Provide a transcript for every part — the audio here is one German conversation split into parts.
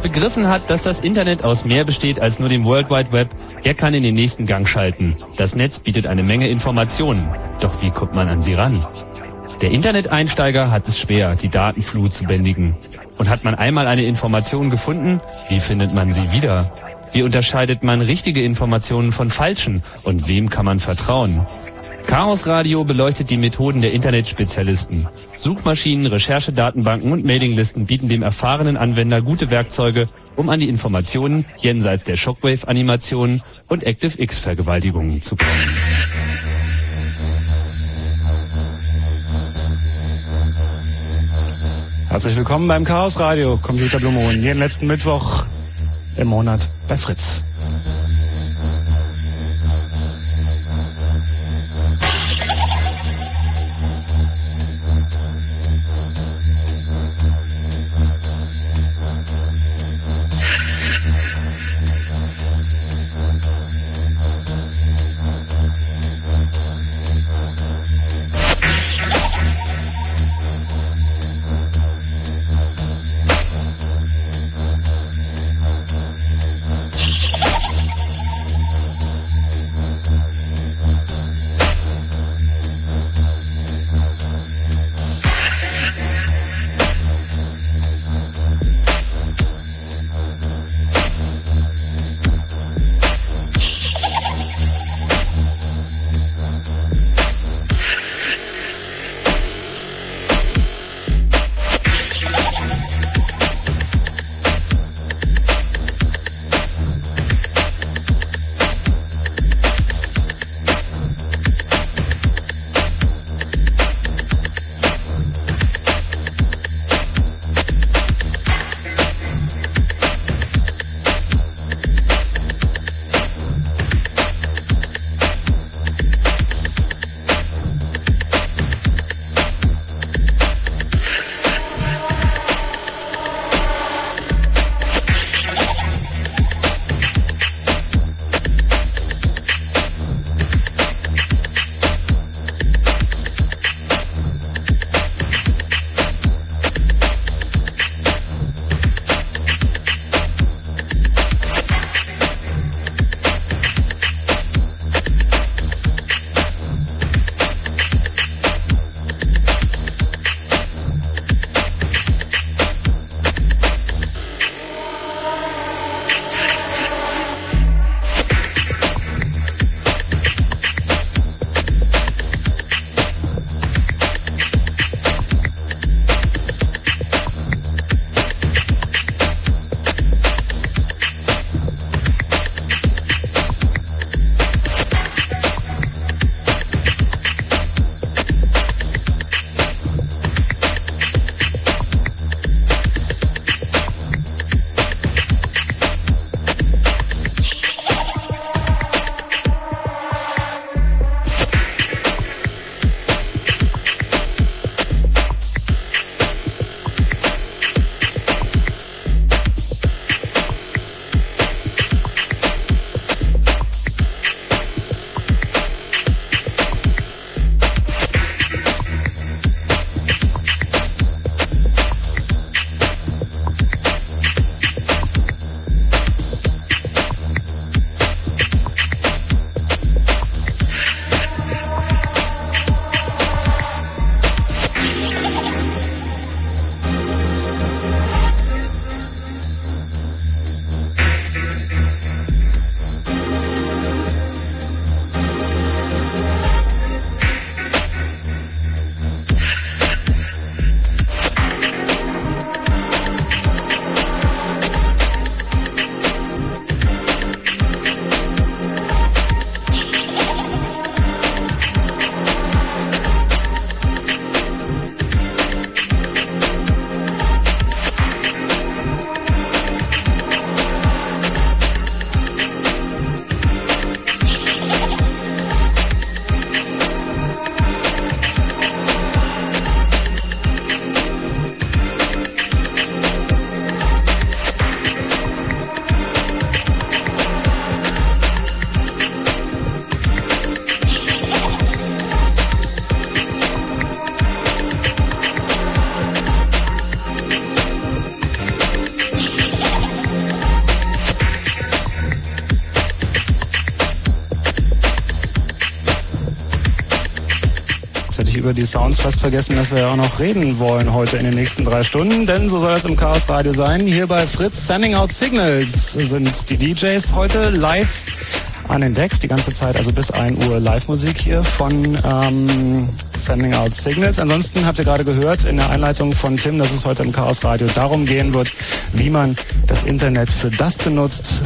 endlich begriffen hat, dass das Internet aus mehr besteht als nur dem World Wide Web, der kann in den nächsten Gang schalten. Das Netz bietet eine Menge Informationen. Doch wie kommt man an sie ran? Der Internet-Einsteiger hat es schwer, die Datenflut zu bändigen. Und hat man einmal eine Information gefunden, wie findet man sie wieder? Wie unterscheidet man richtige Informationen von falschen? Und wem kann man vertrauen? Chaos Radio beleuchtet die Methoden der Internetspezialisten. Suchmaschinen, Recherchedatenbanken und Mailinglisten bieten dem erfahrenen Anwender gute Werkzeuge, um an die Informationen jenseits der Shockwave-Animationen und ActiveX-Vergewaltigungen zu kommen. Herzlich willkommen beim Chaos Radio Computer Blue Moon. Jeden letzten Mittwoch im Monat bei Fritz. Über die Sounds fast vergessen, dass wir ja auch noch reden wollen heute in den nächsten drei Stunden, denn so soll es im Chaos Radio sein. Hier bei Fritz Sending Out Signals sind die DJs heute live an den Decks die ganze Zeit, also bis 1 Uhr Live-Musik hier von ähm, Sending Out Signals. Ansonsten habt ihr gerade gehört in der Einleitung von Tim, dass es heute im Chaos Radio darum gehen wird, wie man das Internet für das benutzt,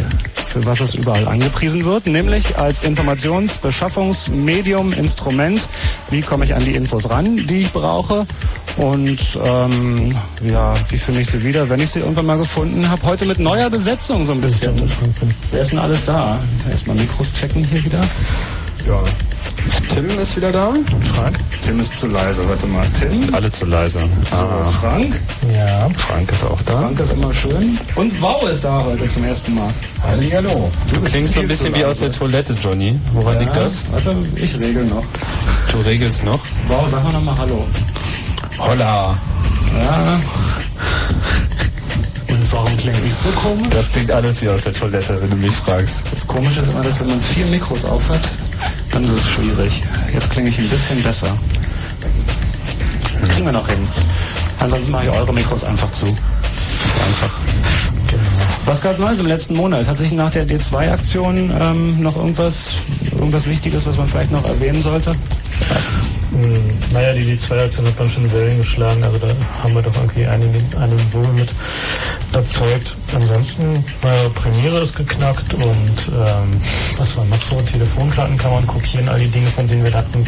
für was es überall angepriesen wird, nämlich als Informationsbeschaffungsmedium, Instrument. Wie komme ich an die Infos ran, die ich brauche? Und ähm, ja, wie finde ich sie wieder, wenn ich sie irgendwann mal gefunden habe? Heute mit neuer Besetzung so ein bisschen. Wer ist denn alles da? Erstmal Mikros checken hier wieder. Ja. Tim ist wieder da. Frank? Tim ist zu leise, warte mal. Tim? Alle zu leise. So, Frank? Ja. Frank ist auch da. Frank ist immer schön. Und Wow ist da heute zum ersten Mal. Hallihallo. Du bist klingst so ein bisschen wie aus der. Toilette, Johnny. Woran liegt das? Also ich regel noch. Du regelst noch. Wow, sag mal nochmal Hallo. Holla. Ja. Warum klingt ich so komisch? Das klingt alles wie aus der Toilette, wenn du mich fragst. Das Komische ist immer, dass wenn man vier Mikros auf hat, dann wird es schwierig. Jetzt klinge ich ein bisschen besser. Kriegen wir noch hin. Ansonsten mache ich eure Mikros einfach zu. Ganz einfach. Was gab's Neues im letzten Monat? Hat sich nach der D2-Aktion ähm, noch irgendwas, irgendwas Wichtiges, was man vielleicht noch erwähnen sollte? Hm, Naja, die, die Zweieraktion hat man schon Wellen geschlagen, also da haben wir doch irgendwie einen, einen Wohl mit erzeugt. Ansonsten, naja, Premiere ist geknackt und ähm, was war noch so? Telefonkarten kann man kopieren, all die Dinge, von denen wir dachten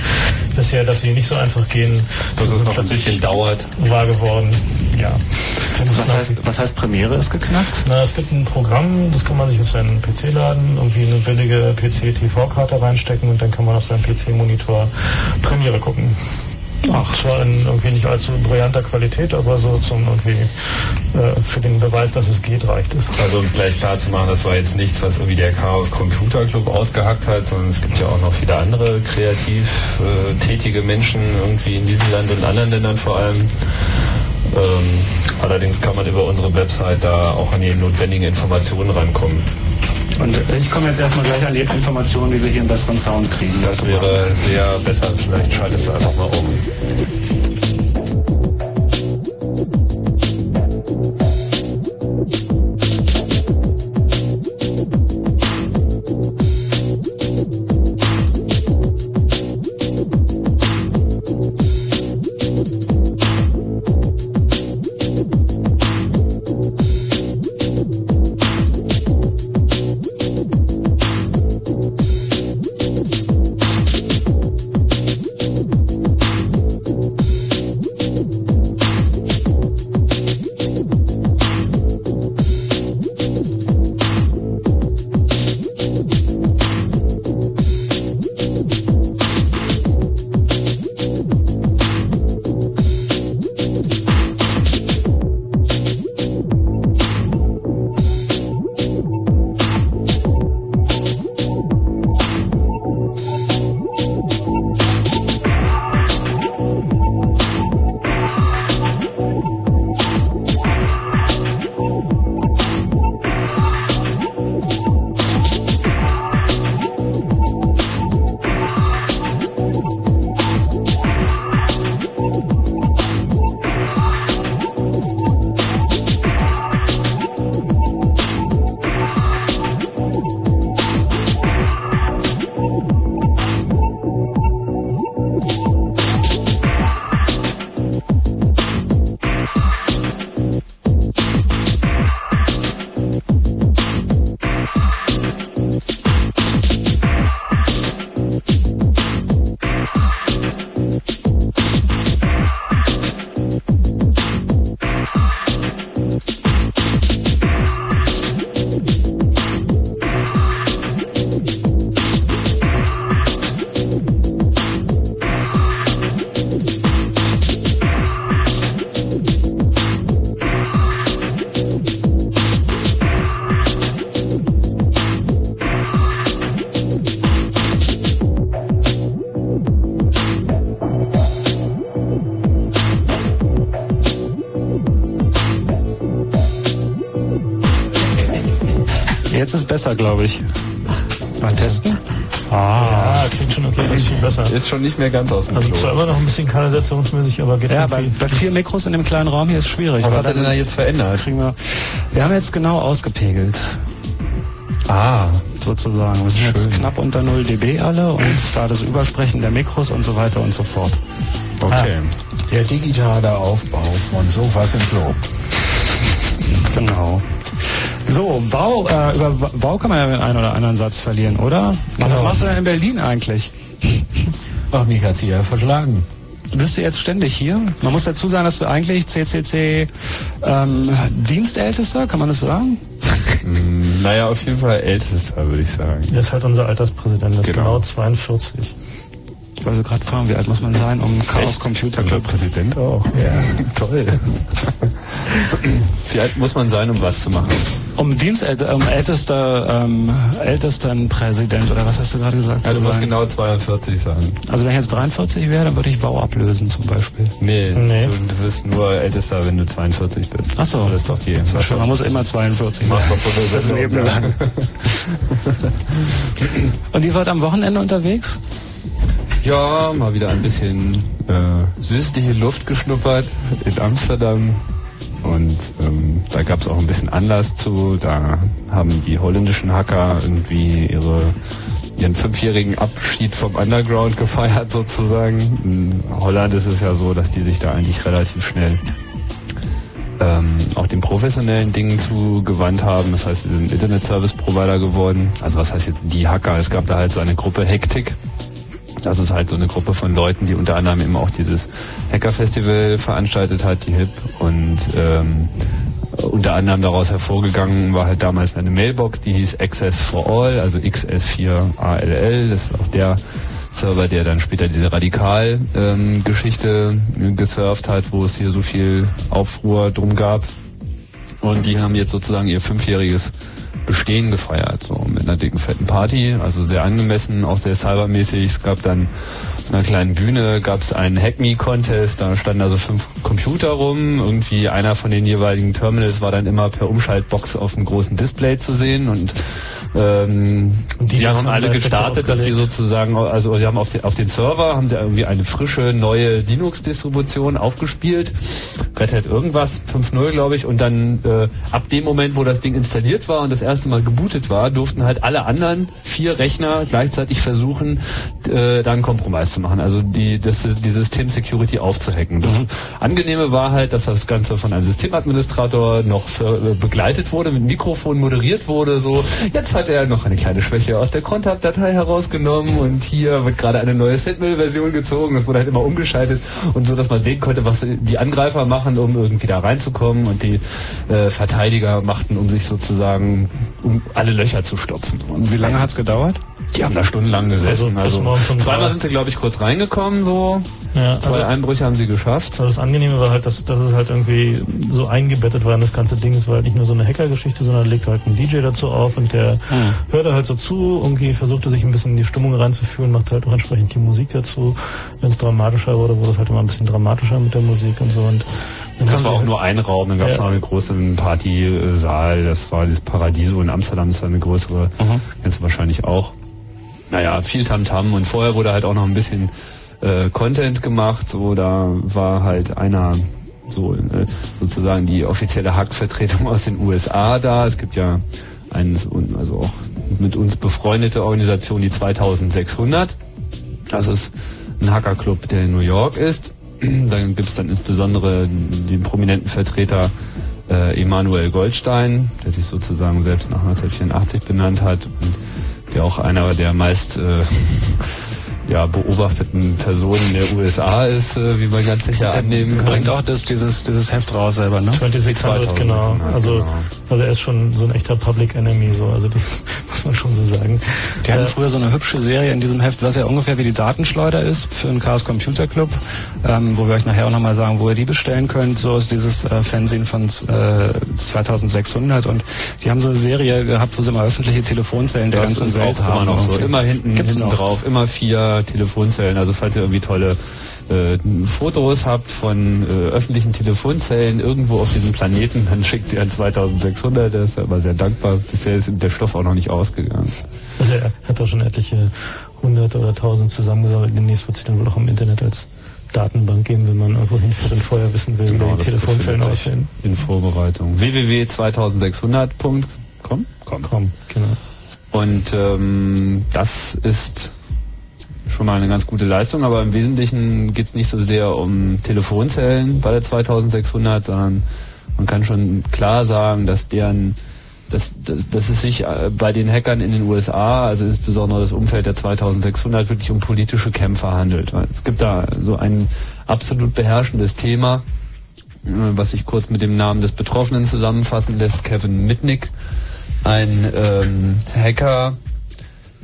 bisher, dass sie nicht so einfach gehen. Dass sind es noch ein bisschen dauert. Wahr geworden. Ja. Was heißt, was heißt Premiere ist geknackt? Na, es gibt ein Programm, das kann man sich auf seinen PC laden, irgendwie eine billige PC-TV-Karte reinstecken und dann kann man auf seinem PC-Monitor Premiere gucken. Ach. Zwar in irgendwie nicht allzu brillanter Qualität, aber so zum irgendwie äh, für den Beweis, dass es geht, reicht es. Also um es gleich klar zu machen, das war jetzt nichts, was irgendwie der Chaos Computer Club ausgehackt hat, sondern es gibt ja auch noch viele andere kreativ äh, tätige Menschen irgendwie in diesem Land und anderen Ländern vor allem. Ähm, allerdings kann man über unsere Website da auch an die notwendigen Informationen rankommen. Und ich komme jetzt erstmal gleich an die Informationen, wie wir hier einen besseren Sound kriegen. Das wäre sehr besser. Vielleicht schaltest du einfach mal um. Besser, glaube ich. Jetzt mal testen. Ah. Ja, klingt schon okay, das ist viel besser. Ist schon nicht mehr ganz aus dem Also Klo. zwar immer noch ein bisschen kanalisationsmäßig, aber geht Ja, schon bei, viel. bei vier Mikros in dem kleinen Raum hier ist schwierig. Was hat er da denn da jetzt verändert? kriegen wir, wir haben jetzt genau ausgepegelt, Ah, sozusagen. Wir sind jetzt knapp unter 0 dB alle und da das Übersprechen der Mikros und so weiter und so fort. okay. Der digitale Aufbau von Sofas im Klo. Genau. So, Bau, äh, über Bau kann man ja den einen oder anderen Satz verlieren, oder? Was Genau. machst du denn in Berlin eigentlich? Ach, mich hat's hier verschlagen. Bist du jetzt ständig hier? Man muss dazu sagen, dass du eigentlich CCC ähm, Dienstältester, kann man das sagen? Naja, auf jeden Fall ältester, würde ich sagen. Der ist halt unser Alterspräsident, der ist Genau. genau 42. Ich wollte gerade fragen, wie alt muss man sein, um Chaos Computer Unser Club? Präsident auch. Ja. Toll. Wie alt muss man sein, um was zu machen? Um Dienstälter, um ältester, ähm, ältesten Präsident oder was hast du gerade gesagt? Ja, du zu musst genau 42 sein. Also wenn ich jetzt 43 wäre, dann würde ich Wow ablösen zum Beispiel. Nee, Nee. Du, du wirst nur ältester, wenn du 42 bist. Ach so. Das ist doch die. Das ist schön, man muss immer 42 sein. machst doch so das Leben lang. Und ihr wart am Wochenende unterwegs? Ja, mal wieder ein bisschen äh, süßliche Luft geschnuppert in Amsterdam. Und ähm, da gab es auch ein bisschen Anlass zu. Da haben die holländischen Hacker irgendwie ihre ihren fünfjährigen Abschied vom Underground gefeiert sozusagen. In Holland ist es ja so, dass die sich da eigentlich relativ schnell ähm, auch den professionellen Dingen zugewandt haben. Das heißt, sie sind Internet-Service-Provider geworden. Also was heißt jetzt die Hacker? Es gab da halt so eine Gruppe Hektik. Das ist halt so eine Gruppe von Leuten, die unter anderem eben auch dieses Hacker-Festival veranstaltet hat, die HIP. Und ähm, unter anderem daraus hervorgegangen war halt damals eine Mailbox, die hieß Access for All, also XS4ALL. Das ist auch der Server, der dann später diese Radikal-Geschichte gesurft hat, wo es hier so viel Aufruhr drum gab. Und die haben jetzt sozusagen ihr fünfjähriges Bestehen gefeiert, so mit einer dicken fetten Party, also sehr angemessen, auch sehr cybermäßig. Es gab dann einer kleinen Bühne gab es einen Hack Me Contest, da standen also fünf Computer rum, irgendwie einer von den jeweiligen Terminals war dann immer per Umschaltbox auf einem großen Display zu sehen. Und ähm, die die haben alle gestartet, dass sie sozusagen, also sie haben auf den, auf den Server haben sie irgendwie eine frische neue Linux-Distribution aufgespielt, Red Hat irgendwas 5.0 glaube ich, und dann äh, ab dem Moment, wo das Ding installiert war und das erste Mal gebootet war, durften halt alle anderen vier Rechner gleichzeitig versuchen, äh, da einen Kompromiss zu machen, also die, das, die System-Security aufzuhacken. Das Angenehme war halt, dass das Ganze von einem Systemadministrator noch für, äh, begleitet wurde, mit Mikrofon moderiert wurde, so, jetzt hat er noch eine kleine Schwäche aus der Crontab-Datei herausgenommen und hier wird gerade eine neue Setmail-Version gezogen, das wurde halt immer umgeschaltet und so, dass man sehen konnte, was die Angreifer machen, um irgendwie da reinzukommen und die äh, Verteidiger machten, um sich sozusagen, um alle Löcher zu stopfen. Und wie lange hat's gedauert? Die haben da stundenlang gesessen. Also Also, zweimal sind sie, glaube ich, kurz reingekommen, so. Ja, Zwei also- Einbrüche haben sie geschafft. Also das Angenehme war halt, dass, dass es halt irgendwie so eingebettet war in das ganze Ding. Es war halt nicht nur so eine Hacker-Geschichte, sondern legte halt ein DJ dazu auf und der hörte halt so zu, irgendwie versuchte sich ein bisschen in die Stimmung reinzuführen, machte halt auch entsprechend die Musik dazu. Wenn es dramatischer wurde, wurde es halt immer ein bisschen dramatischer mit der Musik und so. Und dann Das haben war sie auch halt- nur ein Raum, dann gab es Ja. noch einen großen Partysaal, das war dieses Paradiso in Amsterdam, das ist eine größere, kennst du wahrscheinlich auch. Naja, viel Tamtam und vorher wurde halt auch noch ein bisschen äh, Content gemacht, so da war halt einer so äh, sozusagen die offizielle Hack-Vertretung aus den USA da. Es gibt ja eine, also auch mit uns befreundete Organisation, die 2600. Das ist ein Hackerclub, der in New York ist. Dann gibt es dann insbesondere den prominenten Vertreter äh, Emanuel Goldstein, der sich sozusagen selbst nach 1984 benannt hat und der auch einer der meist äh, ja, beobachteten Personen der USA ist, äh, wie man ganz sicher annehmen kann. Bringt auch das, dieses, dieses Heft raus selber, ne? 2600, 2000, genau. genau. Also, also er ist schon so ein echter Public Enemy, so, also die, muss man schon so sagen. Die hatten Äh, früher so eine hübsche Serie in diesem Heft, was ja ungefähr wie die Datenschleuder ist für den Chaos Computer Club, ähm, wo wir euch nachher auch nochmal sagen, wo ihr die bestellen könnt. So ist dieses äh, Fernsehen von äh, 2600 und die haben so eine Serie gehabt, wo sie mal öffentliche Telefonzellen der Das ganzen Welt haben. immer noch so. Immer hinten, Gibt's hinten noch. drauf, immer vier Telefonzellen. Also falls ihr irgendwie tolle äh, Fotos habt von äh, öffentlichen Telefonzellen irgendwo auf diesem Planeten, dann schickt sie an 2600. Der ist immer sehr dankbar. Bisher ist der Stoff auch noch nicht ausgegangen. Also er hat er schon etliche hunderte oder tausend zusammengesammelt. Demnächst wird es dann wohl auch im Internet als Datenbank geben, wenn man irgendwo hinfährt und vorher wissen will, wie Genau, die das Telefonzellen aussehen. In Vorbereitung. www.2600.com. Komm. Komm, genau. Und ähm, das ist schon mal eine ganz gute Leistung, aber im Wesentlichen geht es nicht so sehr um Telefonzellen bei der 2600, sondern man kann schon klar sagen, dass deren dass, dass, dass es sich äh, bei den Hackern in den USA, also insbesondere das Umfeld der 2600, wirklich um politische Kämpfer handelt. Es gibt da so ein absolut beherrschendes Thema, äh, was sich kurz mit dem Namen des Betroffenen zusammenfassen lässt, Kevin Mitnick, ein ähm, Hacker,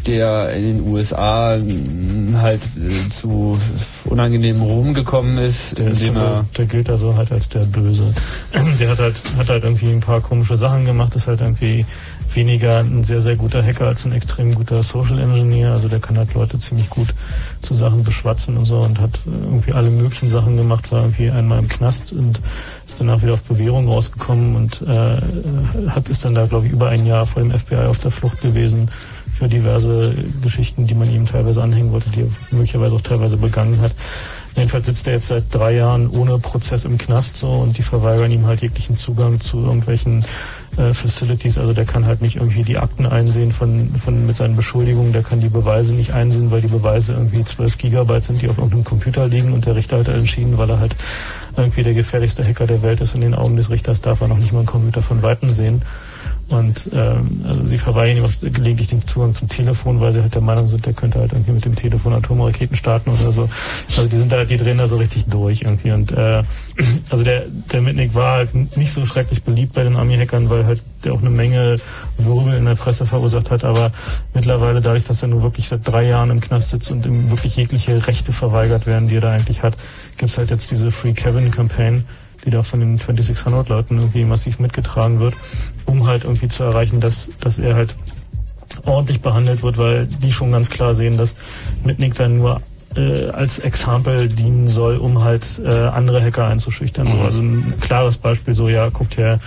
der in den USA ähm, halt äh, zu unangenehmem Ruhm gekommen ist, Der, ist so, er der gilt also halt als der Böse. Der hat halt, hat halt irgendwie ein paar komische Sachen gemacht, ist halt irgendwie weniger ein sehr, sehr guter Hacker als ein extrem guter Social Engineer. Also der kann halt Leute ziemlich gut zu Sachen beschwatzen und so und hat irgendwie alle möglichen Sachen gemacht, war irgendwie einmal im Knast und ist danach wieder auf Bewährung rausgekommen und äh, hat ist dann da, glaube ich, über ein Jahr vor dem FBI auf der Flucht gewesen für diverse Geschichten, die man ihm teilweise anhängen wollte, die er möglicherweise auch teilweise begangen hat. Jedenfalls sitzt er jetzt seit drei Jahren ohne Prozess im Knast so und die verweigern ihm halt jeglichen Zugang zu irgendwelchen äh, Facilities. Also der kann halt nicht irgendwie die Akten einsehen von, von mit seinen Beschuldigungen, der kann die Beweise nicht einsehen, weil die Beweise irgendwie 12 Gigabyte sind, die auf irgendeinem Computer liegen und der Richter hat entschieden, weil er halt irgendwie der gefährlichste Hacker der Welt ist in den Augen des Richters, darf er noch nicht mal einen Computer von Weitem sehen. Und ähm, also sie verweigern ihm auch gelegentlich den Zugang zum Telefon, weil sie halt der Meinung sind, der könnte halt irgendwie mit dem Telefon Atomraketen starten oder so. Also die sind da, die drehen da so richtig durch irgendwie. Und äh, also der, der Mitnick war halt nicht so schrecklich beliebt bei den Army-Hackern, weil halt der auch eine Menge Wirbel in der Presse verursacht hat. Aber mittlerweile, dadurch, dass er nur wirklich seit drei Jahren im Knast sitzt und ihm wirklich jegliche Rechte verweigert werden, die er da eigentlich hat, gibt's halt jetzt diese Free Kevin Campaign, die da von den 2600 Leuten irgendwie massiv mitgetragen wird, um halt irgendwie zu erreichen, dass, dass er halt ordentlich behandelt wird, weil die schon ganz klar sehen, dass Mitnick dann nur äh, als Exempel dienen soll, um halt äh, andere Hacker einzuschüchtern. So, also ein klares Beispiel, so ja, guckt her,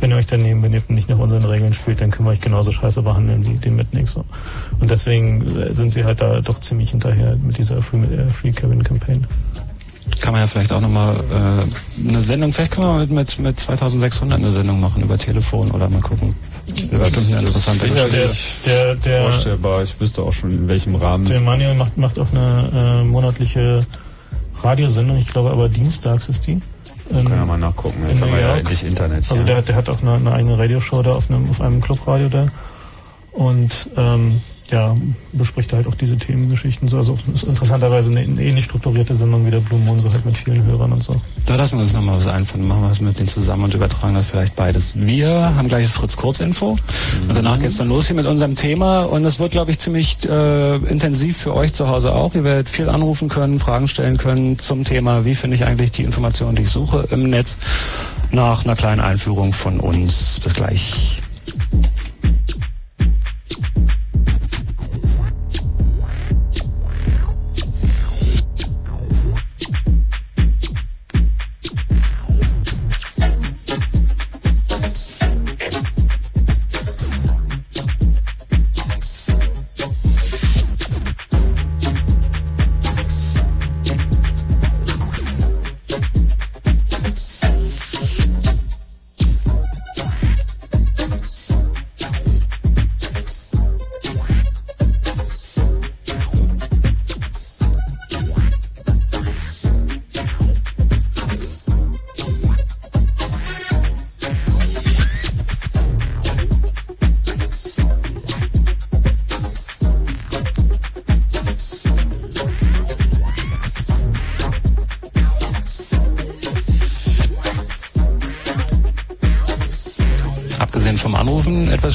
wenn ihr euch daneben benehmt und nicht nach unseren Regeln spielt, dann können wir euch genauso scheiße behandeln wie den Mitnick. So. Und deswegen äh, sind sie halt da doch ziemlich hinterher mit dieser Free, äh, Free Kevin Campaign. Kann man ja vielleicht auch nochmal äh, eine Sendung, vielleicht können wir mit, mit, mit 2600 eine Sendung machen über Telefon oder mal gucken. Das ist bestimmt eine interessante Der, Geschichte. der, der, Vorstellbar, ich wüsste auch schon in welchem Rahmen. der Manuel macht, macht auch eine äh, monatliche Radiosendung, ich glaube aber dienstags ist die. Ähm, Können wir mal nachgucken. Jetzt haben wir ja endlich Internet. Also hier. der, hat- der hat auch eine, eine eigene Radioshow da auf einem, auf einem Clubradio da. Und ähm, ja, bespricht halt auch diese Themengeschichten so. Also ist interessanterweise eine, ähnlich strukturierte Sendung wie der Blue Moon, so halt mit vielen Hörern und so. Da lassen wir uns nochmal was einfallen. Machen wir das mit denen zusammen und übertragen das vielleicht beides. Wir haben gleich das Fritz Kurzinfo und danach geht's dann los hier mit unserem Thema und es wird, glaube ich, ziemlich äh, intensiv für euch zu Hause auch. Ihr werdet viel anrufen können, Fragen stellen können zum Thema, wie finde ich eigentlich die Informationen, die ich suche im Netz, nach einer kleinen Einführung von uns. Bis gleich.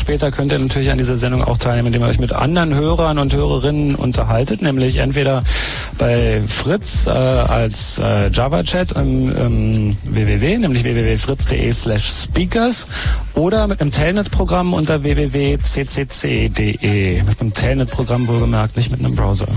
Später könnt ihr natürlich an dieser Sendung auch teilnehmen, indem ihr euch mit anderen Hörern und Hörerinnen unterhaltet, nämlich entweder bei Fritz äh, als äh, Java-Chat im, im www, nämlich www.fritz.de slash speakers oder mit einem Telnet-Programm unter www.ccc.de. Mit einem Telnet-Programm wohlgemerkt, nicht mit einem Browser.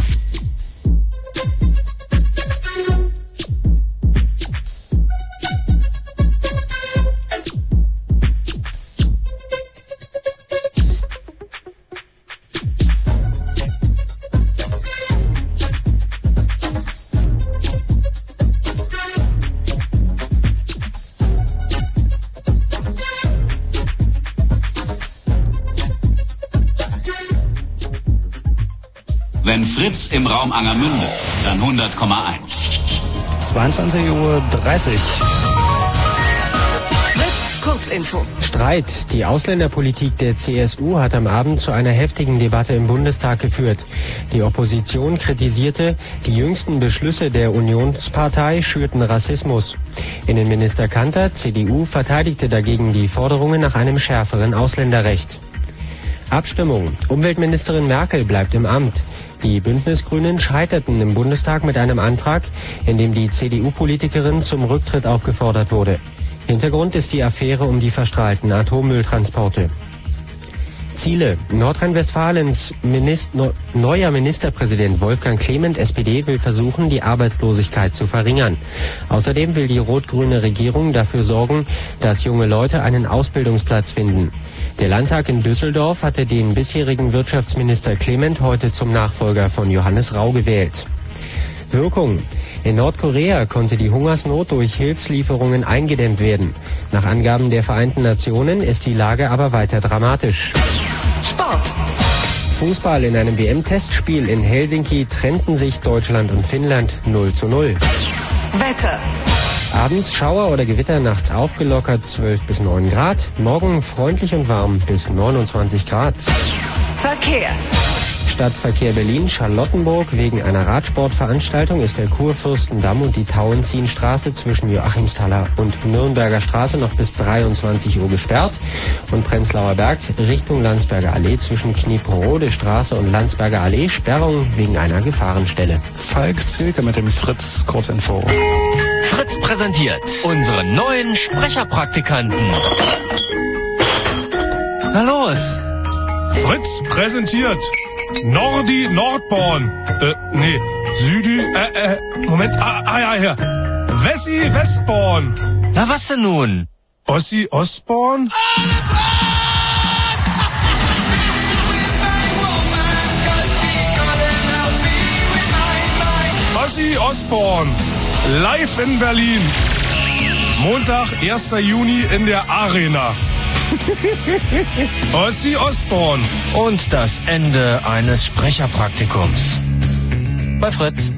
Im Raum Angermünde, dann 100,1. 22.30 Uhr. Kurzinfo. Streit. Die Ausländerpolitik der CSU hat am Abend zu einer heftigen Debatte im Bundestag geführt. Die Opposition kritisierte, die jüngsten Beschlüsse der Unionspartei schürten Rassismus. Innenminister Kanter, CDU, verteidigte dagegen die Forderungen nach einem schärferen Ausländerrecht. Abstimmung. Umweltministerin Merkel bleibt im Amt. Die Bündnisgrünen scheiterten im Bundestag mit einem Antrag, in dem die CDU-Politikerin zum Rücktritt aufgefordert wurde. Hintergrund ist die Affäre um die verstrahlten Atommülltransporte. Ziele. Nordrhein-Westfalens Minist neuer Ministerpräsident Wolfgang Clement, SPD, will versuchen, die Arbeitslosigkeit zu verringern. Außerdem will die rot-grüne Regierung dafür sorgen, dass junge Leute einen Ausbildungsplatz finden. Der Landtag in Düsseldorf hatte den bisherigen Wirtschaftsminister Clement heute zum Nachfolger von Johannes Rau gewählt. Wirkung. In Nordkorea konnte die Hungersnot durch Hilfslieferungen eingedämmt werden. Nach Angaben der Vereinten Nationen ist die Lage aber weiter dramatisch. Sport. Fußball in einem WM-Testspiel in Helsinki trennten sich Deutschland und Finnland 0 zu 0. Wetter. Abends Schauer oder Gewitter, nachts aufgelockert 12 bis 9 Grad. Morgen freundlich und warm bis 29 Grad. Verkehr. Stadtverkehr Berlin-Charlottenburg. Wegen einer Radsportveranstaltung ist der Kurfürstendamm und die Tauentzienstraße zwischen Joachimsthaler und Nürnberger Straße noch bis 23 Uhr gesperrt. Und Prenzlauer Berg Richtung Landsberger Allee zwischen Knieperode Straße und Landsberger Allee Sperrung wegen einer Gefahrenstelle. Falk Zilke mit dem Fritz Kurzinfo. Fritz präsentiert unsere neuen Sprecherpraktikanten. Na los! Fritz präsentiert Nordi Nordborn. Äh, nee, Südi, äh, äh, Moment, ah, ah ja, hier. Wessi Westborn. Na was denn nun? Ossi Osborn? Ossi Osborn. Live in Berlin. Montag, 1. Juni in der Arena. Ossi Osborn. Und das Ende eines Sprecherpraktikums. Bei Fritz.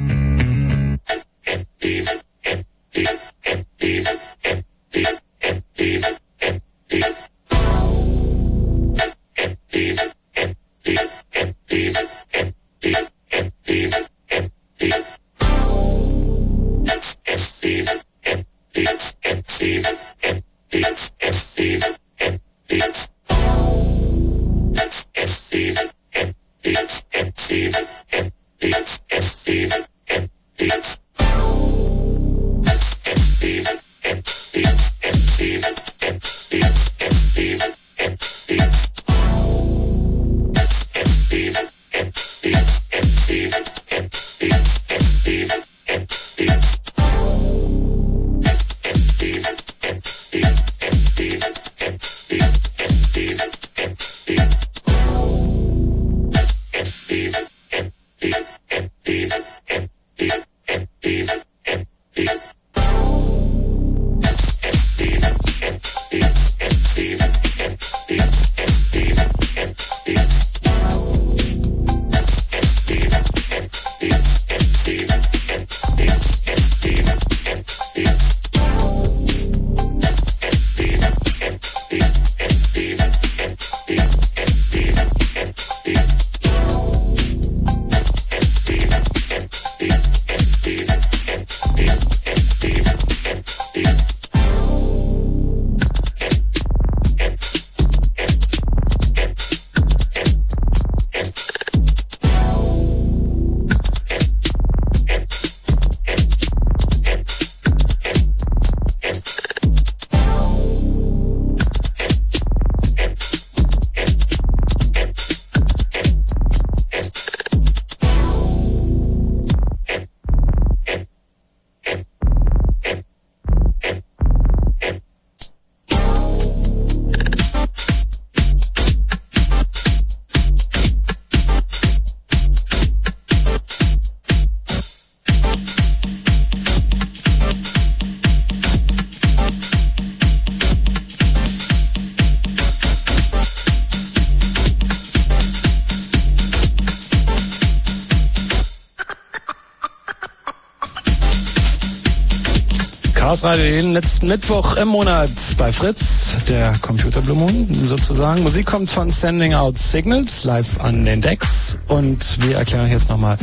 Chaos Radio jeden letzten Mittwoch im Monat bei Fritz, der Computer Blue Moon sozusagen. Musik kommt von Sending Out Signals live an den Decks und wir erklären jetzt nochmal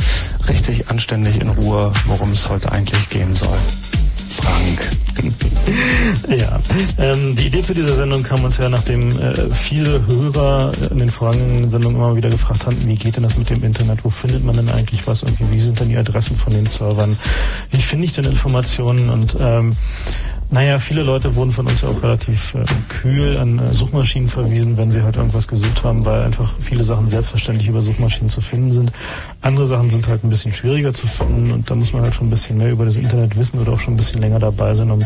richtig anständig in Ruhe, worum es heute eigentlich gehen soll. Frank. Ja, ähm, die Idee zu dieser Sendung kam uns ja, nachdem äh, viele Hörer in den vergangenen Sendungen immer wieder gefragt haben, wie geht denn das mit dem Internet? Wo findet man denn eigentlich was? Irgendwie, wie sind denn die Adressen von den Servern? Finde ich denn Informationen? Und ähm, naja, viele Leute wurden von uns auch relativ äh, kühl an äh, Suchmaschinen verwiesen, wenn sie halt irgendwas gesucht haben, weil einfach viele Sachen selbstverständlich über Suchmaschinen zu finden sind. Andere Sachen sind halt ein bisschen schwieriger zu finden und da muss man halt schon ein bisschen mehr über das Internet wissen oder auch schon ein bisschen länger dabei sein, um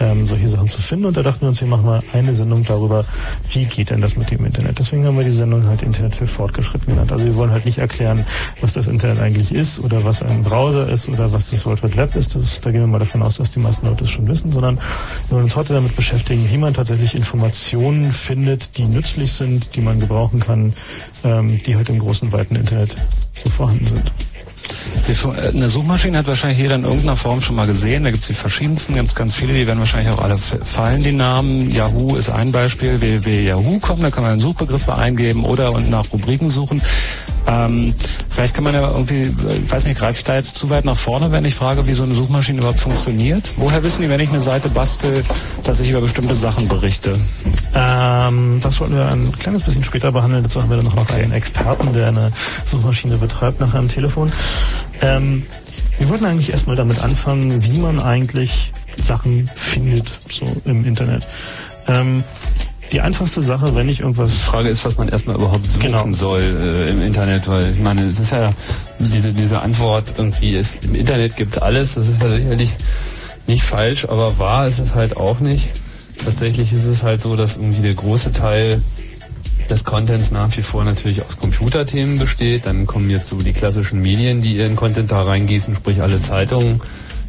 ähm, solche Sachen zu finden. Und da dachten wir uns, wir machen mal eine Sendung darüber, wie geht denn das mit dem Internet. Deswegen haben wir die Sendung halt Internet für Fortgeschritten genannt. Also wir wollen halt nicht erklären, was das Internet eigentlich ist oder was ein Browser ist oder was das World Wide Web ist. Das, da gehen wir mal davon aus, dass die meisten Leute es schon wissen, sondern wir wollen uns heute damit beschäftigen, wie man tatsächlich Informationen findet, die nützlich sind, die man gebrauchen kann, ähm, die halt im großen, weiten Internet so vorhanden sind. Die- Eine Suchmaschine hat wahrscheinlich jeder in irgendeiner Form schon mal gesehen. Da gibt es die verschiedensten, ganz, ganz viele. Die werden wahrscheinlich auch alle fallen, die Namen. Yahoo ist ein Beispiel. www.yahoo.com, da kann man Suchbegriffe eingeben oder und nach Rubriken suchen. Ähm, vielleicht kann man ja irgendwie, ich weiß nicht, greife ich da jetzt zu weit nach vorne, wenn ich frage, wie so eine Suchmaschine überhaupt funktioniert? Woher wissen die, wenn ich eine Seite bastel, dass ich über bestimmte Sachen berichte? Ähm, das wollten wir ein kleines bisschen später behandeln. Dazu haben wir dann noch einen Experten, der eine Suchmaschine betreibt, nachher am Telefon. Ähm, wir wollten eigentlich erstmal damit anfangen, wie man eigentlich Sachen findet, so im Internet. Ähm, die einfachste Sache, wenn ich irgendwas... Die Frage ist, was man erstmal überhaupt suchen Genau. soll äh, im Internet, weil ich meine, es ist ja diese, diese Antwort irgendwie, ist, im Internet gibt's alles, das ist ja sicherlich nicht falsch, aber wahr ist es halt auch nicht. Tatsächlich ist es halt so, dass irgendwie der große Teil des Contents nach wie vor natürlich aus Computerthemen besteht. Dann kommen jetzt so die klassischen Medien, die ihren Content da reingießen, sprich alle Zeitungen,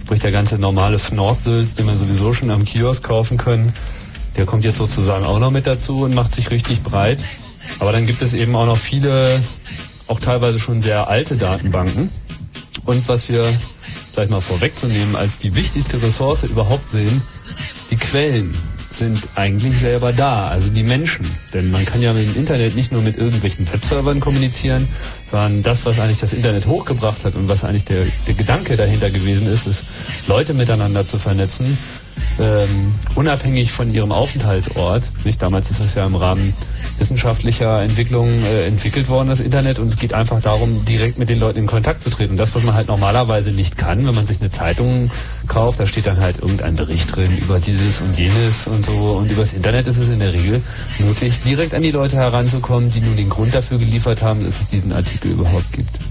sprich der ganze normale Fnordsülz, den man sowieso schon am Kiosk kaufen können. Der kommt jetzt sozusagen auch noch mit dazu und macht sich richtig breit. Aber dann gibt es eben auch noch viele, auch teilweise schon sehr alte Datenbanken. Und was wir gleich mal vorwegzunehmen, als die wichtigste Ressource überhaupt sehen, die Quellen sind eigentlich selber da, also die Menschen. Denn man kann ja mit dem Internet nicht nur mit irgendwelchen Webservern kommunizieren, sondern das, was eigentlich das Internet hochgebracht hat und was eigentlich der, der Gedanke dahinter gewesen ist, ist, Leute miteinander zu vernetzen, ähm, unabhängig von ihrem Aufenthaltsort. Nicht? Damals ist das ja im Rahmen wissenschaftlicher Entwicklungen äh, entwickelt worden, das Internet, und es geht einfach darum, direkt mit den Leuten in Kontakt zu treten. Und das, was man halt normalerweise nicht kann, wenn man sich eine Zeitung kauft, da steht dann halt irgendein Bericht drin über dieses und jenes und so. Und übers Internet ist es in der Regel möglich, direkt an die Leute heranzukommen, die nun den Grund dafür geliefert haben, dass es diesen Artikel überhaupt gibt.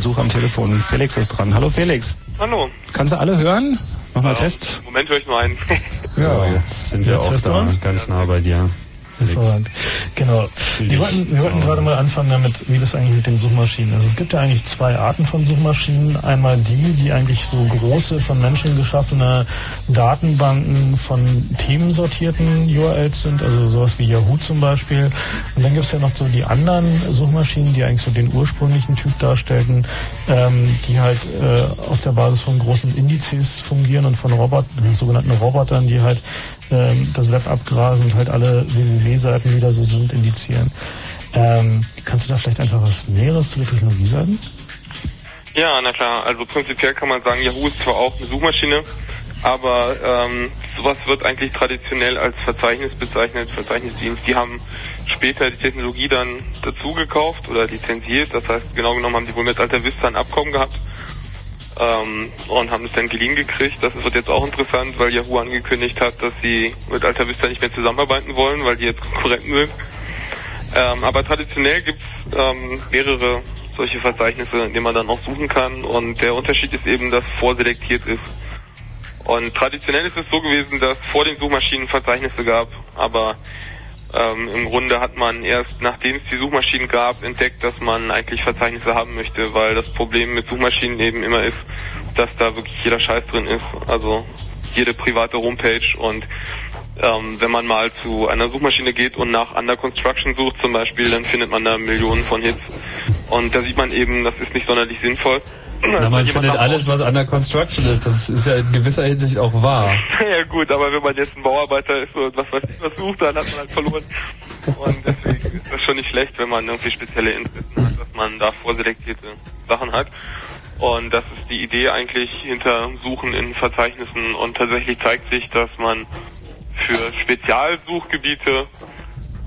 Besuch am Telefon. Felix ist dran. Hallo Felix. Hallo. Kannst du alle hören? Nochmal Test. Moment höre ich nur einen. So, jetzt sind wir Jetzt auch da, ganz nah bei dir. Hervorragend. Genau. Wir wollten, wir wollten gerade mal anfangen damit, wie das eigentlich mit den Suchmaschinen ist. Es gibt ja eigentlich zwei Arten von Suchmaschinen. Einmal die, die eigentlich so große, von Menschen geschaffene Datenbanken von themensortierten URLs sind, also sowas wie Yahoo zum Beispiel. Und dann gibt es ja noch so die anderen Suchmaschinen, die eigentlich so den ursprünglichen Typ darstellten, ähm, die halt äh, auf der Basis von großen Indizes fungieren und von Robot, sogenannten Robotern, die halt ähm, das Web abgrasen und halt alle www-Seiten, die da so sind, indizieren. Ähm, kannst du da vielleicht einfach was Näheres zu der Technologie sagen? Ja, na klar. Also prinzipiell kann man sagen, Yahoo ist zwar auch eine Suchmaschine, aber ähm, sowas wird eigentlich traditionell als Verzeichnis bezeichnet, Verzeichnisdienst. Die haben später die Technologie dann dazu gekauft oder lizenziert. Das heißt, genau genommen haben die wohl mit Alta Vista ein Abkommen gehabt ähm, und haben es dann geliehen gekriegt. Das wird jetzt auch interessant, weil Yahoo angekündigt hat, dass sie mit Alta Vista nicht mehr zusammenarbeiten wollen, weil die jetzt Konkurrenten sind. Ähm, aber traditionell gibt es ähm, mehrere solche Verzeichnisse, in denen man dann auch suchen kann. Und der Unterschied ist eben, dass vorselektiert ist. Und traditionell ist es so gewesen, dass vor den Suchmaschinen Verzeichnisse gab, aber ähm, im Grunde hat man erst nachdem es die Suchmaschinen gab, entdeckt, dass man eigentlich Verzeichnisse haben möchte, weil das Problem mit Suchmaschinen eben immer ist, dass da wirklich jeder Scheiß drin ist. Also jede private Homepage und ähm, wenn man mal zu einer Suchmaschine geht und nach Under Construction sucht zum Beispiel, dann findet man da Millionen von Hits. Und da sieht man eben, das ist nicht sonderlich sinnvoll. Na, man findet alles, was under construction ist. Das ist ja in gewisser Hinsicht auch wahr. ja gut, aber wenn man jetzt ein Bauarbeiter ist und was weiß ich was sucht, dann hat man halt verloren. Und deswegen ist das schon nicht schlecht, wenn man irgendwie spezielle Interessen hat, dass man da vorselektierte Sachen hat. Und das ist die Idee eigentlich hinter Suchen in Verzeichnissen. Und tatsächlich zeigt sich, dass man für Spezialsuchgebiete,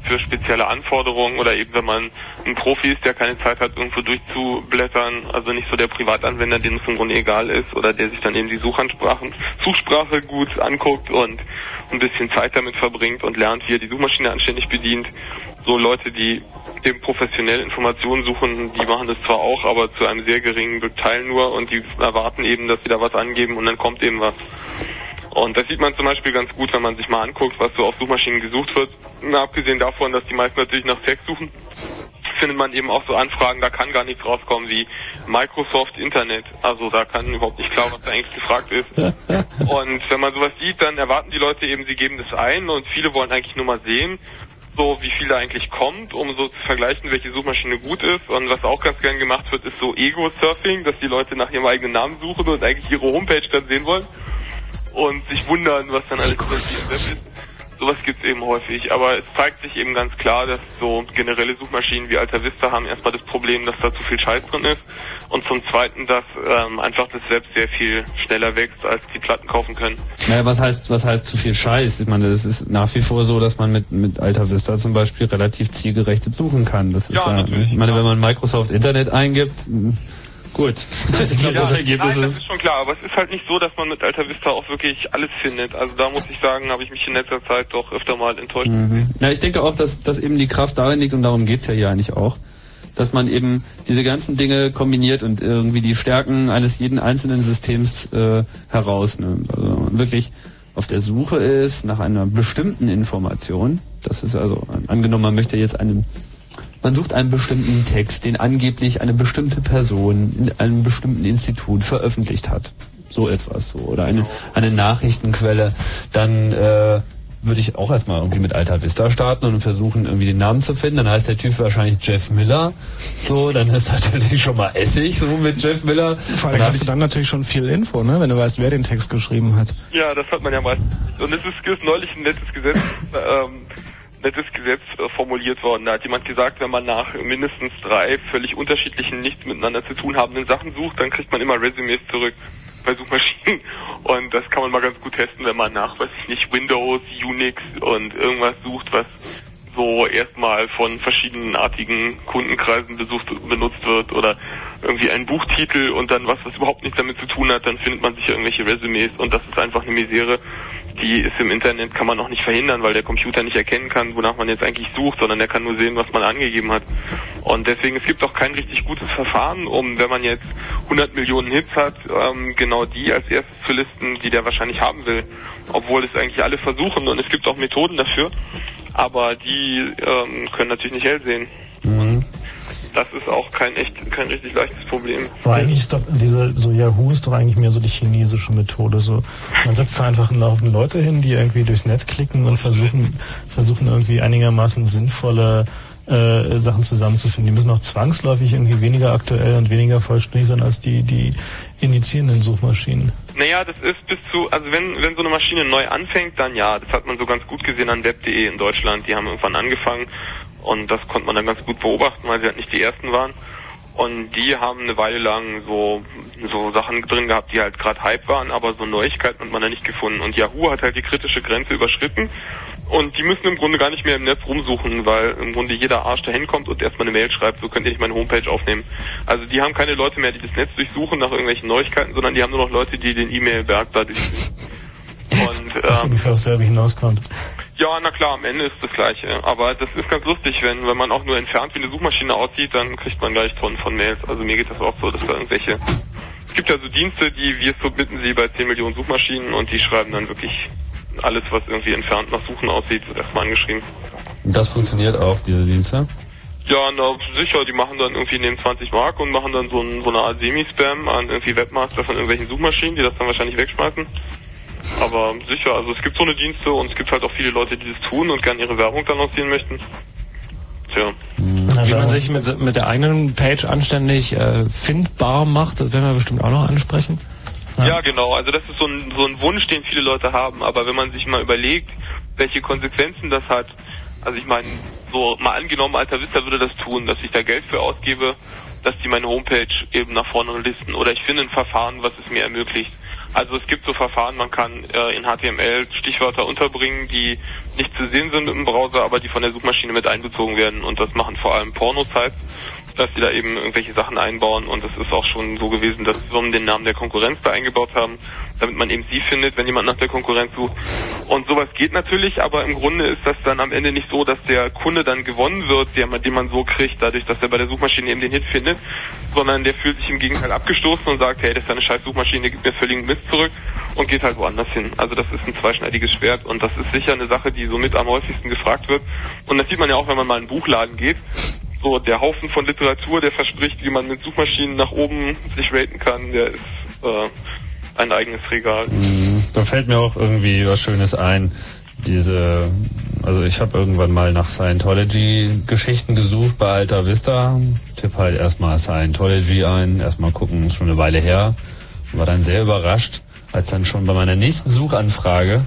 für spezielle Anforderungen oder eben wenn man ein Profi ist, der keine Zeit hat, irgendwo durchzublättern, also nicht so der Privatanwender, dem es im Grunde egal ist oder der sich dann eben die Suchansprachen, Suchsprache gut anguckt und ein bisschen Zeit damit verbringt und lernt, wie er die Suchmaschine anständig bedient. So Leute, die eben professionell Informationen suchen, die machen das zwar auch, aber zu einem sehr geringen Teil nur und die erwarten eben, dass sie da was angeben und dann kommt eben was. Und das sieht man zum Beispiel ganz gut, wenn man sich mal anguckt, was so auf Suchmaschinen gesucht wird. Na, abgesehen davon, dass die meisten natürlich nach Text suchen, findet man eben auch so Anfragen, da kann gar nichts rauskommen wie Microsoft Internet. Also da kann überhaupt nicht klar, was da eigentlich gefragt ist. Und wenn man sowas sieht, dann erwarten die Leute eben, sie geben das ein und viele wollen eigentlich nur mal sehen, so wie viel da eigentlich kommt, um so zu vergleichen, welche Suchmaschine gut ist. Und was auch ganz gern gemacht wird, ist so Ego-Surfing, dass die Leute nach ihrem eigenen Namen suchen und eigentlich ihre Homepage dann sehen wollen und sich wundern, was dann alles passiert ist. Sowas gibt's eben häufig, aber es zeigt sich eben ganz klar, dass so generelle Suchmaschinen wie Alta Vista haben erstmal das Problem, dass da zu viel Scheiß drin ist und zum Zweiten, dass ähm, einfach das Web sehr viel schneller wächst, als die Platten kaufen können. Naja, was heißt, was heißt zu viel Scheiß? Ich meine, es ist nach wie vor so, dass man mit, mit Alta Vista zum Beispiel relativ zielgerechtet suchen kann. Das ist ja, ich meine, wenn man Microsoft Internet eingibt, gut. Ich glaube, das Ergebnis Nein, das ist, ist schon klar, aber es ist halt nicht so, dass man mit Alta Vista auch wirklich alles findet. Also da muss ich sagen, habe ich mich in letzter Zeit doch öfter mal enttäuscht. Mhm. Ja, ich denke auch, dass, dass eben die Kraft darin liegt, und darum geht's ja hier eigentlich auch, dass man eben diese ganzen Dinge kombiniert und irgendwie die Stärken eines jeden einzelnen Systems äh, herausnimmt. Also wirklich auf der Suche ist nach einer bestimmten Information. Das ist also, angenommen, man möchte jetzt einen man sucht einen bestimmten Text, den angeblich eine bestimmte Person in einem bestimmten Institut veröffentlicht hat. So etwas so. Oder eine, eine Nachrichtenquelle. Dann äh, würde ich auch erstmal irgendwie mit Alta Vista starten und versuchen, irgendwie den Namen zu finden. Dann heißt der Typ wahrscheinlich Jeff Miller. So, dann ist natürlich schon mal Essig, so mit Jeff Miller. Vor allem hast du dann natürlich schon viel Info, ne? wenn du weißt, wer den Text geschrieben hat. Ja, das hat man ja meistens. Und es ist, ist neulich ein nettes Gesetz, ähm, nettes Gesetz äh, formuliert worden. Da hat jemand gesagt, wenn man nach mindestens drei völlig unterschiedlichen, nichts miteinander zu tun habenden Sachen sucht, dann kriegt man immer Resümees zurück bei Suchmaschinen. Und das kann man mal ganz gut testen, wenn man nach, weiß ich nicht, Windows, Unix und irgendwas sucht, was so erstmal von verschiedenartigen Kundenkreisen besucht, benutzt wird oder irgendwie ein Buchtitel und dann was, was überhaupt nichts damit zu tun hat, dann findet man sich irgendwelche Resümees und das ist einfach eine Misere, die ist im Internet, kann man auch nicht verhindern, weil der Computer nicht erkennen kann, wonach man jetzt eigentlich sucht, sondern er kann nur sehen, was man angegeben hat. Und deswegen, es gibt auch kein richtig gutes Verfahren, um, wenn man jetzt 100 Millionen Hits hat, ähm, genau die als erstes zu listen, die der wahrscheinlich haben will. Obwohl es eigentlich alle versuchen und es gibt auch Methoden dafür, aber die ähm, können natürlich nicht hell sehen. Mhm. Das ist auch kein echt, kein richtig leichtes Problem. Aber eigentlich ist doch diese, so Yahoo ist doch eigentlich mehr so die chinesische Methode. So, man setzt da einfach einen Haufen Leute hin, die irgendwie durchs Netz klicken und versuchen, versuchen irgendwie einigermaßen sinnvolle äh, Sachen zusammenzufinden. Die müssen auch zwangsläufig irgendwie weniger aktuell und weniger vollständig sein als die, die indizierenden Suchmaschinen. Naja, das ist bis zu, also wenn, wenn so eine Maschine neu anfängt, dann ja, das hat man so ganz gut gesehen an web.de in Deutschland. Die haben irgendwann angefangen und das konnte man dann ganz gut beobachten, weil sie halt nicht die ersten waren. Und die haben eine Weile lang so, so Sachen drin gehabt, die halt gerade Hype waren, aber so Neuigkeiten hat man da nicht gefunden. Und Yahoo hat halt die kritische Grenze überschritten. Und die müssen im Grunde gar nicht mehr im Netz rumsuchen, weil im Grunde jeder Arsch da hinkommt und erstmal eine Mail schreibt, so könnt ihr nicht meine Homepage aufnehmen. Also die haben keine Leute mehr, die das Netz durchsuchen nach irgendwelchen Neuigkeiten, sondern die haben nur noch Leute, die den E-Mail-Berg da durchsuchen. Und Das ähm, ungefähr auf selbe hinauskommt. Ja, na klar, am Ende ist das Gleiche. Aber das ist ganz lustig, wenn, wenn man auch nur entfernt wie eine Suchmaschine aussieht, dann kriegt man gleich Tonnen von Mails. Also mir geht das auch so, dass da irgendwelche... Es gibt ja so Dienste, die wir submitten sie bei 10 Millionen Suchmaschinen und die schreiben dann wirklich alles, was irgendwie entfernt nach Suchen aussieht, wird erstmal angeschrieben. Das funktioniert auch, diese Dienste. Ja, na sicher, die machen dann irgendwie nehmen 20 Mark und machen dann so, ein, so eine Art Semi-Spam an irgendwie Webmaster von irgendwelchen Suchmaschinen, die das dann wahrscheinlich wegschmeißen. Aber sicher, also es gibt so eine Dienste und es gibt halt auch viele Leute, die das tun und gerne ihre Werbung dann lancieren möchten. Tja. Wie man sich mit, mit der eigenen Page anständig äh, findbar macht, das werden wir bestimmt auch noch ansprechen. Ja. genau. Also das ist so ein, so ein Wunsch, den viele Leute haben. Aber wenn man sich mal überlegt, welche Konsequenzen das hat, also ich meine, so mal angenommen, Alter Vista würde das tun, dass ich da Geld für ausgebe, dass die meine Homepage eben nach vorne listen. Oder ich finde ein Verfahren, was es mir ermöglicht. Also es gibt so Verfahren, man kann äh, in HTML Stichwörter unterbringen, die nicht zu sehen sind im Browser, aber die von der Suchmaschine mit einbezogen werden. Und das machen vor allem Porno-Sites, dass die da eben irgendwelche Sachen einbauen. Und es ist auch schon so gewesen, dass Firmen den Namen der Konkurrenz da eingebaut haben, damit man eben sie findet, wenn jemand nach der Konkurrenz sucht. Und sowas geht natürlich, aber im Grunde ist das dann am Ende nicht so, dass der Kunde dann gewonnen wird, den man so kriegt, dadurch, dass er bei der Suchmaschine eben den Hit findet, sondern der fühlt sich im Gegenteil abgestoßen und sagt, hey, das ist eine scheiß Suchmaschine, gibt mir völligen Mist zurück und geht halt woanders hin. Also das ist ein zweischneidiges Schwert und das ist sicher eine Sache, die somit am häufigsten gefragt wird. Und das sieht man ja auch, wenn man mal in einen Buchladen geht. So, der Haufen von Literatur, der verspricht, wie man mit Suchmaschinen nach oben sich raten kann, der ist äh, ein eigenes Regal. Mhm. Da fällt mir auch irgendwie was Schönes ein. Diese, also ich habe irgendwann mal nach Scientology-Geschichten gesucht bei Alta Vista. Tipp halt erstmal Scientology ein, erstmal gucken, ist schon eine Weile her. War dann sehr überrascht, als dann schon bei meiner nächsten Suchanfrage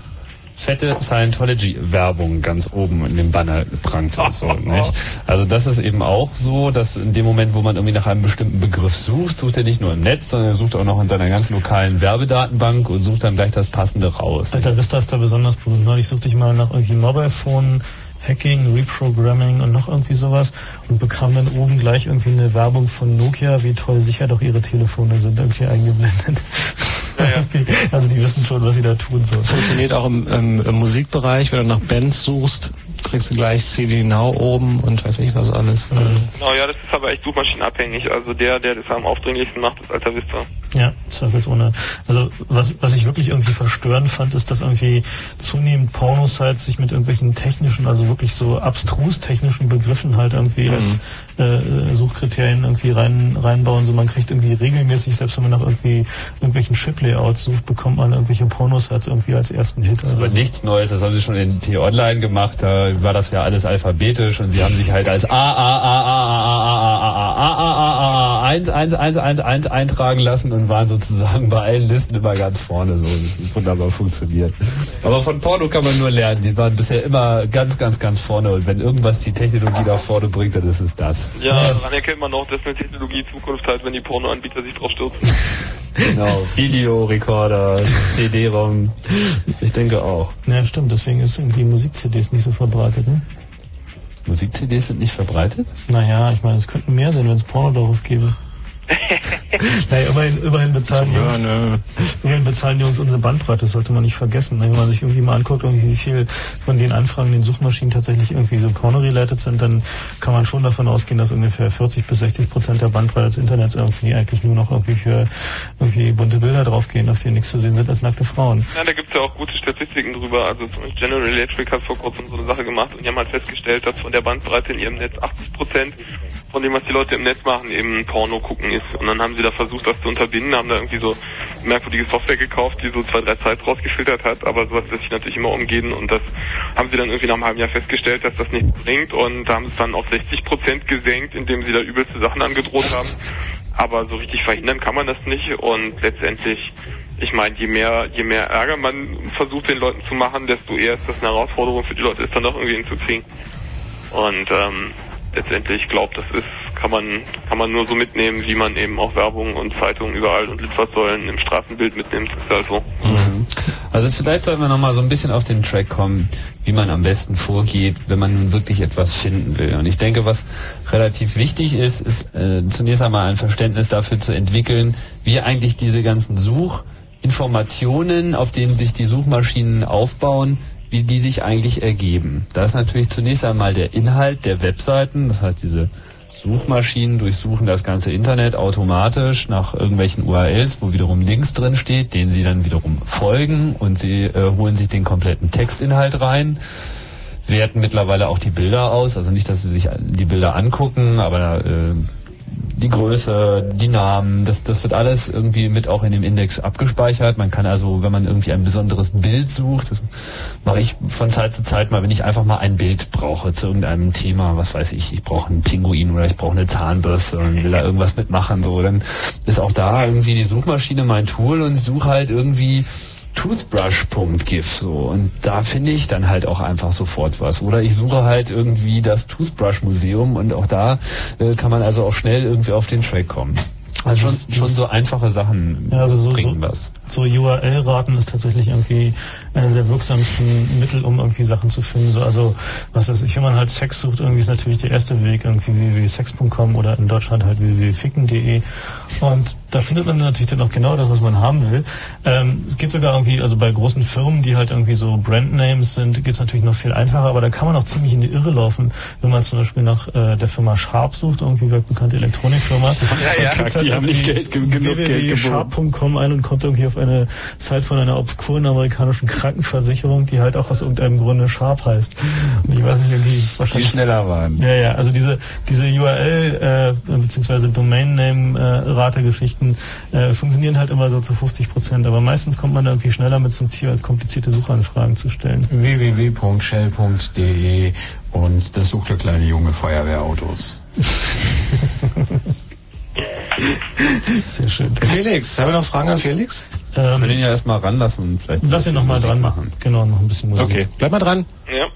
fette Scientology-Werbung ganz oben in dem Banner prangte. So, nicht? Also das ist eben auch so, dass in dem Moment, wo man irgendwie nach einem bestimmten Begriff sucht, sucht er nicht nur im Netz, sondern er sucht auch noch in seiner ganz lokalen Werbedatenbank und sucht dann gleich das Passende raus. Alter Vista ist da besonders berühmt. Neulich suchte ich mal nach irgendwie Mobile Phone, Hacking, Reprogramming und noch irgendwie sowas und bekam dann oben gleich irgendwie eine Werbung von Nokia, wie toll sicher doch ihre Telefone sind, irgendwie eingeblendet. Okay. Also die wissen schon, was sie da tun sollen. Funktioniert auch im, im, im Musikbereich, wenn du nach Bands suchst, kriegst du gleich CD Now oben und weiß nicht was alles. Genau, ja, das ist aber echt suchmaschinenabhängig. Also der, der das am aufdringlichsten macht, ist Alta Vista. Ja, zweifelsohne. Also was, was ich wirklich irgendwie verstörend fand, ist, dass irgendwie zunehmend Pornosites sich mit irgendwelchen technischen, also wirklich so abstrus technischen Begriffen halt irgendwie Mhm. als äh, Suchkriterien irgendwie rein, reinbauen. So man kriegt irgendwie regelmäßig, selbst wenn man nach irgendwie irgendwelchen Chip-Layouts sucht, bekommt man irgendwelche Pornosites irgendwie als ersten Hit. Das ist aber nichts Neues, das haben sie schon in T-Online gemacht, da war das ja alles alphabetisch und sie haben sich halt als A, A, A, A, A, A, A, A, A, A, A, A, A, 1, 1, 1, 1, 1 eintragen lassen und waren sozusagen bei allen Listen immer ganz vorne so. Wunderbar funktioniert. Aber von Porno kann man nur lernen, die waren bisher immer ganz, ganz, ganz vorne und wenn irgendwas die Technologie nach vorne bringt, dann ist es das. Ja, daran erkennt man auch, dass eine Technologie Zukunft hat, wenn die Pornoanbieter sich drauf stürzen. Genau, Videorekorder, CD-ROM, ich denke auch. Ja, stimmt, deswegen ist irgendwie Musik-CDs nicht so verbreitet, ne? Musik-CDs sind nicht verbreitet? Naja, ich meine, es könnten mehr sein, wenn es Porno darauf gäbe. Naja, immerhin, immerhin bezahlen die Ja, Jungs, ne. immerhin bezahlen die Jungs unsere Bandbreite, das sollte man nicht vergessen. Wenn man sich irgendwie mal anguckt, irgendwie wie viel von den Anfragen in den Suchmaschinen tatsächlich irgendwie so porno-related sind, dann kann man schon davon ausgehen, dass ungefähr 40 bis 60 Prozent der Bandbreite des Internets irgendwie eigentlich nur noch irgendwie für irgendwie bunte Bilder draufgehen, auf denen nichts zu sehen sind als nackte Frauen. Ja, da gibt's ja auch gute Statistiken drüber. Also zum Beispiel General Electric hat vor kurzem so eine Sache gemacht und die haben halt festgestellt, dass von der Bandbreite in ihrem Netz 80 Prozent von dem, was die Leute im Netz machen, eben Porno gucken ist. Und dann haben sie da versucht, das zu unterbinden, haben da irgendwie so merkwürdige Software gekauft, die so zwei, drei Sites rausgefiltert hat, aber sowas lässt sich natürlich immer umgehen und das haben sie dann irgendwie nach einem halben Jahr festgestellt, dass das nichts bringt und haben es dann auf 60 Prozent gesenkt, indem sie da übelste Sachen angedroht haben. Aber so richtig verhindern kann man das nicht und letztendlich, ich meine, je mehr, je mehr Ärger man versucht den Leuten zu machen, desto eher ist das eine Herausforderung für die Leute, es dann doch irgendwie hinzukriegen. Und ähm, letztendlich, ich glaube, das ist, kann man, kann man nur so mitnehmen, wie man eben auch Werbung und Zeitungen überall und Litfaßsäulen im Straßenbild mitnimmt. Das ist halt so. Also vielleicht sollten wir nochmal so ein bisschen auf den Track kommen, wie man am besten vorgeht, wenn man nun wirklich etwas finden will. Und ich denke, was relativ wichtig ist, ist äh, zunächst einmal ein Verständnis dafür zu entwickeln, wie eigentlich diese ganzen Suchinformationen, auf denen sich die Suchmaschinen aufbauen, wie die sich eigentlich ergeben. Da ist natürlich zunächst einmal der Inhalt der Webseiten, das heißt diese Suchmaschinen durchsuchen das ganze Internet automatisch nach irgendwelchen URLs, wo wiederum Links drin steht, denen sie dann wiederum folgen und sie äh, holen sich den kompletten Textinhalt rein, werten mittlerweile auch die Bilder aus, also nicht, dass sie sich die Bilder angucken, aber äh, die Größe, die Namen, das, das wird alles irgendwie mit auch in dem Index abgespeichert. Man kann also, wenn man irgendwie ein besonderes Bild sucht, das mache ich von Zeit zu Zeit mal, wenn ich einfach mal ein Bild brauche zu irgendeinem Thema, was weiß ich, ich brauche einen Pinguin oder ich brauche eine Zahnbürste und will da irgendwas mitmachen, so, dann ist auch da irgendwie die Suchmaschine mein Tool und suche halt irgendwie toothbrush.gif so und da finde ich dann halt auch einfach sofort was oder ich suche halt irgendwie das Toothbrush Museum und auch da äh, kann man also auch schnell irgendwie auf den Track kommen. Also schon, schon so einfache Sachen Ja, also so, bringen so, was. so URL-Raten ist tatsächlich irgendwie einer der wirksamsten Mittel, um irgendwie Sachen zu finden. So, also, was weiß ich, wenn man halt Sex sucht, irgendwie ist natürlich der erste Weg irgendwie www.sex.com oder in Deutschland halt www.ficken.de. Und da findet man natürlich dann auch genau das, was man haben will. Ähm, es geht sogar irgendwie, also bei großen Firmen, die halt irgendwie so Brandnames sind, geht es natürlich noch viel einfacher, aber da kann man auch ziemlich in die Irre laufen, wenn man zum Beispiel nach äh, der Firma Sharp sucht, irgendwie weltbekannte Elektronikfirma. Ja, ja, die haben nicht Geld ge- genug Geld geboten. www.sharp.com ein und kommt irgendwie auf eine Seite von einer obskuren amerikanischen Krankenversicherung, die halt auch aus irgendeinem Grunde Sharp heißt. Und ich weiß nicht, irgendwie Die wahrscheinlich. schneller waren. Ja, ja, also diese, diese URL äh, bzw. Domain-Name-Rate-Geschichten äh, funktionieren halt immer so zu 50 Prozent, aber meistens kommt man da irgendwie schneller mit zum Ziel, als komplizierte Suchanfragen zu stellen. www.shell.de und das sucht der kleine junge Feuerwehrautos. Sehr schön. Felix, haben wir noch Fragen an Felix? Ich will ihn ja erstmal ranlassen und vielleicht Lass ihn bisschen noch mal Musik dran machen. Genau, noch ein bisschen Musik. Okay, bleib mal dran. Ja.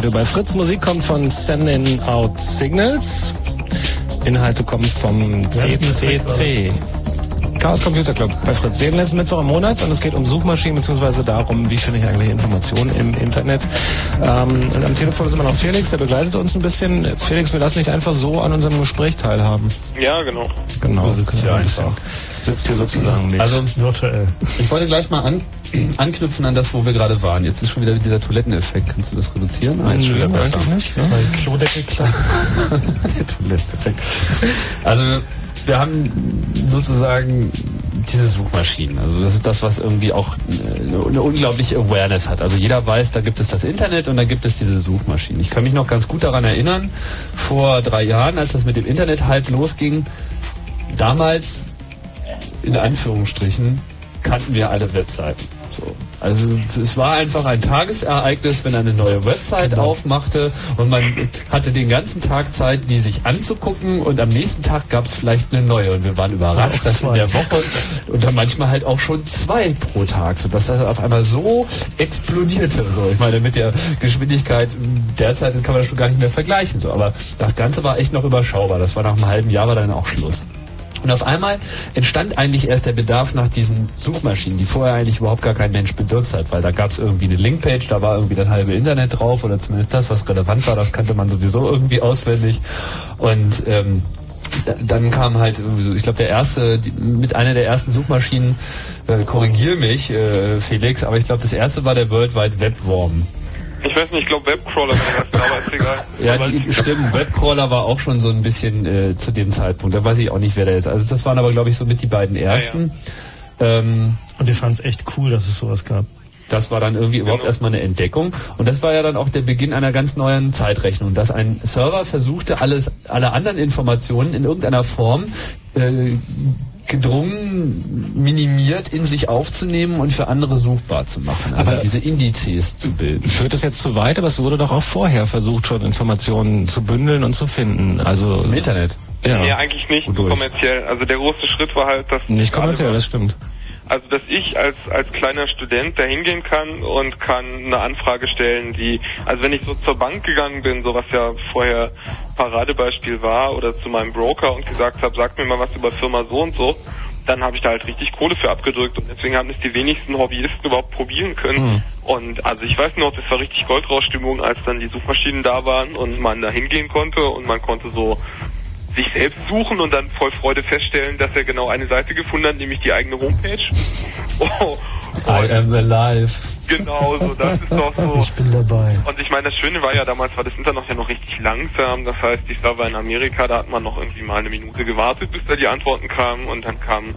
Radio bei Fritz. Musik kommt von Sending Out Signals. Inhalte kommen vom CCC. Chaos Computer Club bei Fritz. Jeden letzten Mittwoch im Monat und es geht um Suchmaschinen beziehungsweise darum, wie finde ich eigentlich Informationen im Internet. Ähm, und am Telefon ist immer noch Felix, der begleitet uns ein bisschen. Felix, wir lassen nicht einfach so an unserem Gespräch teilhaben. Ja, genau. Genau. Du sitzt hier einfach. Sitzt hier sozusagen nicht. Also virtuell. Ich wollte gleich mal an, anknüpfen an das, wo wir gerade waren. Jetzt ist schon wieder dieser Toiletteneffekt. Kannst du das reduzieren? Jetzt schon wieder besser. nicht, ne? Weil Klodeckel klar. Der Toiletteneffekt. Also wir haben sozusagen diese Suchmaschinen. Also das ist das, was irgendwie auch eine, eine unglaubliche Awareness hat. Also jeder weiß, da gibt es das Internet und da gibt es diese Suchmaschinen. Ich kann mich noch ganz gut daran erinnern, vor drei Jahren, als das mit dem Internet halb losging, damals in Anführungsstrichen kannten wir alle Webseiten. So. Also es war einfach ein Tagesereignis, wenn eine neue Website aufmachte und man hatte den ganzen Tag Zeit, die sich anzugucken und am nächsten Tag gab es vielleicht eine neue und wir waren überrascht, dass in der Woche und dann manchmal halt auch schon zwei pro Tag, sodass das auf einmal so explodierte. So, ich meine, mit der Geschwindigkeit derzeit kann man das schon gar nicht mehr vergleichen. So, aber das Ganze war echt noch überschaubar. Das war nach einem halben Jahr war dann auch Schluss. Und auf einmal entstand eigentlich erst der Bedarf nach diesen Suchmaschinen, die vorher eigentlich überhaupt gar kein Mensch benutzt hat, weil da gab es irgendwie eine Linkpage, da war irgendwie das halbe Internet drauf oder zumindest das, was relevant war, das kannte man sowieso irgendwie auswendig. Und ähm, da- dann kam halt, ich glaube, der erste, die, mit einer der ersten Suchmaschinen, äh, korrigier mich, äh, Felix, aber ich glaube, das erste war der World Wide Web Worm. Ich weiß nicht, ich glaube Webcrawler wäre das, aber ist egal. Ja, die, stimmt. Webcrawler war auch schon so ein bisschen äh, zu dem Zeitpunkt. Da weiß ich auch nicht, wer der ist. Also das waren aber, glaube ich, so mit die beiden ersten. Ähm, Und ich fand es echt cool, dass es sowas gab. das war dann irgendwie überhaupt erstmal eine Entdeckung. Und das war ja dann auch der Beginn einer ganz neuen Zeitrechnung, dass ein Server versuchte, alles, alle anderen Informationen in irgendeiner Form äh, gedrungen, minimiert in sich aufzunehmen und für andere suchbar zu machen. Also Aber- diese Indizes zu bilden. Führt das jetzt zu weit, aber es wurde doch auch vorher versucht, schon Informationen zu bündeln und zu finden. Also Im Internet. Ja. Nee, eigentlich nicht kommerziell. Also der große Schritt war halt, dass Nicht kommerziell, das stimmt. Also dass ich als als kleiner Student da hingehen kann und kann eine Anfrage stellen, die also wenn ich so zur Bank gegangen bin, so was ja vorher Paradebeispiel war, oder zu meinem Broker und gesagt habe, sag mir mal was über Firma so und so, dann habe ich da halt richtig Kohle für abgedrückt und deswegen haben es die wenigsten Hobbyisten überhaupt probieren können. Und also ich weiß noch, das war richtig Goldrauschstimmung, als dann die Suchmaschinen da waren und man da hingehen konnte und man konnte so sich selbst suchen und dann voll Freude feststellen, dass er genau eine Seite gefunden hat, nämlich die eigene Homepage. Oh, I am alive. genau, so das ist doch so. Ich bin dabei. Und ich meine, das Schöne war ja damals, war das Internet ja noch richtig langsam. Das heißt, die Server in Amerika, da hat man noch irgendwie mal eine Minute gewartet, bis da die Antworten kamen und dann kamen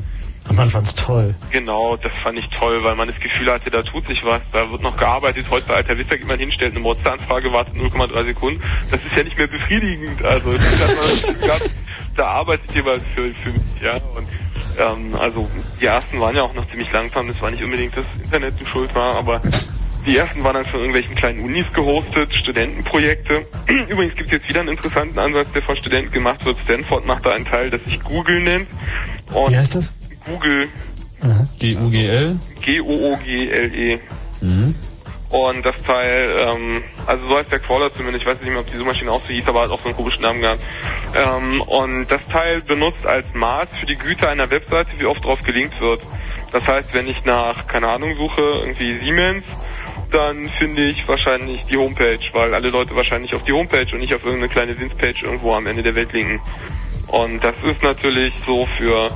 Und man fand's toll. Genau, das fand ich toll, weil man das Gefühl hatte, da tut sich was, da wird noch gearbeitet. Heute bei Alter Vista geht man hinstellt, eine Monsteranfrage wartet 0,3 Sekunden. Das ist ja nicht mehr befriedigend. Also gehabt, da arbeitet jemand für, für mich, ja. Und ähm, also die ersten waren ja auch noch ziemlich langsam, das war nicht unbedingt das Internet die schuld war, aber die ersten waren dann von irgendwelchen kleinen Unis gehostet, Studentenprojekte. Übrigens gibt es jetzt wieder einen interessanten Ansatz, der von Studenten gemacht wird. Stanford macht da einen Teil, das sich Google nennt. Und Wie heißt das? Google G-U-G-L? G-O-O-G-L-E. Und das Teil, ähm, also so heißt der Crawler zumindest, ich weiß nicht mehr, ob die Suchmaschine auch so hieß, aber hat auch so einen komischen Namen gehabt. Ähm, und das Teil benutzt als Maß für die Güte einer Webseite, wie oft drauf gelinkt wird. Das heißt, wenn ich nach, keine Ahnung, suche, irgendwie Siemens, dann finde ich wahrscheinlich die Homepage, weil alle Leute wahrscheinlich auf die Homepage und nicht auf irgendeine kleine Sinspage irgendwo am Ende der Welt linken. Und das ist natürlich so für,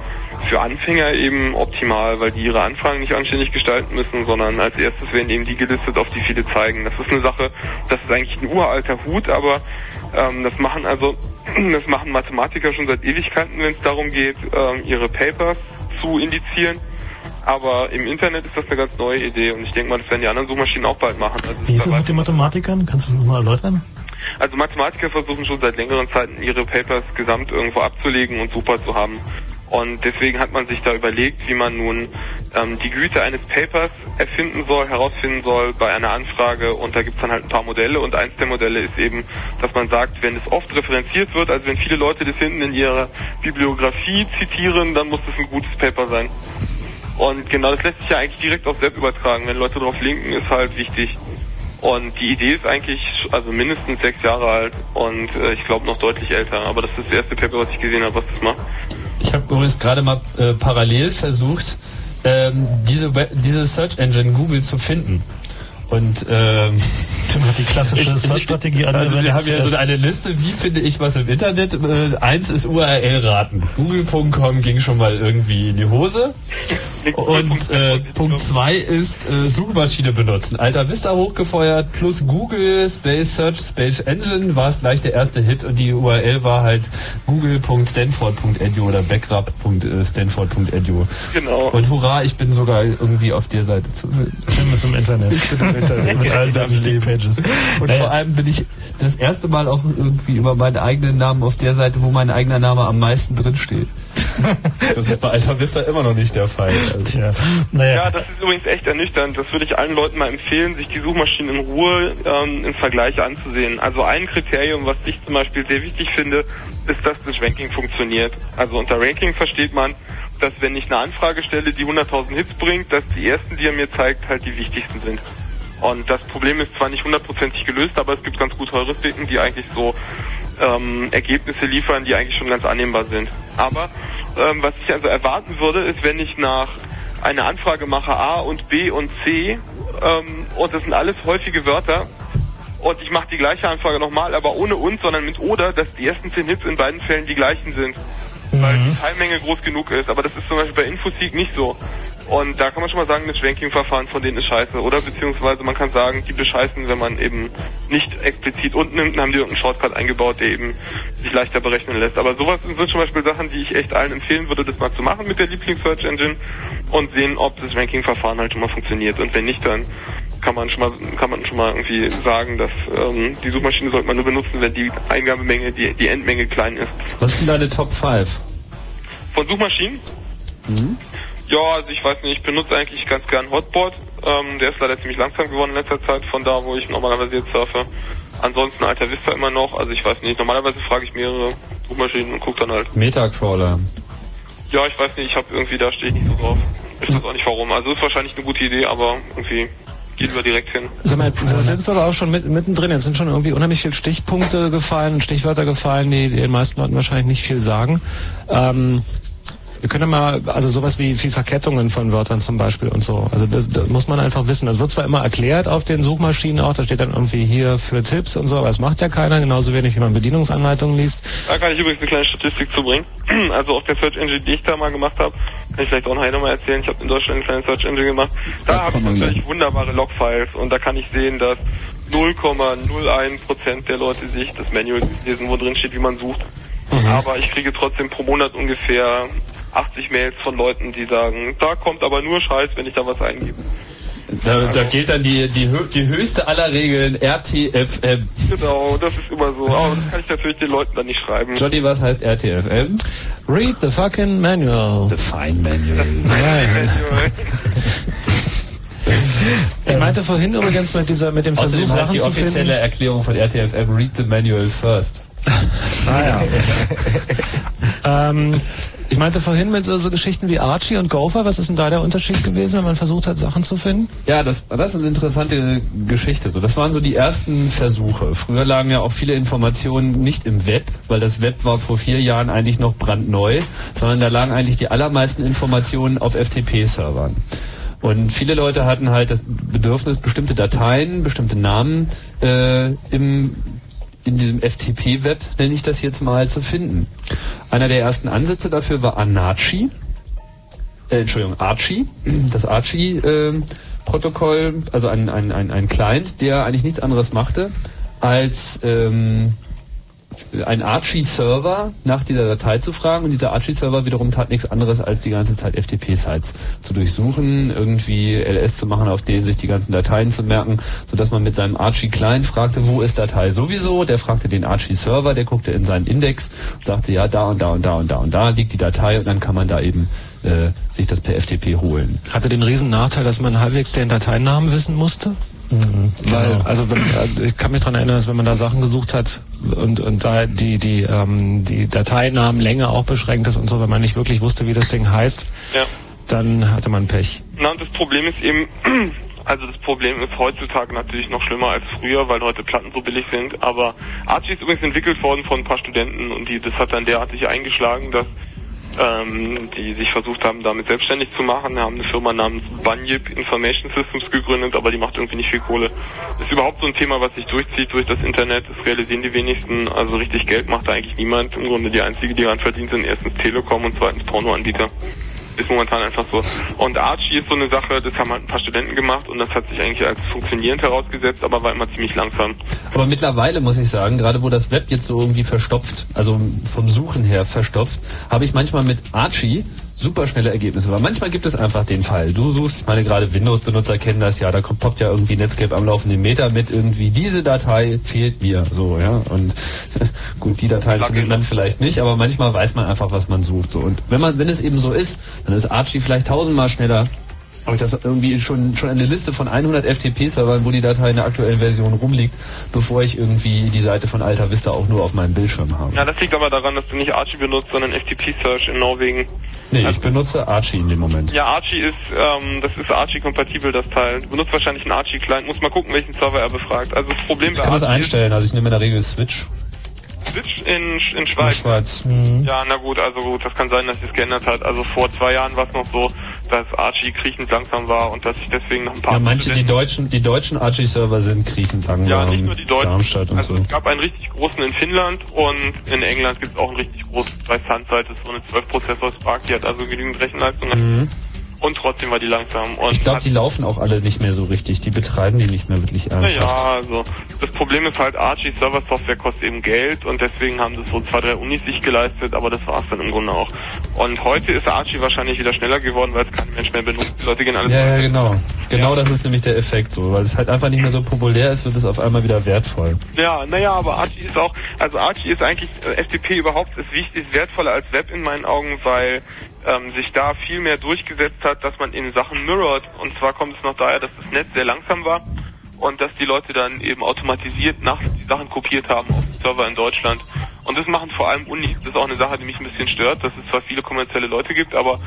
für Anfänger eben optimal, weil die ihre Anfragen nicht anständig gestalten müssen, sondern als erstes werden eben die gelistet, auf die viele zeigen. Das ist eine Sache, das ist eigentlich ein uralter Hut, aber ähm, das machen also, das machen Mathematiker schon seit Ewigkeiten, wenn es darum geht, ähm, ihre Papers zu indizieren. Aber im Internet ist das eine ganz neue Idee und ich denke mal, das werden die anderen Suchmaschinen auch bald machen. Also Wie ist es mit den Mathematikern? Kannst du das nochmal erläutern? also Mathematiker versuchen schon seit längeren Zeiten ihre Papers gesamt irgendwo abzulegen und super zu haben. Und deswegen hat man sich da überlegt, wie man nun ähm, die Güte eines Papers erfinden soll, herausfinden soll bei einer Anfrage. Und da gibt's dann halt ein paar Modelle. Und eins der Modelle ist eben, dass man sagt, wenn es oft referenziert wird, also wenn viele Leute das hinten in ihrer Bibliografie zitieren, dann muss das ein gutes Paper sein. Und genau das lässt sich ja eigentlich direkt auf Web übertragen. Wenn Leute drauf linken, ist halt wichtig. Und die Idee ist eigentlich also mindestens sechs Jahre alt und äh, ich glaube noch deutlich älter. Aber das ist das erste Paper, was ich gesehen habe, was das macht. Ich habe übrigens gerade mal äh, parallel versucht, ähm, diese, Web diese Search Engine Google zu finden. Und ähm, Tim hat die klassische Search-Strategie Also wir haben hier so eine Liste, wie finde ich was im Internet. Äh, eins ist URL-Raten. Google.com ging schon mal irgendwie in die Hose. Und äh, Punkt zwei ist äh, Suchmaschine benutzen. Alta Vista hochgefeuert plus Google Space Search Space Engine war es gleich der erste Hit und die URL war halt google.stanford.edu oder backup.stanford.edu. Genau. Und hurra, ich bin sogar irgendwie auf der Seite zu. Tim ist im Internet. Internet. Mit allen seinen Pages. Und Naja. vor allem bin ich das erste Mal auch irgendwie über meinen eigenen Namen auf der Seite, wo mein eigener Name am meisten drin steht. Das ist bei Alta Vista immer noch nicht der Fall. Also. Tja, Ja, das ist übrigens echt ernüchternd. Das würde ich allen Leuten mal empfehlen, sich die Suchmaschinen in Ruhe ähm, im Vergleich anzusehen. Also ein Kriterium, was ich zum Beispiel sehr wichtig finde, ist, dass das Ranking funktioniert. Also unter Ranking versteht man, dass wenn ich eine Anfrage stelle, die 100.000 Hits bringt, dass die ersten, die er mir zeigt, halt die wichtigsten sind. Und das Problem ist zwar nicht hundertprozentig gelöst, aber es gibt ganz gute Heuristiken, die eigentlich so ähm, Ergebnisse liefern, die eigentlich schon ganz annehmbar sind. Aber ähm, was ich also erwarten würde, ist, wenn ich nach eine Anfrage mache A und B und C ähm, und das sind alles häufige Wörter und ich mache die gleiche Anfrage nochmal, aber ohne und, sondern mit oder, dass die ersten 10 Hits in beiden Fällen die gleichen sind. Weil die Teilmenge groß genug ist. Aber das ist zum Beispiel bei Infoseek nicht so. Und da kann man schon mal sagen, das Ranking-Verfahren von denen ist scheiße. Oder beziehungsweise man kann sagen, die bescheißen, wenn man eben nicht explizit unten nimmt, dann haben die irgendeinen Shortcut eingebaut, der eben sich leichter berechnen lässt. Aber sowas sind zum Beispiel Sachen, die ich echt allen empfehlen würde, das mal zu machen mit der Lieblings-Search-Engine und sehen, ob das Ranking-Verfahren halt schon mal funktioniert. Und wenn nicht, dann kann man schon mal kann man schon mal irgendwie sagen, dass ähm, die Suchmaschine sollte man nur benutzen, wenn die Eingabemenge, die, die Endmenge klein ist. Was sind deine Top 5? Von Suchmaschinen? Mhm. Ja, also ich weiß nicht, ich benutze eigentlich ganz gern Hotbot. Ähm, der ist leider ziemlich langsam geworden in letzter Zeit, von da, wo ich normalerweise jetzt surfe. Ansonsten Alta Vista immer noch, also ich weiß nicht, normalerweise frage ich mehrere Suchmaschinen und gucke dann halt. Metacrawler. Ja, ich weiß nicht, ich habe irgendwie, da stehe ich nicht so drauf. Ich weiß auch nicht warum. Also ist wahrscheinlich eine gute Idee, aber irgendwie geht wir direkt hin. Sag mal, jetzt sind wir aber auch schon mit, mittendrin. Jetzt sind schon irgendwie unheimlich viele Stichpunkte gefallen, Stichwörter gefallen, die, die den meisten Leuten wahrscheinlich nicht viel sagen. Ähm, wir können ja mal, also sowas wie viel Verkettungen von Wörtern zum Beispiel und so. Also das, das muss man einfach wissen. Das wird zwar immer erklärt auf den Suchmaschinen auch, da steht dann irgendwie hier für Tipps und so, aber das macht ja keiner, genauso wenig wie man Bedienungsanleitungen liest. Da kann ich übrigens eine kleine Statistik zu bringen. Also auf der Search Engine, die ich da mal gemacht habe, kann ich vielleicht auch nachher nochmal erzählen. Ich habe in Deutschland eine kleine Search Engine gemacht. Da habe ich natürlich wunderbare Logfiles und da kann ich sehen, dass 0,01% der Leute sich das Manual lesen, wo drin steht, wie man sucht. Aber ich kriege trotzdem pro Monat ungefähr 80 Mails von Leuten, die sagen, da kommt aber nur Scheiß, wenn ich da was eingebe. Da, da gilt dann die, die, die höchste aller Regeln, RTFM. Genau, das ist immer so. Aber das kann ich natürlich den Leuten dann nicht schreiben. Johnny, was heißt RTFM? Read the fucking manual. The fine manual. Ich meinte vorhin übrigens mit dieser, mit dem Versuch, Außerdem heißt Sachen die zu offizielle finden. Erklärung von RTFM, read the manual first. Ah, ja. ähm, ich meinte vorhin mit so, so Geschichten wie Archie und Gopher, was ist denn da der Unterschied gewesen, wenn man versucht hat, Sachen zu finden? Ja, das, das ist eine interessante Geschichte. Das waren so die ersten Versuche. Früher lagen ja auch viele Informationen nicht im Web, weil das Web war vor vier Jahren eigentlich noch brandneu, sondern da lagen eigentlich die allermeisten Informationen auf FTP-Servern. Und viele Leute hatten halt das Bedürfnis, bestimmte Dateien, bestimmte Namen äh, im in diesem FTP-Web, nenne ich das jetzt mal, zu finden. Einer der ersten Ansätze dafür war Anachi, äh, Entschuldigung, Archie, das Archie-Protokoll, also ein, ein, ein, ein Client, der eigentlich nichts anderes machte, als ähm, ein Archie-Server nach dieser Datei zu fragen und dieser Archie-Server wiederum tat nichts anderes, als die ganze Zeit FTP-Sites zu durchsuchen, irgendwie LS zu machen, auf denen sich die ganzen Dateien zu merken, sodass man mit seinem Archie-Client fragte, wo ist Datei sowieso, der fragte den Archie-Server, der guckte in seinen Index und sagte, ja, da und da und da und da und da liegt die Datei und dann kann man da eben äh, sich das per FTP holen. Hatte den riesen Nachteil, dass man halbwegs den Dateinamen wissen musste? Weil, also wenn, äh, ich kann mich daran erinnern, dass wenn man da Sachen gesucht hat und, und da die, die, ähm, die Dateinamenlänge auch beschränkt ist und so, wenn man nicht wirklich wusste, wie das Ding heißt, Ja. dann hatte man Pech. Na, und das Problem ist eben, also das Problem ist heutzutage natürlich noch schlimmer als früher, weil heute Platten so billig sind, aber Archie ist übrigens entwickelt worden von ein paar Studenten und die, das hat dann derartig eingeschlagen, dass ähm, die sich versucht haben, damit selbstständig zu machen. Wir haben eine Firma namens Bunyip Information Systems gegründet, aber die macht irgendwie nicht viel Kohle. Ist überhaupt so ein Thema, was sich durchzieht durch das Internet. Das realisieren die wenigsten. Also richtig Geld macht da eigentlich niemand. Im Grunde die einzige, die daran verdient, sind erstens Telekom und zweitens Pornoanbieter. Ist momentan einfach so. Und Archie ist so eine Sache, das haben halt ein paar Studenten gemacht und das hat sich eigentlich als funktionierend herausgesetzt, aber war immer ziemlich langsam. Aber mittlerweile muss ich sagen, gerade wo das Web jetzt so irgendwie verstopft, also vom Suchen her verstopft, habe ich manchmal mit Archie super schnelle Ergebnisse. Weil manchmal gibt es einfach den Fall. Du suchst, ich meine gerade Windows-Benutzer kennen das ja, da kommt, poppt ja irgendwie Netscape am laufenden Meter mit irgendwie diese Datei fehlt mir so, ja. Und gut, die Datei findet man vielleicht nicht, aber manchmal weiß man einfach, was man sucht. So. Und wenn man, wenn es eben so ist, dann ist Archie vielleicht tausendmal schneller habe ich das irgendwie schon schon eine Liste von 100 FTP-Servern, wo die Datei in der aktuellen Version rumliegt, bevor ich irgendwie die Seite von Alta Vista auch nur auf meinem Bildschirm habe. Ja, das liegt aber daran, dass du nicht Archie benutzt, sondern FTP Search in Norwegen. Nee, ich benutze Archie in dem Moment. Ja, Archie ist, ähm, das ist Archie-kompatibel, das Teil. Du benutzt wahrscheinlich einen Archie-Client, muss mal gucken, welchen Server er befragt. Also das Problem Ich bei kann das Archie einstellen, also ich nehme in der Regel Switch. Switch in, in Schweiz. In Schweiz. Mhm. Ja, na gut, also gut, das kann sein, dass sich das geändert hat. Also vor zwei Jahren war es noch so, dass Archie kriechend langsam war und dass ich deswegen noch ein paar Ja, manche, die deutschen, die deutschen Archie-Server sind kriechend langsam. Ja, nicht nur die Deutschen. Darmstadt und also so. es gab einen richtig großen in Finnland und in England gibt es auch einen richtig großen bei Sunsight, das ist so eine 12 Prozessor Spark, die hat also genügend Rechenleistung. Mhm. Und trotzdem war die langsam. Und Ich glaube, die laufen auch alle nicht mehr so richtig. Die betreiben die nicht mehr wirklich ernsthaft. Naja, also das Problem ist halt, Archie Server Software kostet eben Geld und deswegen haben das so zwei, drei Unis sich geleistet, aber das war's dann im Grunde auch. Und heute ist Archie wahrscheinlich wieder schneller geworden, weil es kein Mensch mehr benutzt. Die Leute gehen alles Ja, ja, genau. Genau das ist nämlich der Effekt so. Weil es halt einfach nicht mehr so populär ist, wird es auf einmal wieder wertvoll. Ja, naja, aber Archie ist auch, also Archie ist eigentlich, äh, FTP überhaupt ist wichtig, ist wertvoller als Web in meinen Augen, weil ähm, sich da viel mehr durchgesetzt hat, dass man in Sachen mirrored. Und zwar kommt es noch daher, dass das Netz sehr langsam war und dass die Leute dann eben automatisiert nachts die Sachen kopiert haben auf den Server in Deutschland. Und das machen vor allem Unis. Das ist auch eine Sache, die mich ein bisschen stört, dass es zwar viele kommerzielle Leute gibt, aber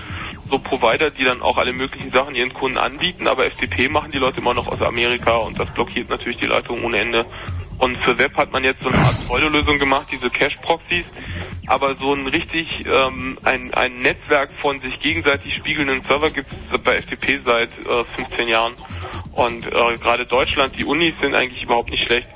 so Provider, die dann auch alle möglichen Sachen ihren Kunden anbieten, aber FTP machen die Leute immer noch aus Amerika und das blockiert natürlich die Leitung ohne Ende. Und für Web hat man jetzt so eine Art Pseudolösung gemacht, diese Cache-Proxys, aber so ein richtig ähm, ein, ein Netzwerk von sich gegenseitig spiegelnden Server gibt es bei FTP seit äh, 15 Jahren. Und äh, gerade Deutschland, die Unis sind eigentlich überhaupt nicht schlecht,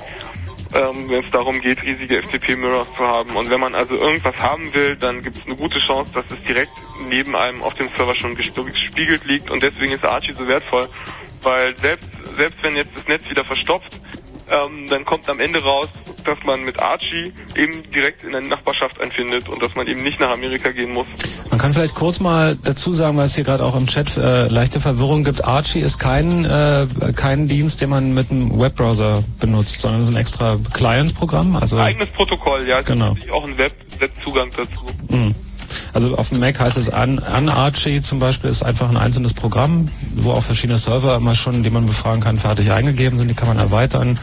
ähm, wenn es darum geht, riesige FTP-Mirrors zu haben. Und wenn man also irgendwas haben will, dann gibt es eine gute Chance, dass es direkt neben einem auf dem Server schon gespiegelt liegt. Und deswegen ist Archie so wertvoll, weil selbst selbst wenn jetzt das Netz wieder verstopft, ähm, dann kommt am Ende raus, dass man mit Archie eben direkt in der Nachbarschaft einfindet und dass man eben nicht nach Amerika gehen muss. Man kann vielleicht kurz mal dazu sagen, weil es hier gerade auch im Chat äh, leichte Verwirrung gibt. Archie ist kein, äh, kein Dienst, den man mit einem Webbrowser benutzt, sondern es ist ein extra Client-Programm. Also, Eigenes Protokoll, ja, es Genau. natürlich auch einen Web Webzugang dazu. mh. Also auf dem Mac heißt es an, an Archie zum Beispiel ist einfach ein einzelnes Programm, wo auch verschiedene Server immer schon, die man befragen kann, fertig eingegeben sind. Die kann man erweitern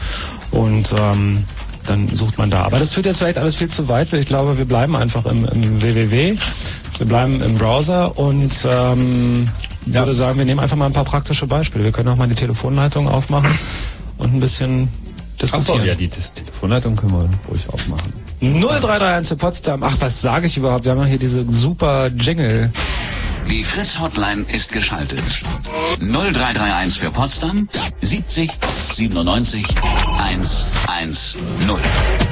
und ähm, dann sucht man da. Aber das führt jetzt vielleicht alles viel zu weit, weil ich glaube, wir bleiben einfach im, im www. Wir bleiben im Browser und ähm, würde sagen, wir nehmen einfach mal ein paar praktische Beispiele. Wir können auch mal die Telefonleitung aufmachen und ein bisschen Achso, diskutieren. ja, die Dis- Telefonleitung können wir ruhig aufmachen. 0331 für Potsdam. Ach, was sage ich überhaupt? Wir haben ja hier diese super Jingle. Die Fritz Hotline ist geschaltet. 0331 für Potsdam 70 97 110.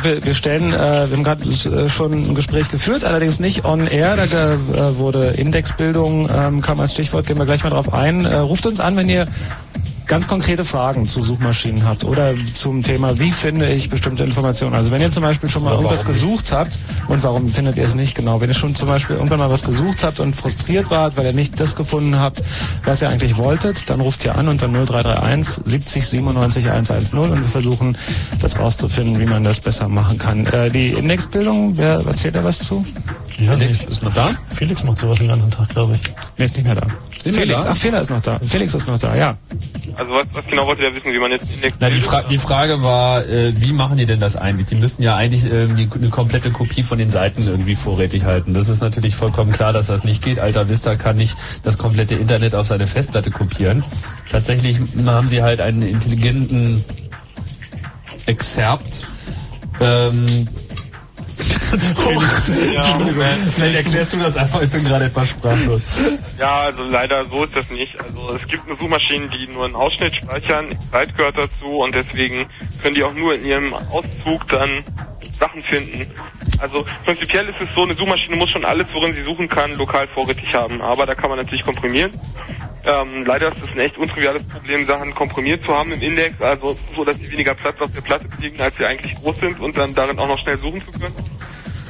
glaube, wir, wir stellen, äh, wir haben gerade äh, schon ein Gespräch geführt, allerdings nicht on air. Da äh, wurde Indexbildung, ähm, kam als Stichwort, gehen wir gleich mal drauf ein. Äh, ruft uns an, wenn ihr ganz konkrete Fragen zu Suchmaschinen habt oder zum Thema, wie finde ich bestimmte Informationen. Also wenn ihr zum Beispiel schon mal Oder irgendwas gesucht habt und warum findet ihr es nicht genau? Wenn ihr schon zum Beispiel irgendwann mal was gesucht habt und frustriert wart, weil ihr nicht das gefunden habt, was ihr eigentlich wolltet, dann ruft ihr an unter 0331 70 97 110 und wir versuchen das rauszufinden, wie man das besser machen kann. Äh, die Indexbildung, wer erzählt da was zu? Felix ist noch da? Felix macht sowas den ganzen Tag, glaube ich. Nee, ist nicht mehr da. Felix, da? ach, Fehler ist noch da. Felix ist noch da, ja. Also was, was genau wollt ihr da wissen, wie man jetzt Index Na, die, Fra die Frage war, äh, wie machen die denn das eigentlich? Die müssten ja eigentlich ähm, die, eine komplette Kopie von den Seiten irgendwie vorrätig halten. Das ist natürlich vollkommen klar, dass das nicht geht. Alta Vista kann nicht das komplette Internet auf seine Festplatte kopieren. Tatsächlich haben sie halt einen intelligenten Exerpt. Ähm, Ja. Vielleicht erklärst du das einfach, ich bin gerade etwas sprachlos. Ja, also leider so ist das nicht. Also es gibt eine Suchmaschinen, die nur einen Ausschnitt speichern, Zeit gehört dazu und deswegen können die auch nur in ihrem Auszug dann Sachen finden. Also prinzipiell ist es so, eine Suchmaschine muss schon alles, worin sie suchen kann, lokal vorrätig haben. Aber da kann man natürlich komprimieren. Ähm, leider ist es ein echt untriviales Problem, Sachen komprimiert zu haben im Index, also so, dass sie weniger Platz auf der Platte kriegen, als sie eigentlich groß sind und dann darin auch noch schnell suchen zu können.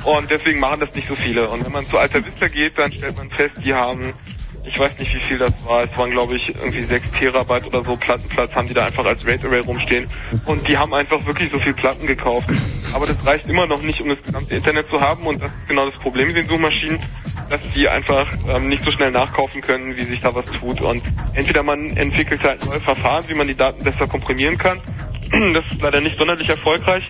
Und deswegen machen das nicht so viele. Und wenn man zu Alta Vista geht, dann stellt man fest, die haben, ich weiß nicht wie viel das war, es waren glaube ich irgendwie 6 Terabyte oder so Plattenplatz, haben die da einfach als RAID Array rumstehen. Und die haben einfach wirklich so viel Platten gekauft. Aber das reicht immer noch nicht, um das gesamte Internet zu haben. Und das ist genau das Problem mit den Suchmaschinen, dass die einfach ähm, nicht so schnell nachkaufen können, wie sich da was tut. Und entweder man entwickelt halt neue Verfahren, wie man die Daten besser komprimieren kann. Das ist leider nicht sonderlich erfolgreich.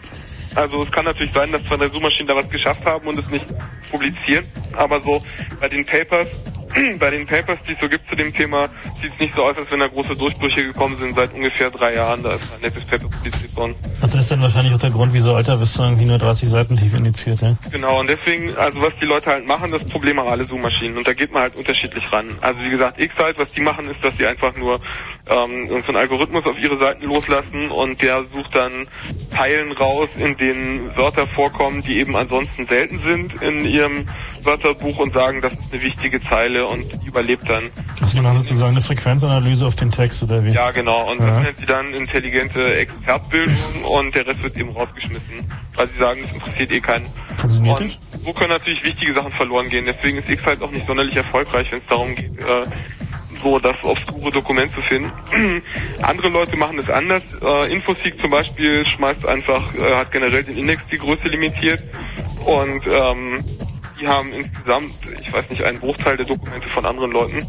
Also es kann natürlich sein, dass zwei der Suchmaschinen da was geschafft haben und es nicht publizieren. Aber so bei den Papers, bei den Papers, die es so gibt zu dem Thema, sieht es nicht so aus, als wenn da große Durchbrüche gekommen sind seit ungefähr drei Jahren. Da ist ein nettes Paper publiziert worden. Und das ist dann wahrscheinlich auch der Grund, wieso Alta Vista irgendwie nur 30 Seiten tief indiziert, ja? Genau, und deswegen, also was die Leute halt machen, das Problem haben alle Suchmaschinen und da geht man halt unterschiedlich ran. Also wie gesagt, X-Halt, was die machen, ist, dass sie einfach nur ähm, so einen Algorithmus auf ihre Seiten loslassen und der sucht dann Teilen raus, in denen Wörter vorkommen, die eben ansonsten selten sind in ihrem Wörterbuch und sagen, das ist eine wichtige Zeile und die überlebt dann. Das ist dann sozusagen eine Frequenzanalyse auf den Text, oder wie? Ja, genau. Und Ja. das nennt sie dann intelligente Expertbildung und der Rest wird eben rausgeschmissen, weil sie sagen, das interessiert eh keinen. Funktioniert und so können natürlich wichtige Sachen verloren gehen. Deswegen ist X halt auch nicht sonderlich erfolgreich, wenn es darum geht, äh, so das obskure Dokument zu finden. Andere Leute machen es anders. Äh, Infoseek zum Beispiel schmeißt einfach, äh, hat generell den Index die Größe limitiert und ähm, die haben insgesamt, ich weiß nicht, einen Bruchteil der Dokumente von anderen Leuten.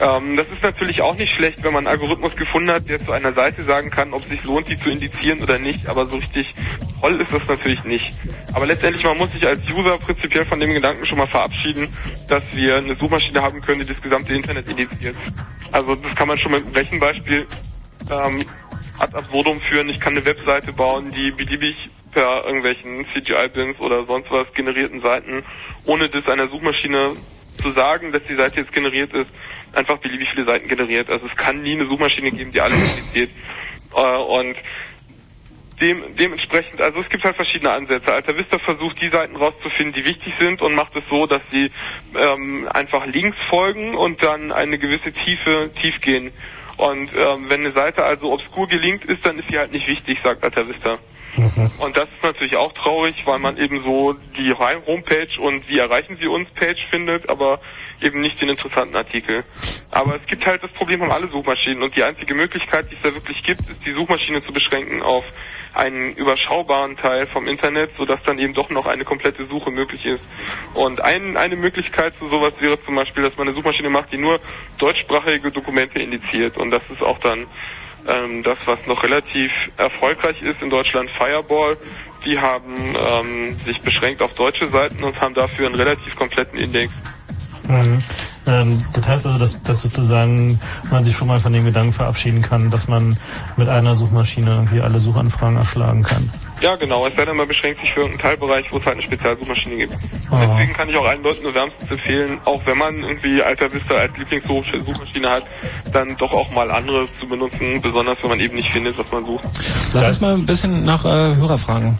Ähm, das ist natürlich auch nicht schlecht, wenn man einen Algorithmus gefunden hat, der zu einer Seite sagen kann, ob es sich lohnt, die zu indizieren oder nicht. Aber so richtig toll ist das natürlich nicht. Aber letztendlich, man muss sich als User prinzipiell von dem Gedanken schon mal verabschieden, dass wir eine Suchmaschine haben können, die das gesamte Internet indiziert. Also das kann man schon mit einem Rechenbeispiel ähm, ad absurdum führen. Ich kann eine Webseite bauen, die beliebig per irgendwelchen CGI-Bins oder sonst was generierten Seiten, ohne das einer Suchmaschine zu sagen, dass die Seite jetzt generiert ist, einfach beliebig viele Seiten generiert. Also es kann nie eine Suchmaschine geben, die alles indiziert. Äh, und dem, dementsprechend, also es gibt halt verschiedene Ansätze. Alta Vista versucht, die Seiten rauszufinden, die wichtig sind und macht es so, dass sie ähm, einfach Links folgen und dann eine gewisse Tiefe tief gehen. Und ähm, wenn eine Seite also obskur gelinkt ist, dann ist sie halt nicht wichtig, sagt Alta Vista. Und das ist natürlich auch traurig, weil man eben so die Homepage und wie erreichen Sie uns Page findet, aber eben nicht den interessanten Artikel. Aber es gibt halt das Problem haben alle Suchmaschinen und die einzige Möglichkeit, die es da wirklich gibt, ist die Suchmaschine zu beschränken auf einen überschaubaren Teil vom Internet, sodass dann eben doch noch eine komplette Suche möglich ist. Und ein, eine Möglichkeit zu sowas wäre zum Beispiel, dass man eine Suchmaschine macht, die nur deutschsprachige Dokumente indiziert und das ist auch dann ähm, das, was noch relativ erfolgreich ist in Deutschland, Fireball. Die haben ähm, sich beschränkt auf deutsche Seiten und haben dafür einen relativ kompletten Index. Mhm. Ähm, das heißt also, dass, dass sozusagen man sich schon mal von dem Gedanken verabschieden kann, dass man mit einer Suchmaschine irgendwie alle Suchanfragen erschlagen kann. Ja, genau. Es sei denn, man beschränkt sich für irgendeinen Teilbereich, wo es halt eine Spezialsuchmaschine gibt. Und Ah. deswegen kann ich auch allen Leuten nur wärmstens empfehlen, auch wenn man irgendwie Alta Vista als Lieblingssuchmaschine hat, dann doch auch mal andere zu benutzen, besonders wenn man eben nicht findet, was man sucht. Lass uns mal ein bisschen nach äh, Hörer fragen.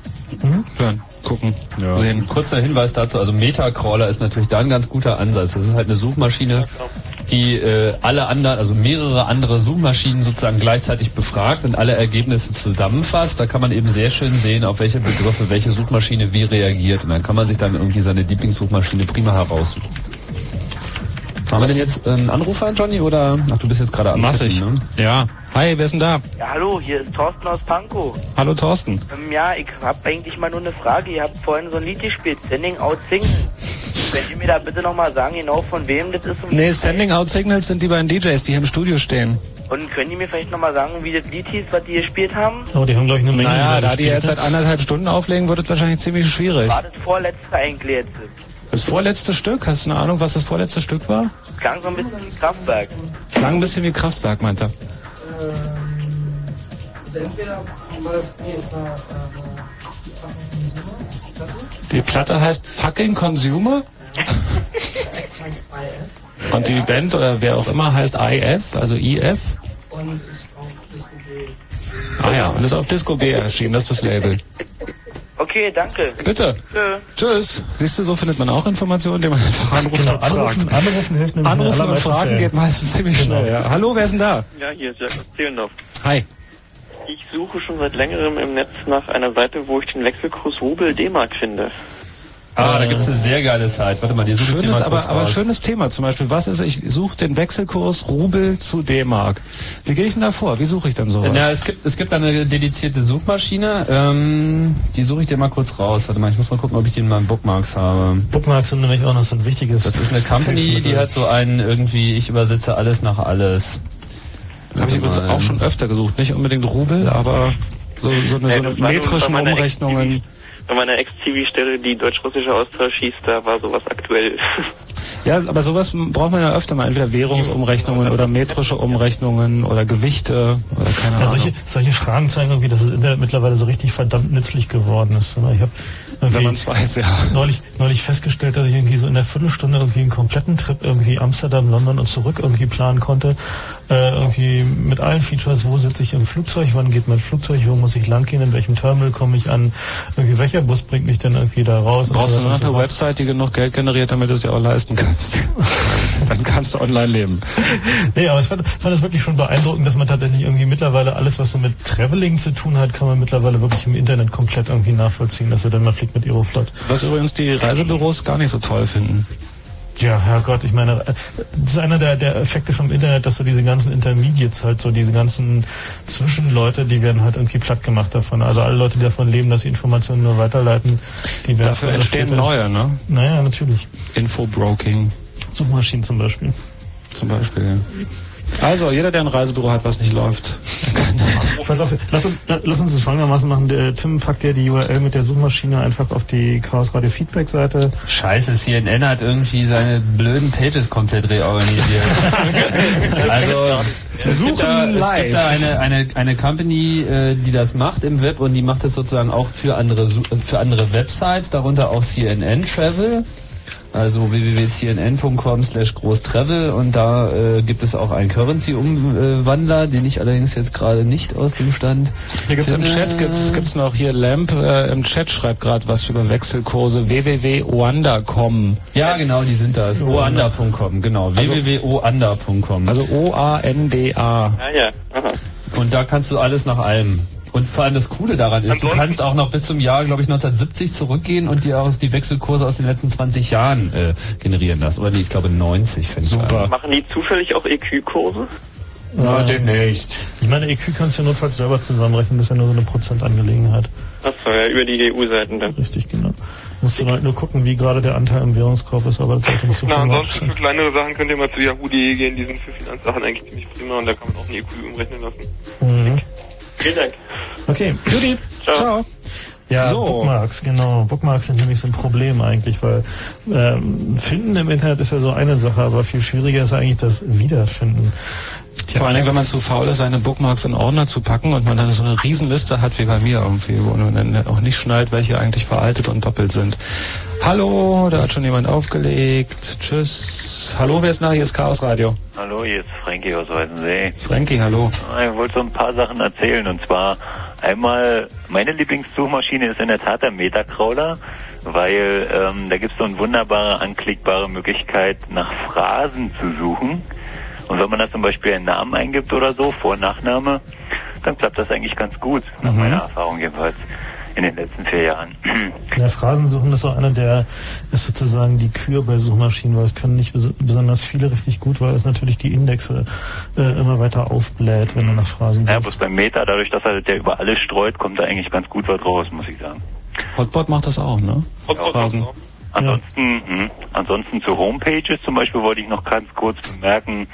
Hören, gucken, Ja. sehen. Ein kurzer Hinweis dazu, also Metacrawler ist natürlich da ein ganz guter Ansatz. Das ist halt eine Suchmaschine, die äh, alle anderen, also mehrere andere Suchmaschinen sozusagen gleichzeitig befragt und alle Ergebnisse zusammenfasst. Da kann man eben sehr schön sehen, auf welche Begriffe welche Suchmaschine wie reagiert. Und dann kann man sich dann irgendwie seine Lieblingssuchmaschine prima heraussuchen. Haben wir denn jetzt einen Anrufer, Johnny, oder? Ach, du bist jetzt gerade am Massig. Tippen, ne? Ja. Hi, wer ist denn da? Ja, hallo, hier ist Thorsten aus Pankow. Hallo Thorsten. Ähm, ja, ich hab eigentlich mal nur eine Frage. Ihr habt vorhin so ein Lied gespielt, Sending Out Single. Könnt ihr mir da bitte nochmal sagen, genau von wem das ist? Nee, Sending Out Signals sind die beiden DJs, die hier im Studio stehen. und können die mir vielleicht nochmal sagen, wie das Lied hieß, was die gespielt haben? Oh, die haben, glaube ich, eine Menge. Naja, da die jetzt ne? seit anderthalb Stunden auflegen, wird es wahrscheinlich ziemlich schwierig. War das vorletzte eigentlich jetzt? Das vorletzte Stück, hast du eine Ahnung, was das vorletzte Stück war? Klang so ein bisschen wie Kraftwerk. Klang ein bisschen wie Kraftwerk, meint er. Die Platte heißt Fucking Consumer und die Band oder wer auch immer heißt IF, also IF. und ist auf Disco B. Ah ja, und ist auf Disco B erschienen, das ist das Label. Okay, danke. Bitte. Tschö. Tschüss. Siehst du, so findet man auch Informationen, indem man einfach anruft Genau, und fragt. anrufen, anrufen hilft nämlich Anrufen und Fragen Fällen. geht meistens ziemlich Genau. schnell. Ja. Hallo, wer ist denn da? Ja, hier ist Jakob Zehlendorf. Hi. Ich suche schon seit längerem im Netz nach einer Seite, wo ich den Wechselkurs Rubel D-Mark finde. Ah, da gibt's eine sehr geile Zeit. Warte mal, die suche ich dir Schönes, mal kurz aber, aber schönes Thema. Zum Beispiel, was ist, ich suche den Wechselkurs Rubel zu D-Mark. Wie gehe ich denn da vor? Wie suche ich denn sowas? Ja, es gibt, es gibt eine dedizierte Suchmaschine, ähm, die suche ich dir mal kurz raus. Warte mal, ich muss mal gucken, ob ich die in meinen Bookmarks habe. Bookmarks sind nämlich auch noch so ein wichtiges. Das ist eine Company, die hat so einen irgendwie, ich übersetze alles nach alles. Habe ich übrigens auch schon öfter gesucht. Nicht unbedingt Rubel, aber so, so eine, so eine metrischen Umrechnungen. Bei meiner Ex-TV-Stelle, die deutsch-russische Austausch hieß, da war sowas aktuell. Ja, aber sowas braucht man ja öfter mal. Entweder Währungsumrechnungen oder metrische Umrechnungen oder Gewichte oder keine Ja, Ahnung. solche, solche Fragen zeigen irgendwie, dass das Internet mittlerweile so richtig verdammt nützlich geworden ist. oder? Ich habe Wenn man's weiß, ja. neulich, neulich festgestellt, dass ich irgendwie so in der Viertelstunde irgendwie einen kompletten Trip irgendwie Amsterdam, London und zurück irgendwie planen konnte. Äh, irgendwie mit allen Features, wo sitze ich im Flugzeug, wann geht mein Flugzeug, wo muss ich lang gehen, in welchem Terminal komme ich an, irgendwie welcher Bus bringt mich denn irgendwie da raus. und Brauchst du noch so eine fort. Website, die genug Geld generiert, damit du es dir auch leisten kannst. Dann kannst du online leben. Nee, aber ich fand, fand es wirklich schon beeindruckend, dass man tatsächlich irgendwie mittlerweile alles, was so mit Traveling zu tun hat, kann man mittlerweile wirklich im Internet komplett irgendwie nachvollziehen. Also denn man fliegt mit Aeroflot. Was übrigens die Reisebüros gar nicht so toll finden. Ja, Herrgott, ich meine, äh, das ist einer der, der Effekte vom Internet, dass so diese ganzen Intermediates halt so, diese ganzen Zwischenleute, die werden halt irgendwie platt gemacht davon. Also alle Leute, die davon leben, dass sie Informationen nur weiterleiten, die werden Dafür entstehen später- neue, ne? Naja, natürlich. Infobroking. Suchmaschinen zum Beispiel. Zum Beispiel, ja. Also, jeder, der ein Reisebüro hat, was nicht läuft. Pass auf, lass, uns- lass uns das folgendermaßen machen. Der Tim packt ja die URL mit der Suchmaschine einfach auf die Chaos Radio Feedback Seite. Scheiße, CNN hat irgendwie seine blöden Pages komplett reorganisiert. also es Suchen gibt da, es live. gibt da eine, eine, eine Company, äh, die das macht im Web und die macht das sozusagen auch für andere Su- für andere Websites, darunter auch CNN Travel. Also www.cnn.com slash großtravel und da äh, gibt es auch einen Currency-Umwandler, den ich allerdings jetzt gerade nicht aus dem Stand Hier gibt's im. Chat, gibt's, gibt's noch hier Lamp, äh, im Chat schreibt gerade was über Wechselkurse www.oanda.com. Ja, genau, die sind das. oanda.com, genau. Also- www.oanda.com. Also O-A-N-D-A. Ah ja, aha. Und da kannst du alles nach allem. Und vor allem das Coole daran ist, du kannst auch noch bis zum Jahr, glaube ich, 1970 zurückgehen und dir auch die Wechselkurse aus den letzten 20 Jahren äh, generieren lassen. Oder nee, ich glaube 90 fängt Super. Machen die zufällig auch EQ-Kurse? Na, demnächst. Ich meine, EQ kannst du ja notfalls selber zusammenrechnen, das ist ja nur so eine Prozentangelegenheit. Achso, ja, über die EU-Seiten dann. Richtig, genau. Musst du halt nur gucken, wie gerade der Anteil im Währungskorb ist, aber das sollte nicht so Na, ansonsten für kleinere Sachen könnt ihr mal zu Yahoo.de gehen, die sind für Finanzsachen eigentlich ziemlich prima und da kann man auch eine EQ umrechnen lassen. Mhm. Vielen Dank. Okay, Judy. Ciao. Ja, So. Bookmarks, genau. Bookmarks sind nämlich so ein Problem eigentlich, weil ähm, Finden im Internet ist ja so eine Sache, aber viel schwieriger ist eigentlich das Wiederfinden. Vor allen Dingen, wenn man zu faul ist, seine Bookmarks in Ordner zu packen und man dann so eine Riesenliste hat wie bei mir irgendwie, wo man dann auch nicht schnallt, welche eigentlich veraltet und doppelt sind. Hallo, da hat schon jemand aufgelegt. Tschüss. Hallo, wer ist nach? Hier ist Chaos Radio. Hallo, hier ist Frankie aus Weißensee. Frankie, hallo. Ich wollte so ein paar Sachen erzählen. Und zwar einmal, meine Lieblingssuchmaschine ist in der Tat der Metacrawler, weil ähm, da gibt es so eine wunderbare, anklickbare Möglichkeit, nach Phrasen zu suchen. Und wenn man da zum Beispiel einen Namen eingibt oder so, Vor- und Nachname, dann klappt das eigentlich ganz gut, nach Mhm. meiner Erfahrung jedenfalls in den letzten vier Jahren. Ja, Phrasensuchen ist auch einer der, ist sozusagen die Kür bei Suchmaschinen, weil es können nicht bes besonders viele richtig gut, weil es natürlich die Indexe äh, immer weiter aufbläht, wenn du nach Phrasen Ja, suchst. bloß beim Meta, dadurch, dass er der über alles streut, kommt da eigentlich ganz gut was raus, muss ich sagen. Hotbot macht das auch, ne? Phrasen. Ansonsten, mh, ansonsten zu Homepages zum Beispiel wollte ich noch ganz kurz bemerken,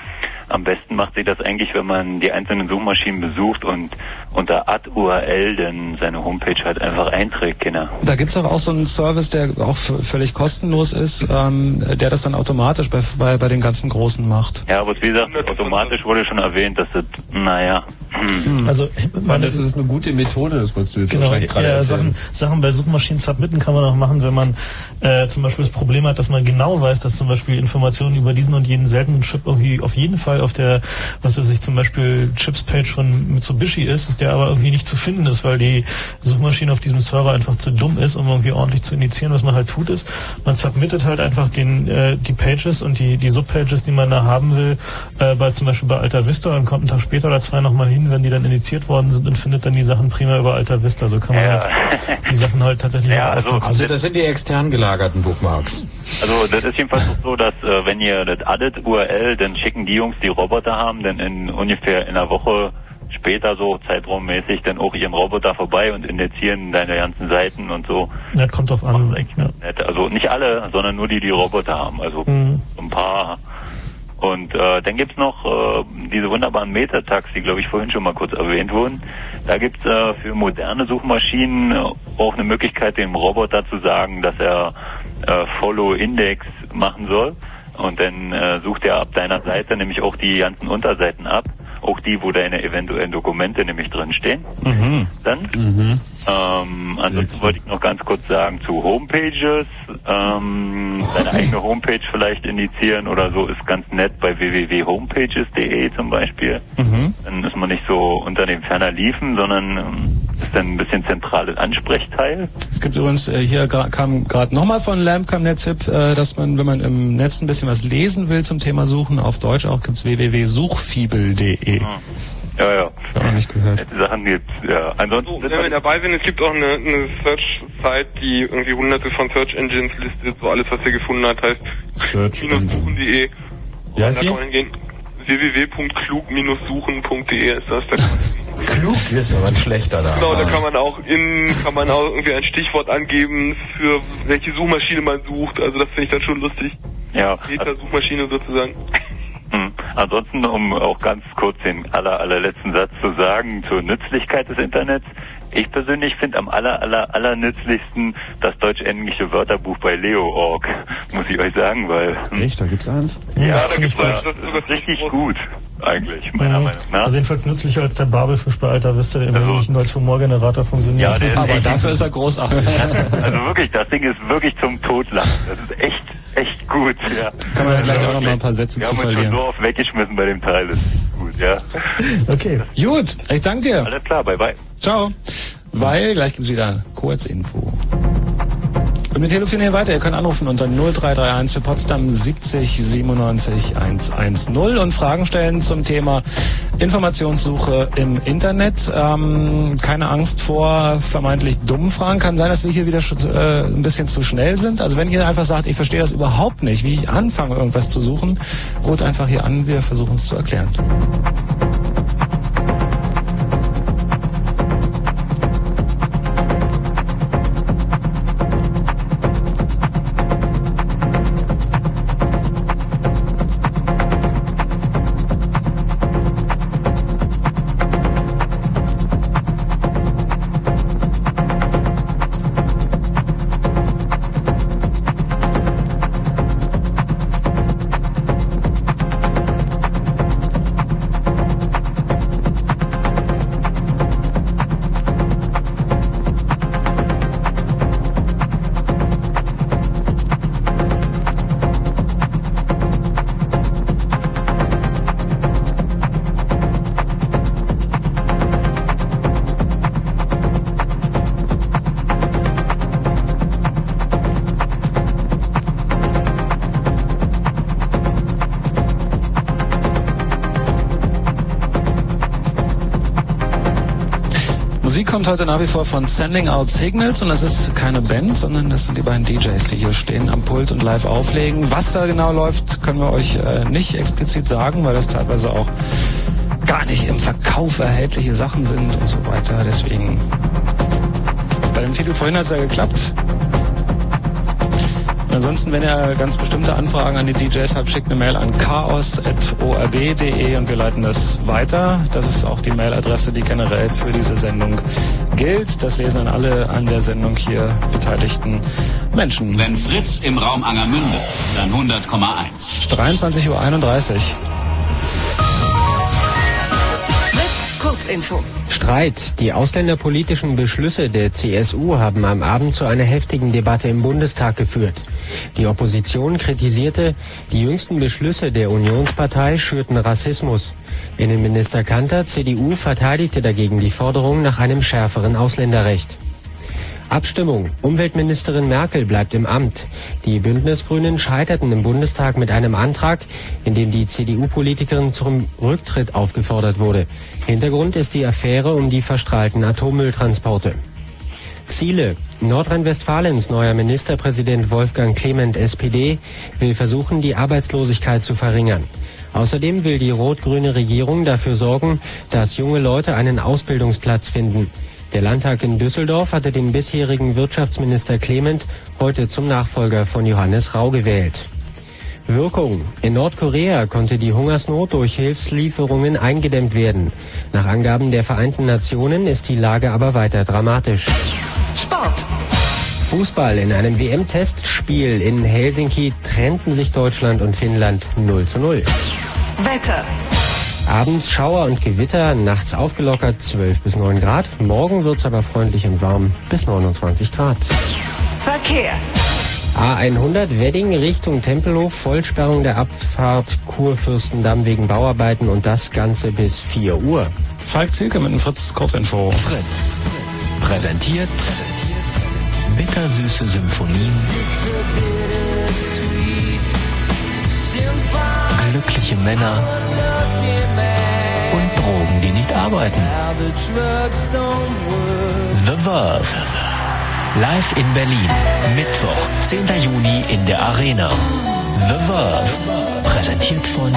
am besten macht sich das eigentlich, wenn man die einzelnen Suchmaschinen besucht und unter Ad-URL dann seine Homepage halt einfach einträgt, Kinder. Da gibt's doch auch so einen Service, der auch völlig kostenlos ist, ähm, der das dann automatisch bei, bei, bei den ganzen Großen macht. Ja, aber wie gesagt, automatisch wurde schon erwähnt, dass das, naja, Also, Weil das ist eine gute Methode, das wolltest du jetzt Genau, wahrscheinlich gerade ja. Sachen, Sachen bei Suchmaschinen submitten kann man auch machen, wenn man äh, zum Beispiel das Problem hat, dass man genau weiß, dass zum Beispiel Informationen über diesen und jeden seltenen Chip irgendwie auf jeden Fall auf der, was weiß ich, zum Beispiel Chips-Page von Mitsubishi ist, der aber irgendwie nicht zu finden ist, weil die Suchmaschine auf diesem Server einfach zu dumm ist, um irgendwie ordentlich zu initiieren, was man halt tut ist. Man submittet halt einfach den, äh, die Pages und die, die Subpages, die man da haben will, äh, bei zum Beispiel bei Alta Vista und kommt einen Tag später oder zwei nochmal hin, wenn die dann initiiert worden sind und findet dann die Sachen prima über Alta Vista. So kann man halt die Sachen halt tatsächlich Ja, auch also-. Also das sind die extern gelagerten Bookmarks. Also das ist jedenfalls auch so, dass äh, wenn ihr das addet URL, dann schicken die Jungs, die Roboter haben, dann in ungefähr in einer Woche später so zeitraummäßig dann auch ihren Roboter vorbei und indizieren deine ganzen Seiten und so. Ja, das kommt drauf an. Ja. Nett. Also nicht alle, sondern nur die, die Roboter haben. Also Mhm. ein paar. Und äh, dann gibt's noch äh, diese wunderbaren Metatags, die glaube ich vorhin schon mal kurz erwähnt wurden. Da gibt's äh, für moderne Suchmaschinen auch eine Möglichkeit, dem Roboter zu sagen, dass er äh, Follow Index machen soll. Und dann äh, sucht er ab deiner Seite nämlich auch die ganzen Unterseiten ab, auch die, wo deine eventuellen Dokumente nämlich drinstehen. Mhm. Dann ähm, ansonsten wollte ich noch ganz kurz sagen zu Homepages. Ähm, seine eigene Homepage vielleicht indizieren oder so ist ganz nett bei www.homepages.de zum Beispiel. Mhm. Dann ist man nicht so unter dem ferner Liefen, sondern ähm, ist dann ein bisschen zentrales Ansprechteil. Es gibt übrigens, äh, hier kam gerade nochmal von Lamp kam der Tipp, äh, dass man, wenn man im Netz ein bisschen was lesen will zum Thema Suchen, auf Deutsch auch gibt's www.suchfibel.de. Ja, ja. Hab auch nicht gehört. Nette Sachen gibt's, ja. Ansonsten So, wenn wir dabei sind, es gibt auch eine, eine Search-Site, die irgendwie hunderte von Search Engines listet, so alles, was ihr gefunden habt, heißt die? kann man hingehen. www.klug-suchen.de ist das. Da Klug ist aber ein schlechter da. genau, da kann man auch in, kann man auch irgendwie ein Stichwort angeben, für welche Suchmaschine man sucht. Also das finde ich dann schon lustig. Ja. Meta-Suchmaschine sozusagen. Hm. Ansonsten, um auch ganz kurz den aller, allerletzten Satz zu sagen zur Nützlichkeit des Internets. Ich persönlich finde am aller, aller, aller nützlichsten das deutsch-englische Wörterbuch bei Leo.org, muss ich euch sagen, weil... hm, Echt, da gibt's eins? Ja, das ist da gibt's gut. das, ist richtig gut, eigentlich, meiner Mhm. Meinung nach. Also jedenfalls nützlicher als der Babelfisch bei Alta Vista, der im Wesentlichen nur als Humorgenerator funktioniert. Ja, Aber dafür ist er großartig. Also wirklich, das Ding ist wirklich zum Totlachen. Das ist echt, echt gut, ja. Kann man ja gleich auch noch mal ein paar Sätze zu haben uns schon verlieren. so oft weggeschmissen bei dem Teil, das ist gut, ja. Okay. Gut, ich danke dir. Alles klar, bye bye. Ciao. Weil gleich gibt's wieder Kurzinfo. Und wir telefonieren weiter. Ihr könnt anrufen unter 0331 für Potsdam 70 97 110 und Fragen stellen zum Thema Informationssuche im Internet. Ähm, keine Angst vor vermeintlich dummen Fragen. Kann sein, dass wir hier wieder äh, ein bisschen zu schnell sind. Also wenn ihr einfach sagt, ich verstehe das überhaupt nicht, wie ich anfange, irgendwas zu suchen, ruht einfach hier an. Wir versuchen es zu erklären. Heute nach wie vor von Sending Out Signals und das ist keine Band, sondern das sind die beiden DJs, die hier stehen am Pult und live auflegen. Was da genau läuft, können wir euch äh, nicht explizit sagen, weil das teilweise auch gar nicht im Verkauf erhältliche Sachen sind und so weiter. Deswegen bei dem Titel vorhin hat es ja geklappt. Und ansonsten, wenn ihr ganz bestimmte Anfragen an die DJs habt, schickt eine Mail an chaos.orb.de und wir leiten das weiter. Das ist auch die Mailadresse, die generell für diese Sendung gilt. Das lesen dann alle an der Sendung hier beteiligten Menschen. Wenn Fritz im Raum Angermünde, dann 100,1. 23.31 Uhr. Fritz Kurzinfo. Streit. Die ausländerpolitischen Beschlüsse der CSU haben am Abend zu einer heftigen Debatte im Bundestag geführt. Die Opposition kritisierte, die jüngsten Beschlüsse der Unionspartei schürten Rassismus. Innenminister Kanter, CDU, verteidigte dagegen die Forderung nach einem schärferen Ausländerrecht. Abstimmung. Umweltministerin Merkel bleibt im Amt. Die Bündnisgrünen scheiterten im Bundestag mit einem Antrag, in dem die CDU-Politikerin zum Rücktritt aufgefordert wurde. Hintergrund ist die Affäre um die verstrahlten Atommülltransporte. Ziele. Nordrhein-Westfalens neuer Ministerpräsident Wolfgang Clement SPD will versuchen, die Arbeitslosigkeit zu verringern. Außerdem will die rot-grüne Regierung dafür sorgen, dass junge Leute einen Ausbildungsplatz finden. Der Landtag in Düsseldorf hatte den bisherigen Wirtschaftsminister Clement heute zum Nachfolger von Johannes Rau gewählt. Wirkung. In Nordkorea konnte die Hungersnot durch Hilfslieferungen eingedämmt werden. Nach Angaben der Vereinten Nationen ist die Lage aber weiter dramatisch. Sport. Fußball. In einem WM-Testspiel in Helsinki trennten sich Deutschland und Finnland 0 zu 0. Wetter. Abends Schauer und Gewitter, nachts aufgelockert 12 bis 9 Grad. Morgen wird's aber freundlich und warm bis 29 Grad. Verkehr. A100 Wedding Richtung Tempelhof, Vollsperrung der Abfahrt Kurfürstendamm wegen Bauarbeiten und das Ganze bis 4 Uhr. Falk Zielke mit einem Fritz Kurzinfo. Fritz. Präsentiert bittersüße Symphonien. Glückliche Männer und Drogen, die nicht arbeiten. The Verve. Live in Berlin. Mittwoch, 10. Juni in der Arena. The Verve. Präsentiert von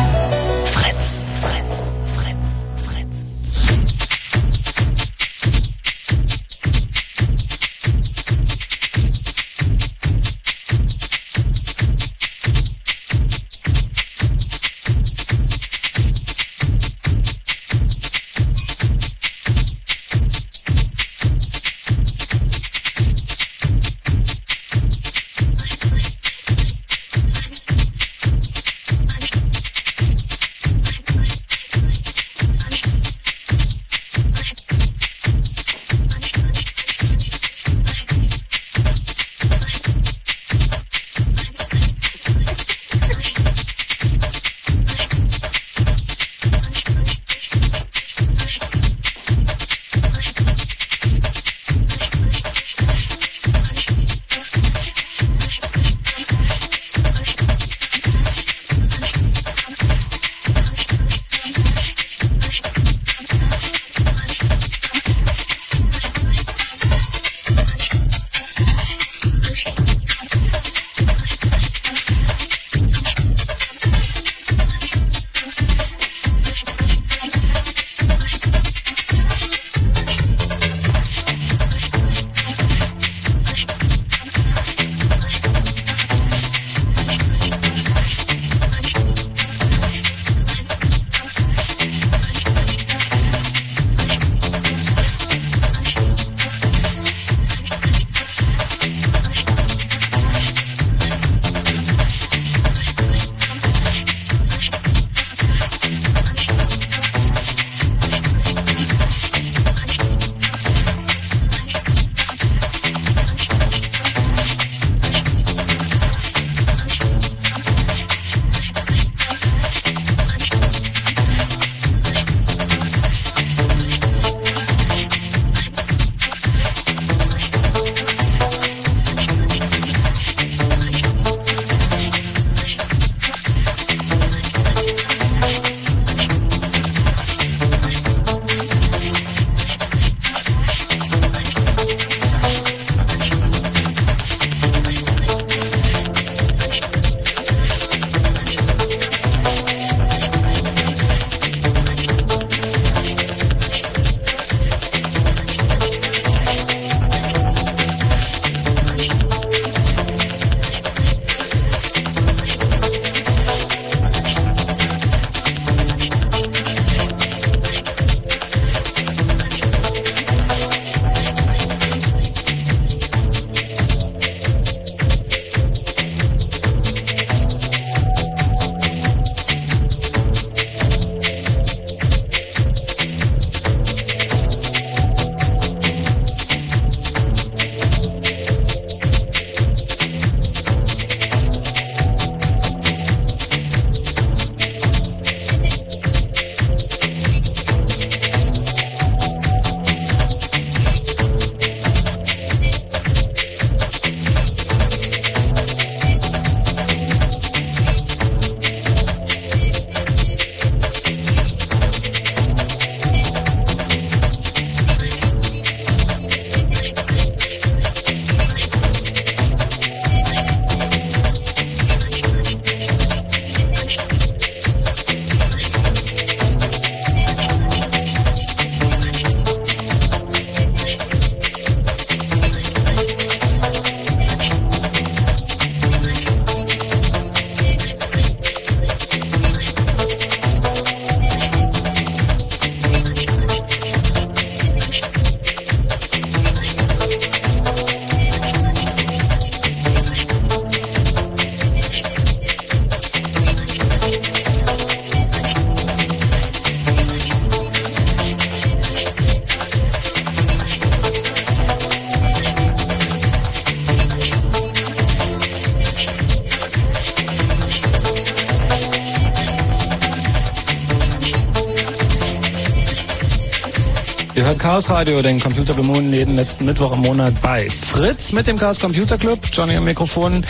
Radio, den Computer Blue jeden letzten Mittwoch im Monat bei Fritz mit dem Chaos Computer Club, Johnny am Mikrofon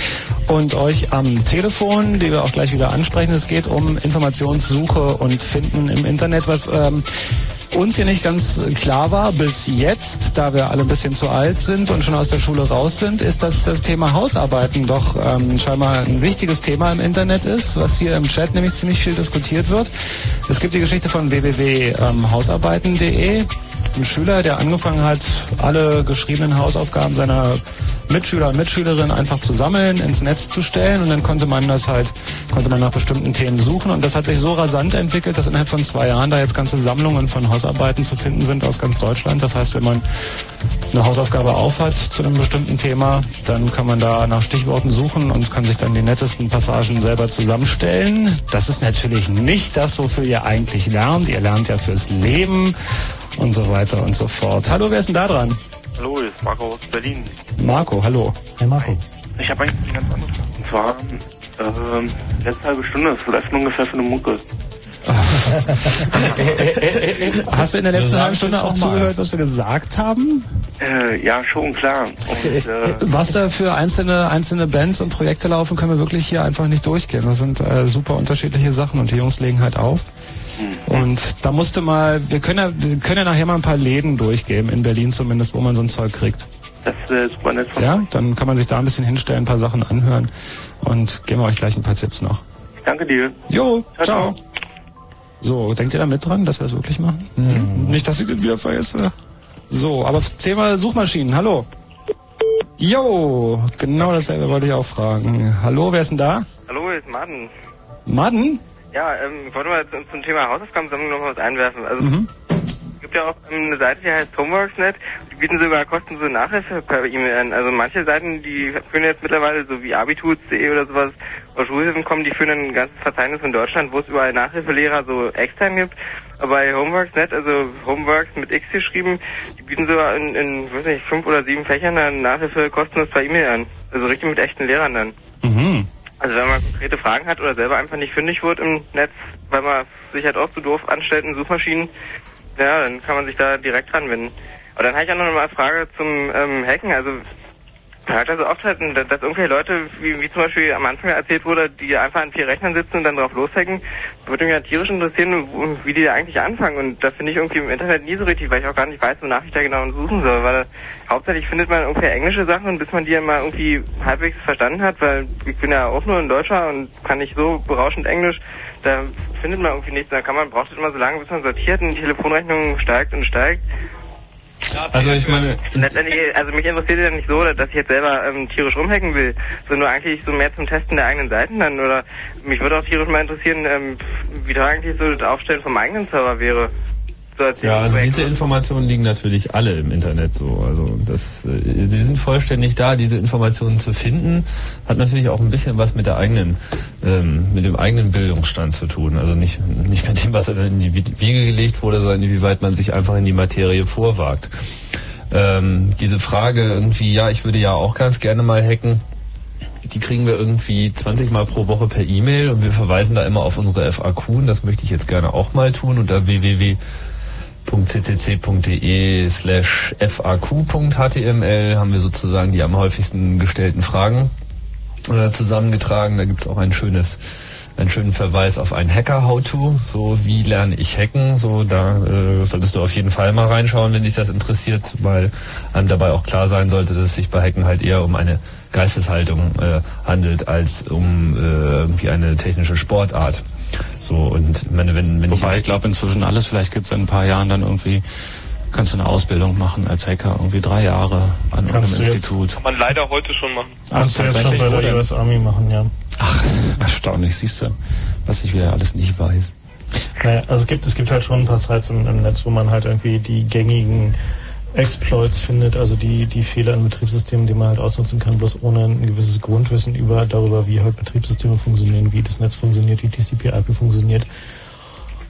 und euch am Telefon, die wir auch gleich wieder ansprechen. Es geht um Informationssuche und Finden im Internet, was ähm, uns hier nicht ganz klar war bis jetzt, da wir alle ein bisschen zu alt sind und schon aus der Schule raus sind, ist, dass das Thema Hausarbeiten doch ähm, scheinbar ein wichtiges Thema im Internet ist, was hier im Chat nämlich ziemlich viel diskutiert wird. Es gibt die Geschichte von www.hausarbeiten.de. Ein Schüler, der angefangen hat, alle geschriebenen Hausaufgaben seiner Mitschüler und Mitschülerinnen einfach zu sammeln, ins Netz zu stellen und dann konnte man das halt, konnte man nach bestimmten Themen suchen und das hat sich so rasant entwickelt, dass innerhalb von zwei Jahren da jetzt ganze Sammlungen von Hausarbeiten zu finden sind aus ganz Deutschland. Das heißt, wenn man eine Hausaufgabe aufhat zu einem bestimmten Thema, dann kann man da nach Stichworten suchen und kann sich dann die nettesten Passagen selber zusammenstellen. Das ist natürlich nicht das, wofür ihr eigentlich lernt. Ihr lernt ja fürs Leben und so weiter und so fort. Hallo, wer ist denn da dran? Hallo, hier ist Marco aus Berlin. Marco, hallo. Hey Marco. Ich habe eigentlich eine ganz andere Frage. Und zwar, ähm, letzte halbe Stunde, was läuft ungefähr für eine Mucke? Hast du in der letzten halben Stunde auch zugehört, was wir gesagt haben? Äh, ja, schon, klar. Und, äh, Was da für einzelne, einzelne Bands und Projekte laufen, können wir wirklich hier einfach nicht durchgehen. Das sind äh, super unterschiedliche Sachen und die Jungs legen halt auf. Und da musste mal, wir können ja, wir können ja nachher mal ein paar Läden durchgeben, in Berlin zumindest, wo man so ein Zeug kriegt. das wäre super nett von Ja, dann kann man sich da ein bisschen hinstellen, ein paar Sachen anhören und geben wir euch gleich ein paar Tipps noch. Danke dir. Jo, ciao. So, denkt ihr da mit dran, dass wir es wirklich machen? Nicht, dass ich das wieder vergesse. So, aber Thema Suchmaschinen, hallo. Jo, genau dasselbe wollte ich auch fragen. Hallo, wer ist denn da? Hallo, hier ist Martin. Madden? Ja, ähm, ich wollte mal zum, zum Thema Hausaufgabensammlung noch was einwerfen. Also Mhm. es gibt ja auch ähm, eine Seite, die heißt Homeworks.net. Die bieten sogar kostenlose Nachhilfe per E-Mail an. Also manche Seiten, die führen jetzt mittlerweile so wie abitools.de oder sowas, oder Schulhilfen kommen, die führen ein ganzes Verzeichnis in Deutschland, wo es überall Nachhilfelehrer so extern gibt. Aber bei Homeworks.net, also Homeworks mit X geschrieben, die bieten sogar in, in weiß nicht, fünf oder sieben Fächern dann Nachhilfe kostenlos per E-Mail an. Also richtig mit echten Lehrern dann. Mhm. Also wenn man konkrete Fragen hat oder selber einfach nicht fündig wird im Netz, weil man sich halt auch so doof anstellt in Suchmaschinen, ja, dann kann man sich da direkt ranwenden. Aber dann habe ich auch noch eine Frage zum ähm, Hacken. Also also oft halt, dass irgendwelche Leute, wie, wie zum Beispiel am Anfang erzählt wurde, die einfach an vier Rechnern sitzen und dann drauf loshacken, würde mich ja tierisch interessieren, wie die da eigentlich anfangen. Und das finde ich irgendwie im Internet nie so richtig, weil ich auch gar nicht weiß, wonach ich da genau suchen soll. Weil hauptsächlich findet man irgendwie englische Sachen und bis man die mal irgendwie halbwegs verstanden hat, weil ich bin ja auch nur ein Deutscher und kann nicht so berauschend Englisch, da findet man irgendwie nichts. Da kann man, braucht es immer so lange, bis man sortiert und die Telefonrechnung steigt und steigt. Also ich meine, Letztendlich, also mich interessiert ja nicht so, dass ich jetzt selber ähm, tierisch rumhacken will, sondern nur eigentlich so mehr zum Testen der eigenen Seiten dann. Oder mich würde auch tierisch mal interessieren, ähm, wie da eigentlich so das Aufstellen vom eigenen Server wäre. Als Ja, also diese Informationen liegen natürlich alle im Internet so. Also das, äh, sie sind vollständig da, diese Informationen zu finden, hat natürlich auch ein bisschen was mit der eigenen, ähm, mit dem eigenen Bildungsstand zu tun. Also nicht nicht mit dem, was in die Wiege gelegt wurde, sondern inwieweit man sich einfach in die Materie vorwagt. Ähm, diese Frage irgendwie, ja, ich würde ja auch ganz gerne mal hacken. Die kriegen wir irgendwie 20 Mal pro Woche per E-Mail und wir verweisen da immer auf unsere FAQ und das möchte ich jetzt gerne auch mal tun unter www www.ccc.de slash faq.html haben wir sozusagen die am häufigsten gestellten Fragen äh, zusammengetragen. Da gibt's auch ein schönes einen schönen Verweis auf ein Hacker-How-To, so wie lerne ich hacken, so da äh, solltest du auf jeden Fall mal reinschauen, wenn dich das interessiert, weil einem dabei auch klar sein sollte, dass es sich bei Hacken halt eher um eine Geisteshaltung äh, handelt, als um äh, irgendwie eine technische Sportart. So und ich meine, wenn, wenn Wobei ich glaube inzwischen alles, vielleicht gibt es in ein paar Jahren dann irgendwie, kannst du eine Ausbildung machen als Hacker, irgendwie drei Jahre an Kannst jetzt- Institut. Kann man leider heute schon machen. Ach, Kannst du jetzt schon bei der? US Army machen, ja. Erstaunlich, siehst du, was ich wieder alles nicht weiß. Naja, also es gibt, es gibt halt schon ein paar Sites im, im Netz, wo man halt irgendwie die gängigen Exploits findet, also die, die Fehler in Betriebssystemen, die man halt ausnutzen kann, bloß ohne ein gewisses Grundwissen über, darüber, wie halt Betriebssysteme funktionieren, wie das Netz funktioniert, wie TCP/IP funktioniert.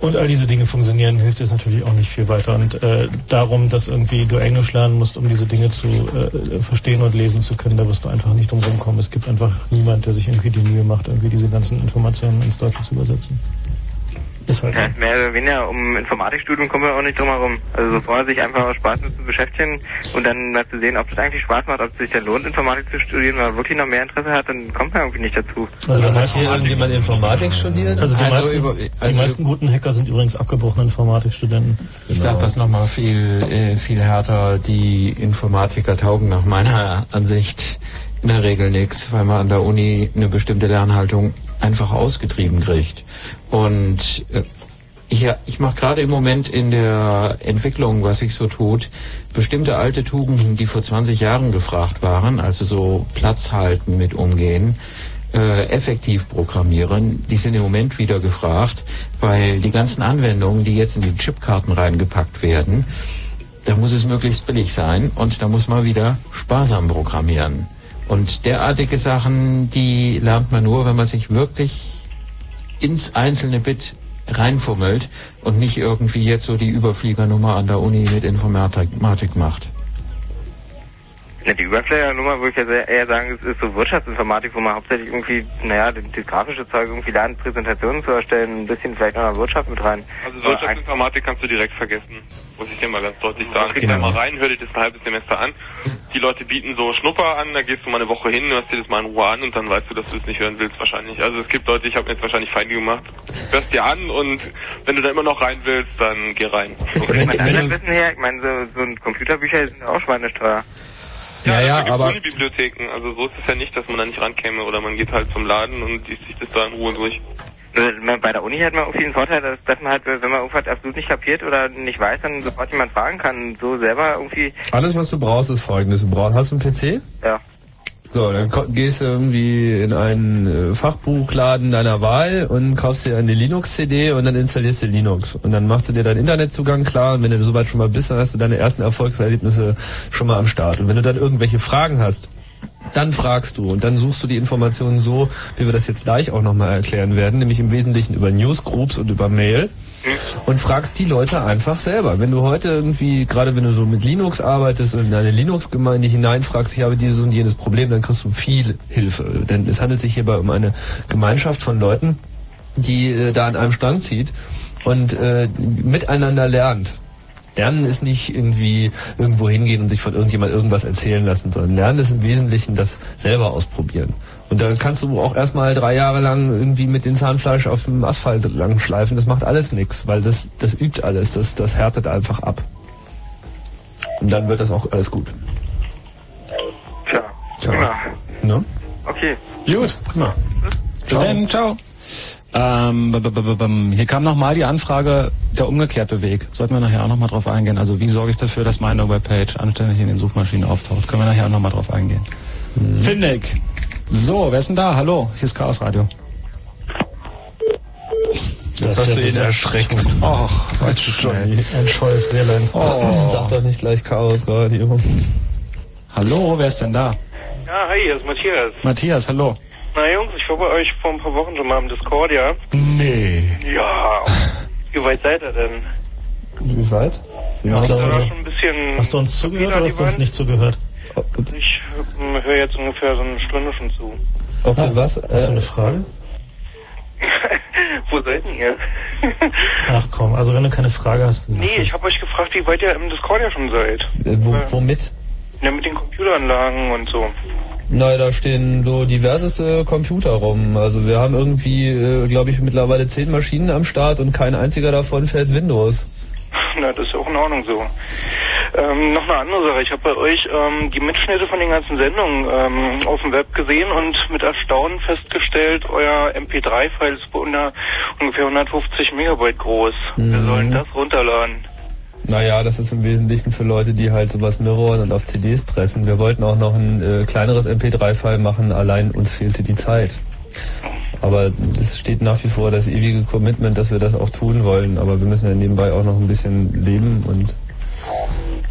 Und all diese Dinge funktionieren, hilft es natürlich auch nicht viel weiter. Und äh, darum, dass irgendwie du Englisch lernen musst, um diese Dinge zu äh, verstehen und lesen zu können, da wirst du einfach nicht drum rumkommen. Es gibt einfach niemand, der sich irgendwie die Mühe macht, irgendwie diese ganzen Informationen ins Deutsche zu übersetzen. Ist halt so. Ja, mehr oder weniger um Informatikstudium kommen wir auch nicht drum herum. Also so vorher sich einfach aus Spaß mit zu beschäftigen und dann mal zu sehen, ob das eigentlich Spaß macht, ob es sich dann lohnt, Informatik zu studieren, wenn man wirklich noch mehr Interesse hat, dann kommt man irgendwie nicht dazu. Also hat hier irgendjemand Informatik studiert? Also die, Also meisten, über- die also- meisten guten Hacker sind übrigens abgebrochene Informatikstudenten. Ich sag das nochmal viel, äh, viel härter. Die Informatiker taugen nach meiner Ansicht in der Regel nichts, weil man an der Uni eine bestimmte Lernhaltung einfach ausgetrieben kriegt. Und äh, ich, ich mache gerade im Moment in der Entwicklung, was sich so tut, bestimmte alte Tugenden, die vor 20 Jahren gefragt waren, also so Platz halten mit umgehen, äh, effektiv programmieren, die sind im Moment wieder gefragt, weil die ganzen Anwendungen, die jetzt in die Chipkarten reingepackt werden, da muss es möglichst billig sein und da muss man wieder sparsam programmieren. Und derartige Sachen, die lernt man nur, wenn man sich wirklich ins einzelne Bit reinfummelt und nicht irgendwie jetzt so die Überfliegernummer an der Uni mit Informatik macht. Ja, die Überflyer-Nummer würde ich ja sehr, eher sagen, ist, ist so Wirtschaftsinformatik, wo man hauptsächlich irgendwie, naja, das, das grafische Zeug irgendwie lernt, Präsentationen zu erstellen, ein bisschen vielleicht auch noch Wirtschaft mit rein. Also Wirtschaftsinformatik kannst du direkt vergessen, muss ich dir mal ganz deutlich sagen. Geh Genau. da mal rein, hör dir das ein halbes Semester an. Die Leute bieten so Schnupper an, da gehst du mal eine Woche hin, hörst dir das mal in Ruhe an und dann weißt du, dass du es nicht hören willst wahrscheinlich. Also es gibt Leute, ich habe mir jetzt wahrscheinlich Feinde gemacht, hörst dir an und wenn du da immer noch rein willst, dann geh rein. Ich meine, anderen Wissen her, ich meine, so, so ein Computerbücher sind auch schweinesteuer. Ja, Ja, ja, aber- Unibibliotheken, also so ist es ja nicht, dass man da nicht rankäme oder man geht halt zum Laden und liest sich das da in Ruhe durch. Also, Bei der Uni hat man irgendwie den Vorteil, dass, dass man halt, wenn man irgendwas absolut nicht kapiert oder nicht weiß, dann sofort jemand fragen kann. So selber irgendwie, Alles, was du brauchst, ist folgendes. Du brauchst, hast du einen PC? ja. So, dann gehst du irgendwie in einen äh, Fachbuchladen deiner Wahl und kaufst dir eine Linux-CD und dann installierst du Linux. Und dann machst du dir deinen Internetzugang klar und wenn du soweit schon mal bist, dann hast du deine ersten Erfolgserlebnisse schon mal am Start. Und wenn du dann irgendwelche Fragen hast, dann fragst du und dann suchst du die Informationen so, wie wir das jetzt gleich auch nochmal erklären werden, nämlich im Wesentlichen über Newsgroups und über Mail und fragst die Leute einfach selber. Wenn du heute irgendwie, gerade wenn du so mit Linux arbeitest und in eine Linux-Gemeinde hineinfragst, ich habe dieses und jenes Problem, dann kriegst du viel Hilfe. Denn es handelt sich hierbei um eine Gemeinschaft von Leuten, die äh, da an einem Strang zieht und äh, miteinander lernt. Lernen ist nicht irgendwie irgendwo hingehen und sich von irgendjemand irgendwas erzählen lassen, sondern Lernen ist im Wesentlichen das selber ausprobieren. Und da kannst du auch erstmal drei Jahre lang irgendwie mit dem Zahnfleisch auf dem Asphalt lang schleifen. Das macht alles nichts, weil das, das übt alles, das, das härtet einfach ab. Und dann wird das auch alles gut. Tja, prima. Ne? Okay. Gut, prima. Bis dann, ciao. Ähm, hier kam nochmal die Anfrage, der umgekehrte Weg. Sollten wir nachher auch nochmal drauf eingehen. Also wie sorge ich dafür, dass meine Webpage anständig in den Suchmaschinen auftaucht? Können wir nachher auch nochmal drauf eingehen. Findig. So, wer ist denn da? Hallo, hier ist Chaos Radio. Das hast du ihn erschreckt. Och, Weißt du schon. Ein scheues Rehlein. Oh. Sag doch nicht gleich Chaos Radio. Hallo, wer ist denn da? Ja, hi, hier ist Matthias. Matthias, hallo. Na Jungs, ich war bei euch vor ein paar Wochen schon mal im Discord, ja? Nee. Ja. Wie weit seid ihr denn? Wie weit? Ja, also, da schon ein bisschen... hast du uns zugehört oder hast du uns nicht zugehört? Ich ähm, höre jetzt ungefähr so eine Stunde schon zu. Ob wir was? Hast du Äh, eine Frage? Wo seid denn ihr? Ach komm, also wenn du keine Frage hast, nee, ich habe euch gefragt, wie weit ihr im Discord ja schon seid. äh, wo, womit? Ja, mit den Computeranlagen und so. Na, da stehen so diverseste Computer rum. Also wir haben irgendwie, äh, glaube ich, mittlerweile zehn Maschinen am Start und kein einziger davon fährt Windows. Na, das ist auch in Ordnung so. Ähm, noch eine andere Sache. Ich habe bei euch ähm, die Mitschnitte von den ganzen Sendungen ähm, auf dem Web gesehen und mit Erstaunen festgestellt, euer MP3-File ist bei unter, ungefähr 150 Megabyte groß. Wir sollen das runterladen. Naja, das ist im Wesentlichen für Leute, die halt sowas mirrorn und auf CDs pressen. Wir wollten auch noch ein äh, kleineres MP3-File machen, allein uns fehlte die Zeit. Aber es steht nach wie vor das ewige Commitment, dass wir das auch tun wollen. Aber wir müssen ja nebenbei auch noch ein bisschen leben und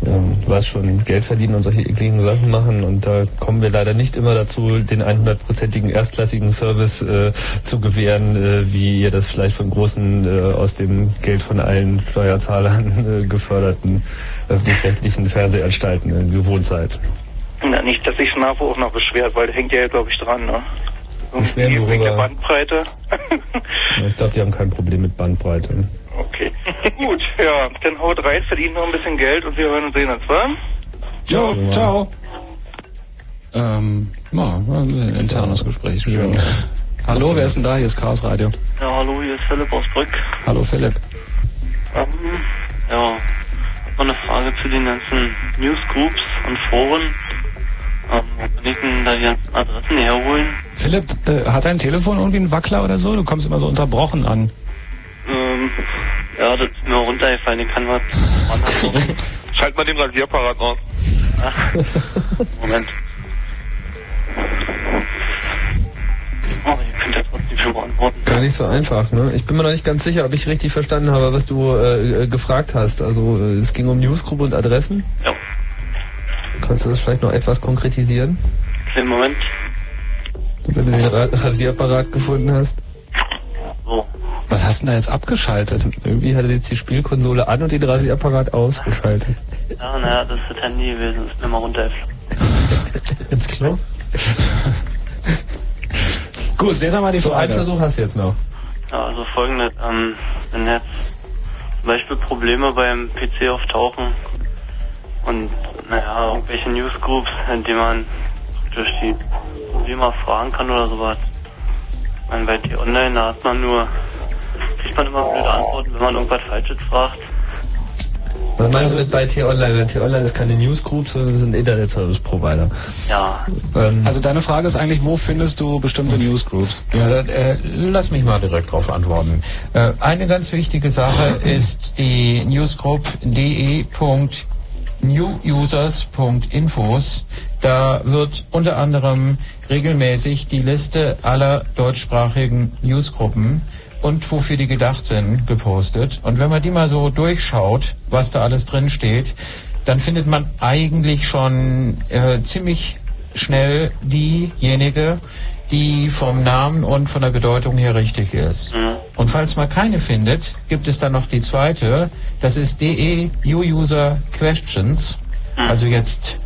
ähm, du schon, Geld verdienen und solche ekligen Sachen machen. Und da kommen wir leider nicht immer dazu, den 100%igen erstklassigen Service äh, zu gewähren, äh, wie ihr das vielleicht von großen, äh, aus dem Geld von allen Steuerzahlern äh, geförderten öffentlich-rechtlichen Fernsehanstalten äh, gewohnt seid. Na, nicht, dass sich NAVO auch noch beschwert, weil hängt ja, glaube ich, dran, ne? Beschweren Irgendwie wegen der? Bandbreite. Ja, Ich glaube, die haben kein Problem mit Bandbreite. Okay. Gut, ja, dann haut rein, verdient noch ein bisschen Geld und wir hören und sehen uns, wa? Jo, ciao. Ähm, ja, ein internes Gespräch. Schön. Hallo, wer ist denn da? Hier ist Chaos Radio. Ja, hallo, hier ist Philipp aus Brück. Hallo Philipp. Ähm, ja, hab mal eine Frage zu den ganzen Newsgroups und Foren. Ähm, wo kann ich denn da die ganzen Adressen herholen? Philipp, äh, hat dein Telefon irgendwie einen Wackler oder so? Du kommst immer so unterbrochen an. Ähm, ja, das ist mir runtergefallen, ich kann was anhaben. Schalt mal den Rasierapparat aus. Moment. Oh, ihr könnt ja trotzdem schon beantworten. Gar nicht so einfach, ne? Ich bin mir noch nicht ganz sicher, ob ich richtig verstanden habe, was du äh, äh, gefragt hast. Also äh, es ging um Newsgroup und Adressen. Ja. Kannst du das vielleicht noch etwas konkretisieren? Kleinen Moment. Wenn du den Ra Rasierapparat gefunden hast. So. Was hast du denn da jetzt abgeschaltet? Irgendwie hat er jetzt die Spielkonsole an und den Rasierapparat ausgeschaltet. Ja, naja, das ist das Handy gewesen, ist mir mal runtergefallen. Ins Klo? Gut, jetzt haben wir die So, einen. Versuch hast du jetzt noch. Ja, also folgendes, ähm, wenn jetzt zum Beispiel Probleme beim PC auftauchen und naja, irgendwelche Newsgroups, in denen man durch die Probleme fragen kann oder sowas. Ich meine, bei die online, da hat man nur, kriegt man immer blöde Antworten, wenn man irgendwas Falsches fragt. Was meinst du mit bei T-Online? Weil T-Online ist keine Newsgroup, sondern ist ein Internet-Service-Provider. Ja. Ähm, Also deine Frage ist eigentlich, wo findest du bestimmte Newsgroups? Ja, das, äh, lass mich mal direkt darauf antworten. Äh, eine ganz wichtige Sache ist die Newsgroup de.newusers.infos. Da wird unter anderem regelmäßig die Liste aller deutschsprachigen Newsgruppen und wofür die gedacht sind, gepostet. Und wenn man die mal so durchschaut, was da alles drin steht, dann findet man eigentlich schon äh, ziemlich schnell diejenige, die vom Namen und von der Bedeutung her richtig ist. Und falls man keine findet, gibt es dann noch die zweite, das ist DE U-User Questions. Also jetzt,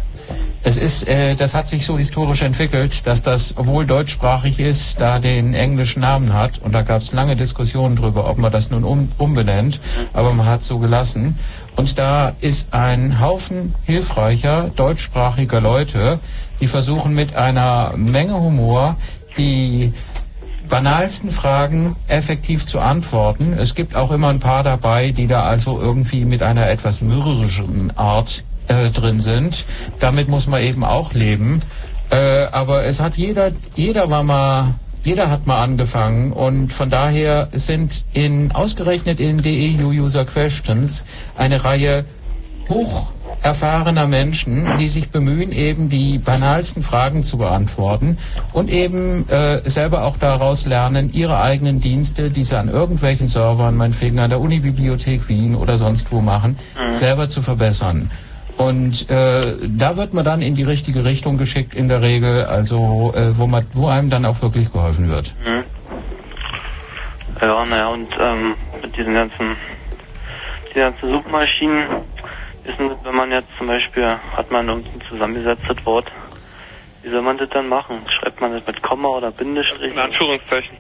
es ist, äh, das hat sich so historisch entwickelt, dass das, obwohl deutschsprachig ist, da den englischen Namen hat. Und da gab es lange Diskussionen drüber, ob man das nun um, umbenennt. Aber man hat so gelassen. Und da ist ein Haufen hilfreicher deutschsprachiger Leute, die versuchen mit einer Menge Humor die banalsten Fragen effektiv zu antworten. Es gibt auch immer ein paar dabei, die da also irgendwie mit einer etwas mürrischen Art äh, drin sind. Damit muss man eben auch leben. Äh, aber es hat jeder, jeder war mal, jeder hat mal angefangen und von daher sind in ausgerechnet in DEU User Questions eine Reihe hoch erfahrener Menschen, die sich bemühen, eben die banalsten Fragen zu beantworten und eben äh, selber auch daraus lernen, ihre eigenen Dienste, die sie an irgendwelchen Servern, meinetwegen an der Unibibliothek Wien oder sonst wo machen, selber zu verbessern. Und äh, da wird man dann in die richtige Richtung geschickt in der Regel, also äh, wo man, wo einem dann auch wirklich geholfen wird. Mhm. Ja, naja, und ähm, mit diesen ganzen, die ganzen Suchmaschinen, wissen Sie, wenn man jetzt zum Beispiel, hat man irgendein zusammengesetztes Wort, wie soll man das dann machen? Schreibt man das mit Komma oder Bindestrich? In Anführungszeichen.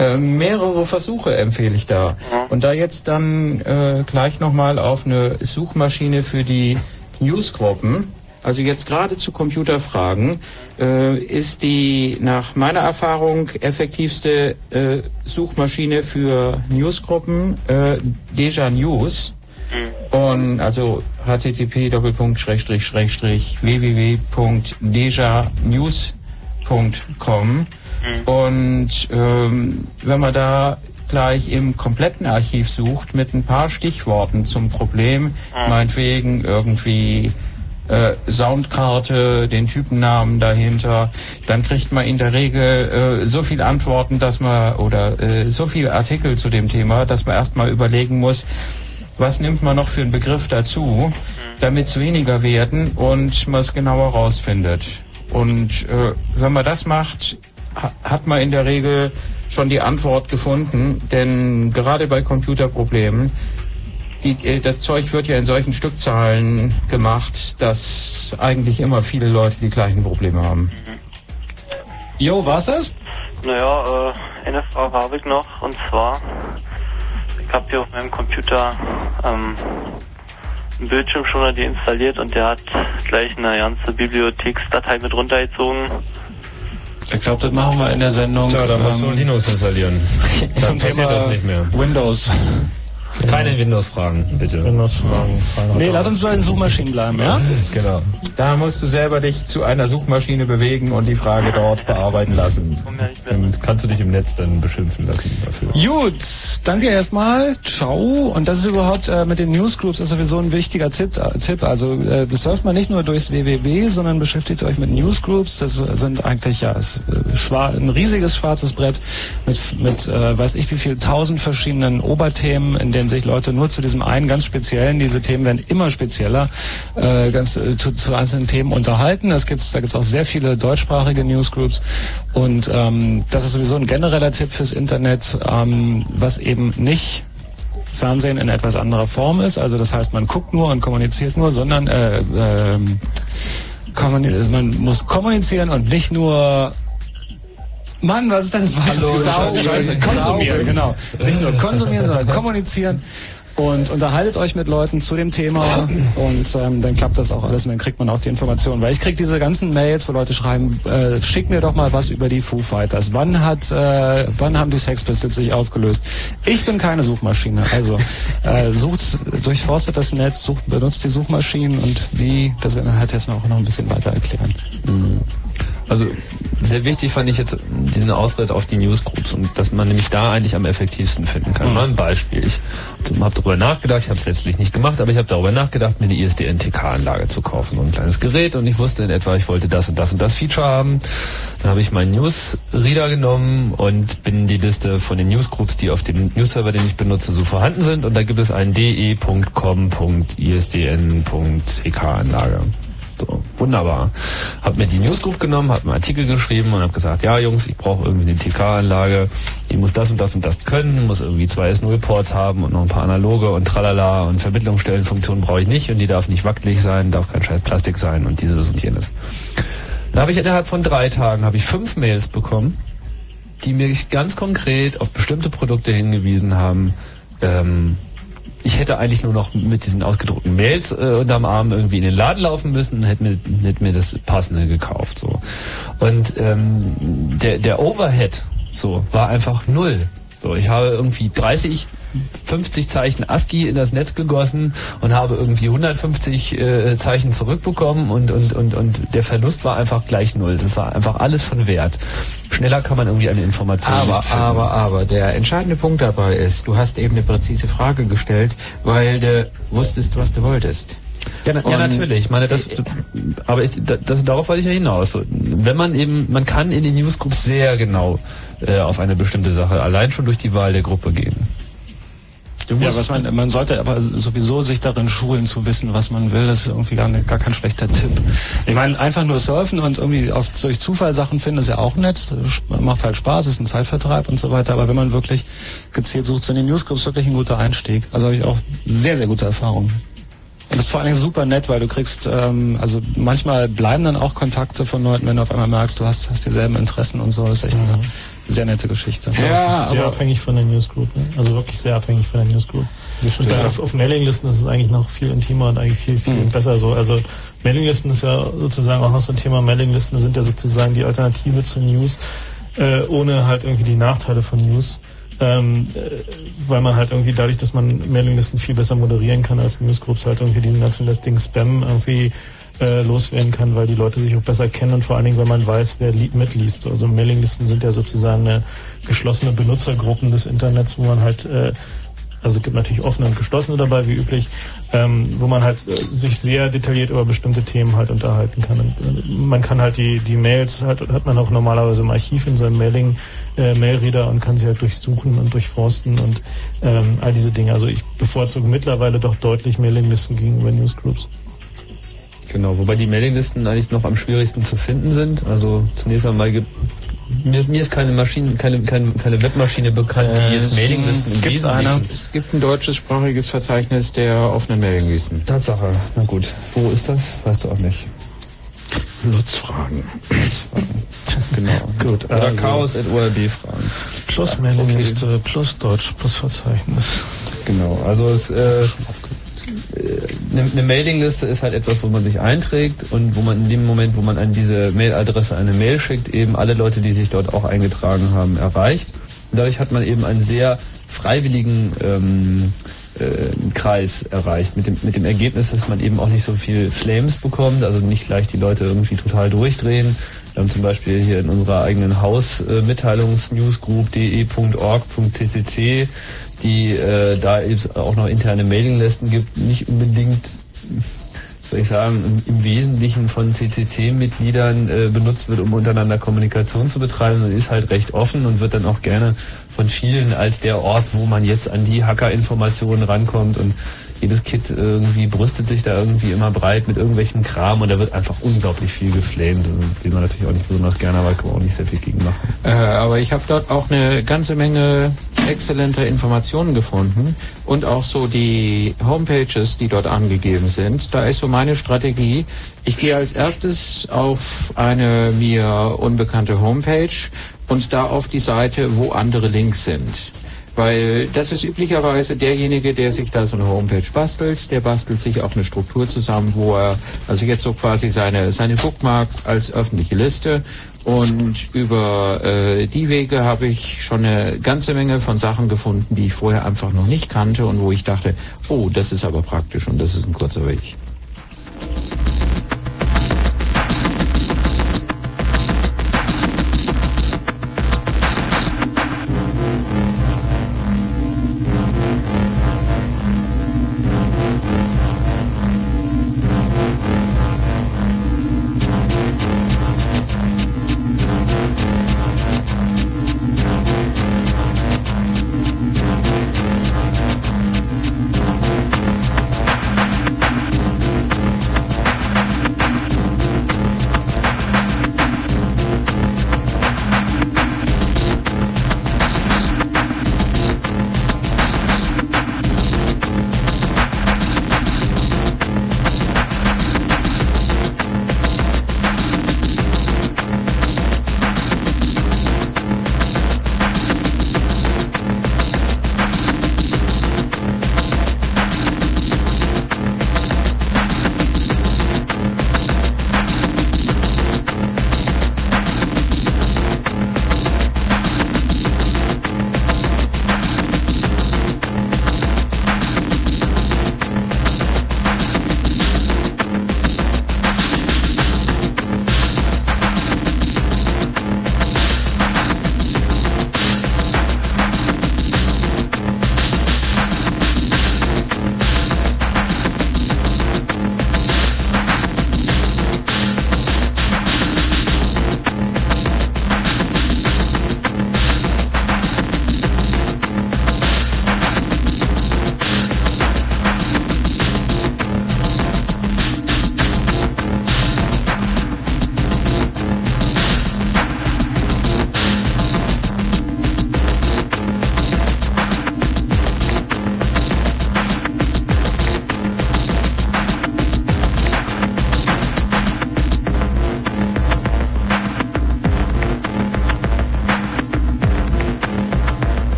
Äh, mehrere Versuche empfehle ich da. Und da jetzt dann äh, gleich nochmal auf eine Suchmaschine für die Newsgruppen, also jetzt gerade zu Computerfragen, äh, ist die nach meiner Erfahrung effektivste äh, Suchmaschine für Newsgruppen äh, Deja News. Und also http www.dejanews.com und ähm, wenn man da gleich im kompletten Archiv sucht mit ein paar Stichworten zum Problem, meinetwegen irgendwie äh, Soundkarte, den Typennamen dahinter, dann kriegt man in der Regel äh, so viel Antworten, dass man oder äh, so viele Artikel zu dem Thema, dass man erstmal überlegen muss, was nimmt man noch für einen Begriff dazu, damit es weniger werden und man es genauer rausfindet. Und äh, wenn man das macht, hat man in der Regel schon die Antwort gefunden, denn gerade bei Computerproblemen, die, äh, das Zeug wird ja in solchen Stückzahlen gemacht, dass eigentlich immer viele Leute die gleichen Probleme haben. Jo, war's das? Naja, äh, eine Frage habe ich noch und zwar, ich habe hier auf meinem Computer ähm, einen Bildschirmschoner deinstalliert und der hat gleich eine ganze Bibliotheksdatei mit runtergezogen. Ich glaube, das machen wir in der Sendung. Tja, da musst du ähm, Linux installieren. Dann passiert Thema das nicht mehr. Windows. Keine Windows-Fragen, bitte. Windows-Fragen. Nee, lass uns bei den Suchmaschinen bleiben, ja? Genau. Da musst du selber dich zu einer Suchmaschine bewegen und die Frage dort bearbeiten lassen. Dann kannst du dich im Netz dann beschimpfen lassen dafür. Gut, danke erstmal. Ciao. Und das ist überhaupt äh, mit den Newsgroups ist sowieso ein wichtiger Tipp. Äh, Tipp. Also äh, surft mal nicht nur durchs www, sondern beschäftigt euch mit Newsgroups. Das sind eigentlich ja ist, äh, schwar ein riesiges schwarzes Brett mit mit äh, weiß ich wie viel tausend verschiedenen Oberthemen, in denen sich Leute nur zu diesem einen ganz speziellen, diese Themen werden immer spezieller, äh, ganz äh, zu, zu einzelnen Themen unterhalten. Das gibt's, da gibt's auch sehr viele deutschsprachige Newsgroups und ähm, das ist sowieso ein genereller Tipp fürs Internet, ähm, was eben nicht Fernsehen in etwas anderer Form ist. Also das heißt, man guckt nur und kommuniziert nur, sondern äh, kommuni- man muss kommunizieren und nicht nur Mann, was ist denn das Sau, Scheiße. Scheiße, konsumieren, genau. Nicht nur konsumieren, sondern kommunizieren und unterhaltet euch mit Leuten zu dem Thema und ähm, dann klappt das auch alles und dann kriegt man auch die Informationen. Weil ich krieg diese ganzen Mails, wo Leute schreiben, äh, schick mir doch mal was über die Foo Fighters. Wann hat, äh, wann haben die Sex Pistols sich aufgelöst? Ich bin keine Suchmaschine. Also äh, sucht, durchforstet das Netz, sucht, benutzt die Suchmaschinen und wie, das werden wir halt jetzt noch, noch ein bisschen weiter erklären. Also sehr wichtig fand ich jetzt diesen Ausritt auf die Newsgroups und dass man nämlich da eigentlich am effektivsten finden kann. Mal ein Beispiel. Ich habe darüber nachgedacht, ich habe es letztlich nicht gemacht, aber ich habe darüber nachgedacht, mir eine ISDN-TK-Anlage zu kaufen. So ein kleines Gerät und ich wusste in etwa, ich wollte das und das und das Feature haben. Dann habe ich meinen Newsreader genommen und bin die Liste von den Newsgroups, die auf dem Newsserver, den ich benutze, so vorhanden sind und da gibt es einen de.com.isdn.tk-Anlage. So, wunderbar. Hab mir die Newsgroup genommen, hab einen Artikel geschrieben und hab gesagt, ja Jungs, ich brauche irgendwie eine TK-Anlage, die muss das und das und das können, muss irgendwie zwei S0-Ports haben und noch ein paar analoge und tralala und Vermittlungsstellenfunktionen brauche ich nicht und die darf nicht wackelig sein, darf kein scheiß Plastik sein und dieses und jenes. Da habe ich innerhalb von drei Tagen habe ich fünf Mails bekommen, die mir ganz konkret auf bestimmte Produkte hingewiesen haben, ähm, ich hätte eigentlich nur noch mit diesen ausgedruckten Mails äh, unterm Arm irgendwie in den Laden laufen müssen und hätte mir, hätte mir das passende gekauft. So. Und ähm, der, der Overhead so war einfach null. So, ich habe irgendwie 30, 50 Zeichen ASCII in das Netz gegossen und habe irgendwie 150 äh, Zeichen zurückbekommen und, und, und, und der Verlust war einfach gleich null. Das war einfach alles von Wert. Schneller kann man irgendwie eine Information Aber, aber, aber, der entscheidende Punkt dabei ist, du hast eben eine präzise Frage gestellt, weil du wusstest, was du wolltest. Ja, na, ja natürlich. Ich meine, das, aber ich, das, darauf wollte ich ja hinaus. Wenn man eben, man kann in den Newsgroups sehr genau äh, auf eine bestimmte Sache allein schon durch die Wahl der Gruppe gehen. Ja, was man, man sollte aber sowieso sich darin schulen zu wissen, was man will. Das ist irgendwie gar, nicht, gar kein schlechter Tipp. Ich meine, einfach nur surfen und irgendwie auf, durch Zufall Sachen finden, ist ja auch nett. Macht halt Spaß, ist ein Zeitvertreib und so weiter. Aber wenn man wirklich gezielt sucht, sind die Newsgroups wirklich ein guter Einstieg. Also habe ich auch sehr, sehr gute Erfahrungen. Und das ist vor allen Dingen super nett, weil du kriegst, ähm, also manchmal bleiben dann auch Kontakte von Leuten, wenn du auf einmal merkst, du hast, hast dieselben Interessen und so. Das ist echt eine sehr nette Geschichte. sehr abhängig von der Newsgroup. Ne? Also wirklich sehr abhängig von der Newsgroup. Und auf, auf Mailinglisten ist es eigentlich noch viel intimer und eigentlich viel, viel Mhm. besser so. Also Mailinglisten ist ja sozusagen auch noch so ein Thema. Mailinglisten sind ja sozusagen die Alternative zu News, äh, ohne halt irgendwie die Nachteile von News. Ähm, äh, weil man halt irgendwie dadurch, dass man Mailinglisten viel besser moderieren kann als Newsgroups, halt irgendwie diesen ganzen lästigen Spam irgendwie äh, loswerden kann, weil die Leute sich auch besser kennen und vor allen Dingen, weil man weiß, wer li mitliest. Also Mailinglisten sind ja sozusagen eine geschlossene Benutzergruppen des Internets, wo man halt äh, also es gibt natürlich offene und geschlossene dabei, wie üblich, ähm, wo man halt äh, sich sehr detailliert über bestimmte Themen halt unterhalten kann. Und, äh, man kann halt die, die Mails, halt, hat man auch normalerweise im Archiv in seinem Mailing, äh, Mailreader und kann sie halt durchsuchen und durchforsten und ähm, all diese Dinge. Also ich bevorzuge mittlerweile doch deutlich Mailinglisten gegenüber Newsgroups. Genau, wobei die Mailinglisten eigentlich noch am schwierigsten zu finden sind. Also zunächst einmal gibt mir ist, mir ist keine Maschine, keine, keine, keine Webmaschine bekannt, die jetzt Mailinglisten im Wesentlichen. Es gibt ein deutschsprachiges Verzeichnis der offenen Mailinglisten. Tatsache. Na gut. Wo ist das? Weißt du auch nicht. Nutzfragen. Genau. Gut, Oder also- chaos at ORB fragen. Plus Mailingliste, plus Deutsch, plus Verzeichnis. Genau, also es äh, eine, eine Mailingliste ist halt etwas, wo man sich einträgt und wo man in dem Moment, wo man an diese Mailadresse eine Mail schickt, eben alle Leute, die sich dort auch eingetragen haben, erreicht. Und dadurch hat man eben einen sehr freiwilligen ähm, äh, Kreis erreicht. Mit dem, mit dem Ergebnis, dass man eben auch nicht so viel Flames bekommt, also nicht gleich die Leute irgendwie total durchdrehen. Wir haben zum Beispiel hier in unserer eigenen Haus-Mitteilungs-Newsgroup de.org.ccc, die äh, da eben auch noch interne Mailinglisten gibt, nicht unbedingt soll ich sagen, im, Wesentlichen von CCC-Mitgliedern äh, benutzt wird, um untereinander Kommunikation zu betreiben und ist halt recht offen und wird dann auch gerne von vielen als der Ort, wo man jetzt an die Hacker-Informationen rankommt und jedes Kit irgendwie brüstet sich da irgendwie immer breit mit irgendwelchem Kram und da wird einfach unglaublich viel geflamed und will man natürlich auch nicht besonders gerne, aber kann man auch nicht sehr viel gegen machen. Äh, aber ich habe dort auch eine ganze Menge exzellenter Informationen gefunden und auch so die Homepages, die dort angegeben sind. Da ist so meine Strategie. Ich gehe als erstes auf eine mir unbekannte Homepage und da auf die Seite, wo andere Links sind. Weil das ist üblicherweise derjenige, der sich da so eine Homepage bastelt, der bastelt sich auch eine Struktur zusammen, wo er, also jetzt so quasi seine, seine Bookmarks als öffentliche Liste und über äh, die Wege habe ich schon eine ganze Menge von Sachen gefunden, die ich vorher einfach noch nicht kannte und wo ich dachte, oh, das ist aber praktisch und das ist ein kurzer Weg.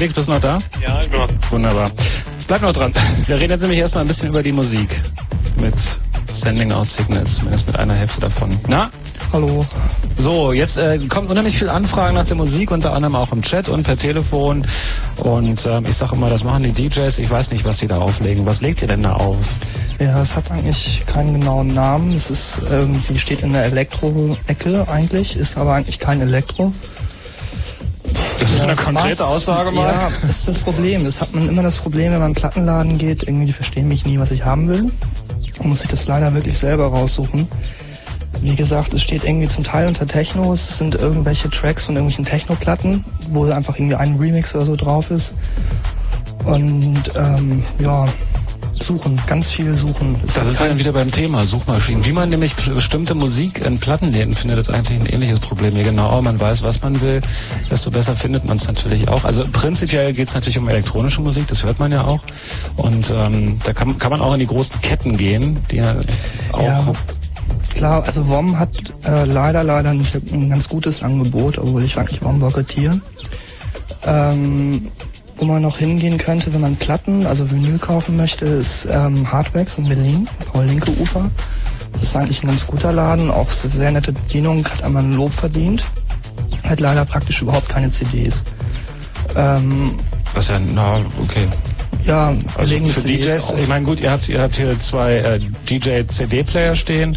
Felix, bist du noch da? Ja, ich bin noch. Wunderbar. Bleib noch dran. Wir reden jetzt nämlich erstmal ein bisschen über die Musik. Mit Sending Out Signals, zumindest mit einer Hälfte davon. Na? Hallo. So, jetzt äh, kommt unheimlich viel Anfragen nach der Musik, unter anderem auch im Chat und per Telefon. Und ähm, ich sage immer, das machen die DJs. Ich weiß nicht, was die da auflegen. Was legt ihr denn da auf? Ja, es hat eigentlich keinen genauen Namen. Es ist irgendwie steht in der Elektro-Ecke eigentlich, ist aber eigentlich kein Elektro. Ja, eine das konkrete. Aussage mal. Ja, das ist das Problem. Das hat man immer das Problem, wenn man in einen Plattenladen geht, irgendwie die verstehen mich nie, was ich haben will. Man muss sich das leider wirklich selber raussuchen. Wie gesagt, es steht irgendwie zum Teil unter Techno, es sind irgendwelche Tracks von irgendwelchen Techno-Platten, wo einfach irgendwie ein Remix oder so drauf ist. Und ähm, ja, Suchen, ganz viel suchen. Da sind wir dann wieder beim Thema Suchmaschinen. Wie man nämlich bestimmte Musik in Plattenläden findet, ist eigentlich ein ähnliches Problem. Je genauer man weiß, was man will, desto besser findet man es natürlich auch. Also prinzipiell geht es natürlich um elektronische Musik, das hört man ja auch. Und ähm, da kann, kann man auch in die großen Ketten gehen, die ja auch Ja, klar, also WOM hat äh, leider, leider nicht ein ganz gutes Angebot, obwohl ich eigentlich WOM boykottiere. Ähm, wo man noch hingehen könnte, wenn man Platten, also Vinyl kaufen möchte, ist ähm, Hardwax in Berlin, Paul-Linke-Ufer. Das ist eigentlich ein ganz guter Laden, auch sehr, nette Bedienung, hat einmal ein Lob verdient. Hat leider praktisch überhaupt keine CDs. Ähm, Was ja, na, okay. ja, Also für CDs DJs, ich meine gut, ihr habt, ihr habt hier zwei äh, DJ-CD-Player stehen,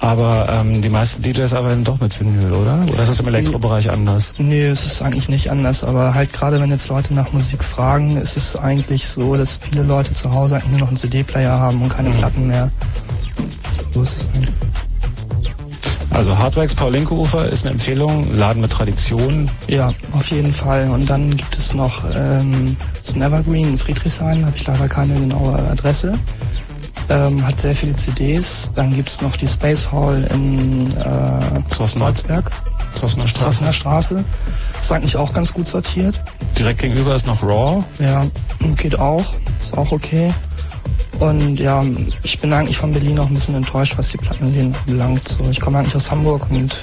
aber ähm, die meisten DJs arbeiten doch mit Vinyl, oder? Oder ist das im Elektrobereich anders? Nee, es ist eigentlich nicht anders, aber halt gerade wenn jetzt Leute nach Musik fragen, ist es eigentlich so, dass viele Leute zu Hause eigentlich nur noch einen CD-Player haben und keine Platten mehr. So ist es eigentlich. Also Hardwax Paul-Linke-Ufer ist eine Empfehlung, Laden mit Tradition. Ja, auf jeden Fall. Und dann gibt es noch ähm, das Nevergreen in Friedrichshain, habe ich leider keine genaue Adresse. Ähm, hat sehr viele CDs. Dann gibt es noch die Space Hall in äh, Kreuzberg. Zossener Straße. Zossener Straße. Ist eigentlich auch ganz gut sortiert. Direkt gegenüber ist noch Raw. Ja, geht auch. Ist auch okay. Und ja, ich bin eigentlich von Berlin auch ein bisschen enttäuscht, was die Plattenläden belangt. So, ich komme eigentlich aus Hamburg und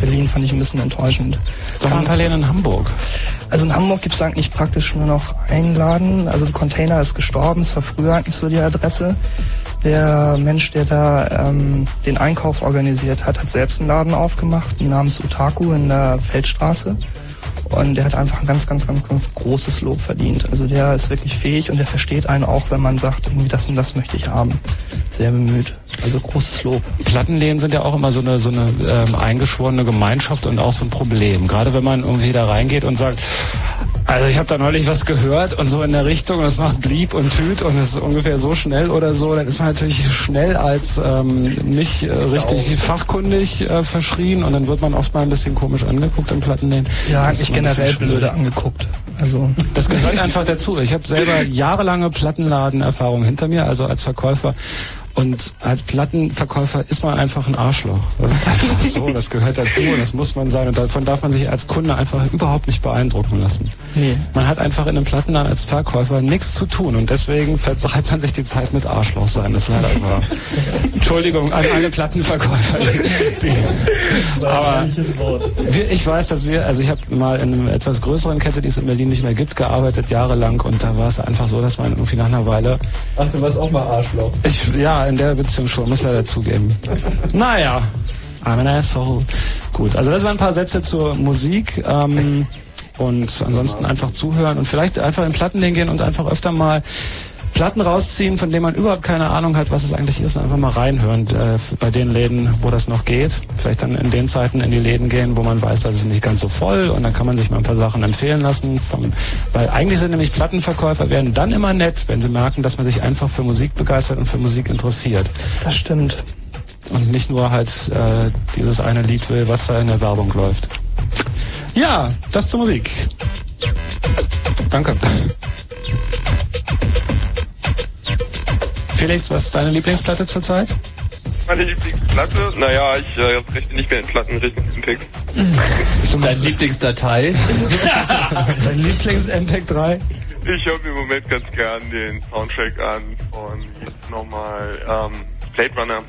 Berlin fand ich ein bisschen enttäuschend. Sag mal ein paar Läden in Hamburg. Also in Hamburg gibt es eigentlich praktisch nur noch einen Laden. Also Container ist gestorben, es war früher eigentlich so die Adresse. Der Mensch, der da ähm, den Einkauf organisiert hat, hat selbst einen Laden aufgemacht, namens Utaku in der Feldstraße. Und der hat einfach ein ganz, ganz, ganz, ganz großes Lob verdient. Also der ist wirklich fähig und der versteht einen auch, wenn man sagt, irgendwie das und das möchte ich haben. Sehr bemüht. Also großes Lob. Plattenläden sind ja auch immer so eine, so eine ähm, eingeschworene Gemeinschaft und auch so ein Problem. Gerade wenn man irgendwie da reingeht und sagt, also ich habe da neulich was gehört und so in der Richtung und es macht Blieb und Tüt und es ist ungefähr so schnell oder so, dann ist man natürlich schnell als ähm, nicht äh, richtig fachkundig äh, verschrien und dann wird man oft mal ein bisschen komisch angeguckt im Plattenläden. Ja, ein bisschen generell blöde angeguckt. Also Das gehört einfach dazu. Ich habe selber jahrelange Plattenladenerfahrung hinter mir, also als Verkäufer. Und als Plattenverkäufer ist man einfach ein Arschloch. Das ist einfach so, das gehört dazu und das muss man sein. Und davon darf man sich als Kunde einfach überhaupt nicht beeindrucken lassen. Nee. Man hat einfach in einem Plattenladen als Verkäufer nichts zu tun und deswegen vertreibt man sich die Zeit mit Arschloch sein. Das ist leider wahr. Entschuldigung an alle Plattenverkäufer. Aber wir, ich weiß, dass wir, also ich habe mal in einer etwas größeren Kette, die es in Berlin nicht mehr gibt, gearbeitet, jahrelang und da war es einfach so, dass man irgendwie nach einer Weile Ach, du warst auch mal Arschloch. ich, ja, in der Beziehung schon, muss leider zugeben. Naja, I'm an asshole. Gut, also das waren ein paar Sätze zur Musik. Ähm, und ansonsten einfach zuhören und vielleicht einfach in Plattenläden gehen und einfach öfter mal Platten rausziehen, von denen man überhaupt keine Ahnung hat, was es eigentlich ist, und einfach mal reinhören äh, bei den Läden, wo das noch geht. Vielleicht dann in den Zeiten in die Läden gehen, wo man weiß, das ist nicht ganz so voll und dann kann man sich mal ein paar Sachen empfehlen lassen. Vom, weil eigentlich sind nämlich Plattenverkäufer werden dann immer nett, wenn sie merken, dass man sich einfach für Musik begeistert und für Musik interessiert. Das stimmt. Und nicht nur halt äh, dieses eine Lied will, was da in der Werbung läuft. Ja, das zur Musik. Danke. Felix, was ist deine Lieblingsplatte zurzeit? Meine Lieblingsplatte? Naja, ich äh, rechne nicht mehr in Platten, rechne in Text. Deine Lieblingsdatei? Dein Lieblings-MPEG-3? Ich höre mir im Moment ganz gern den Soundtrack an von jetzt nochmal ähm, Blade Runner.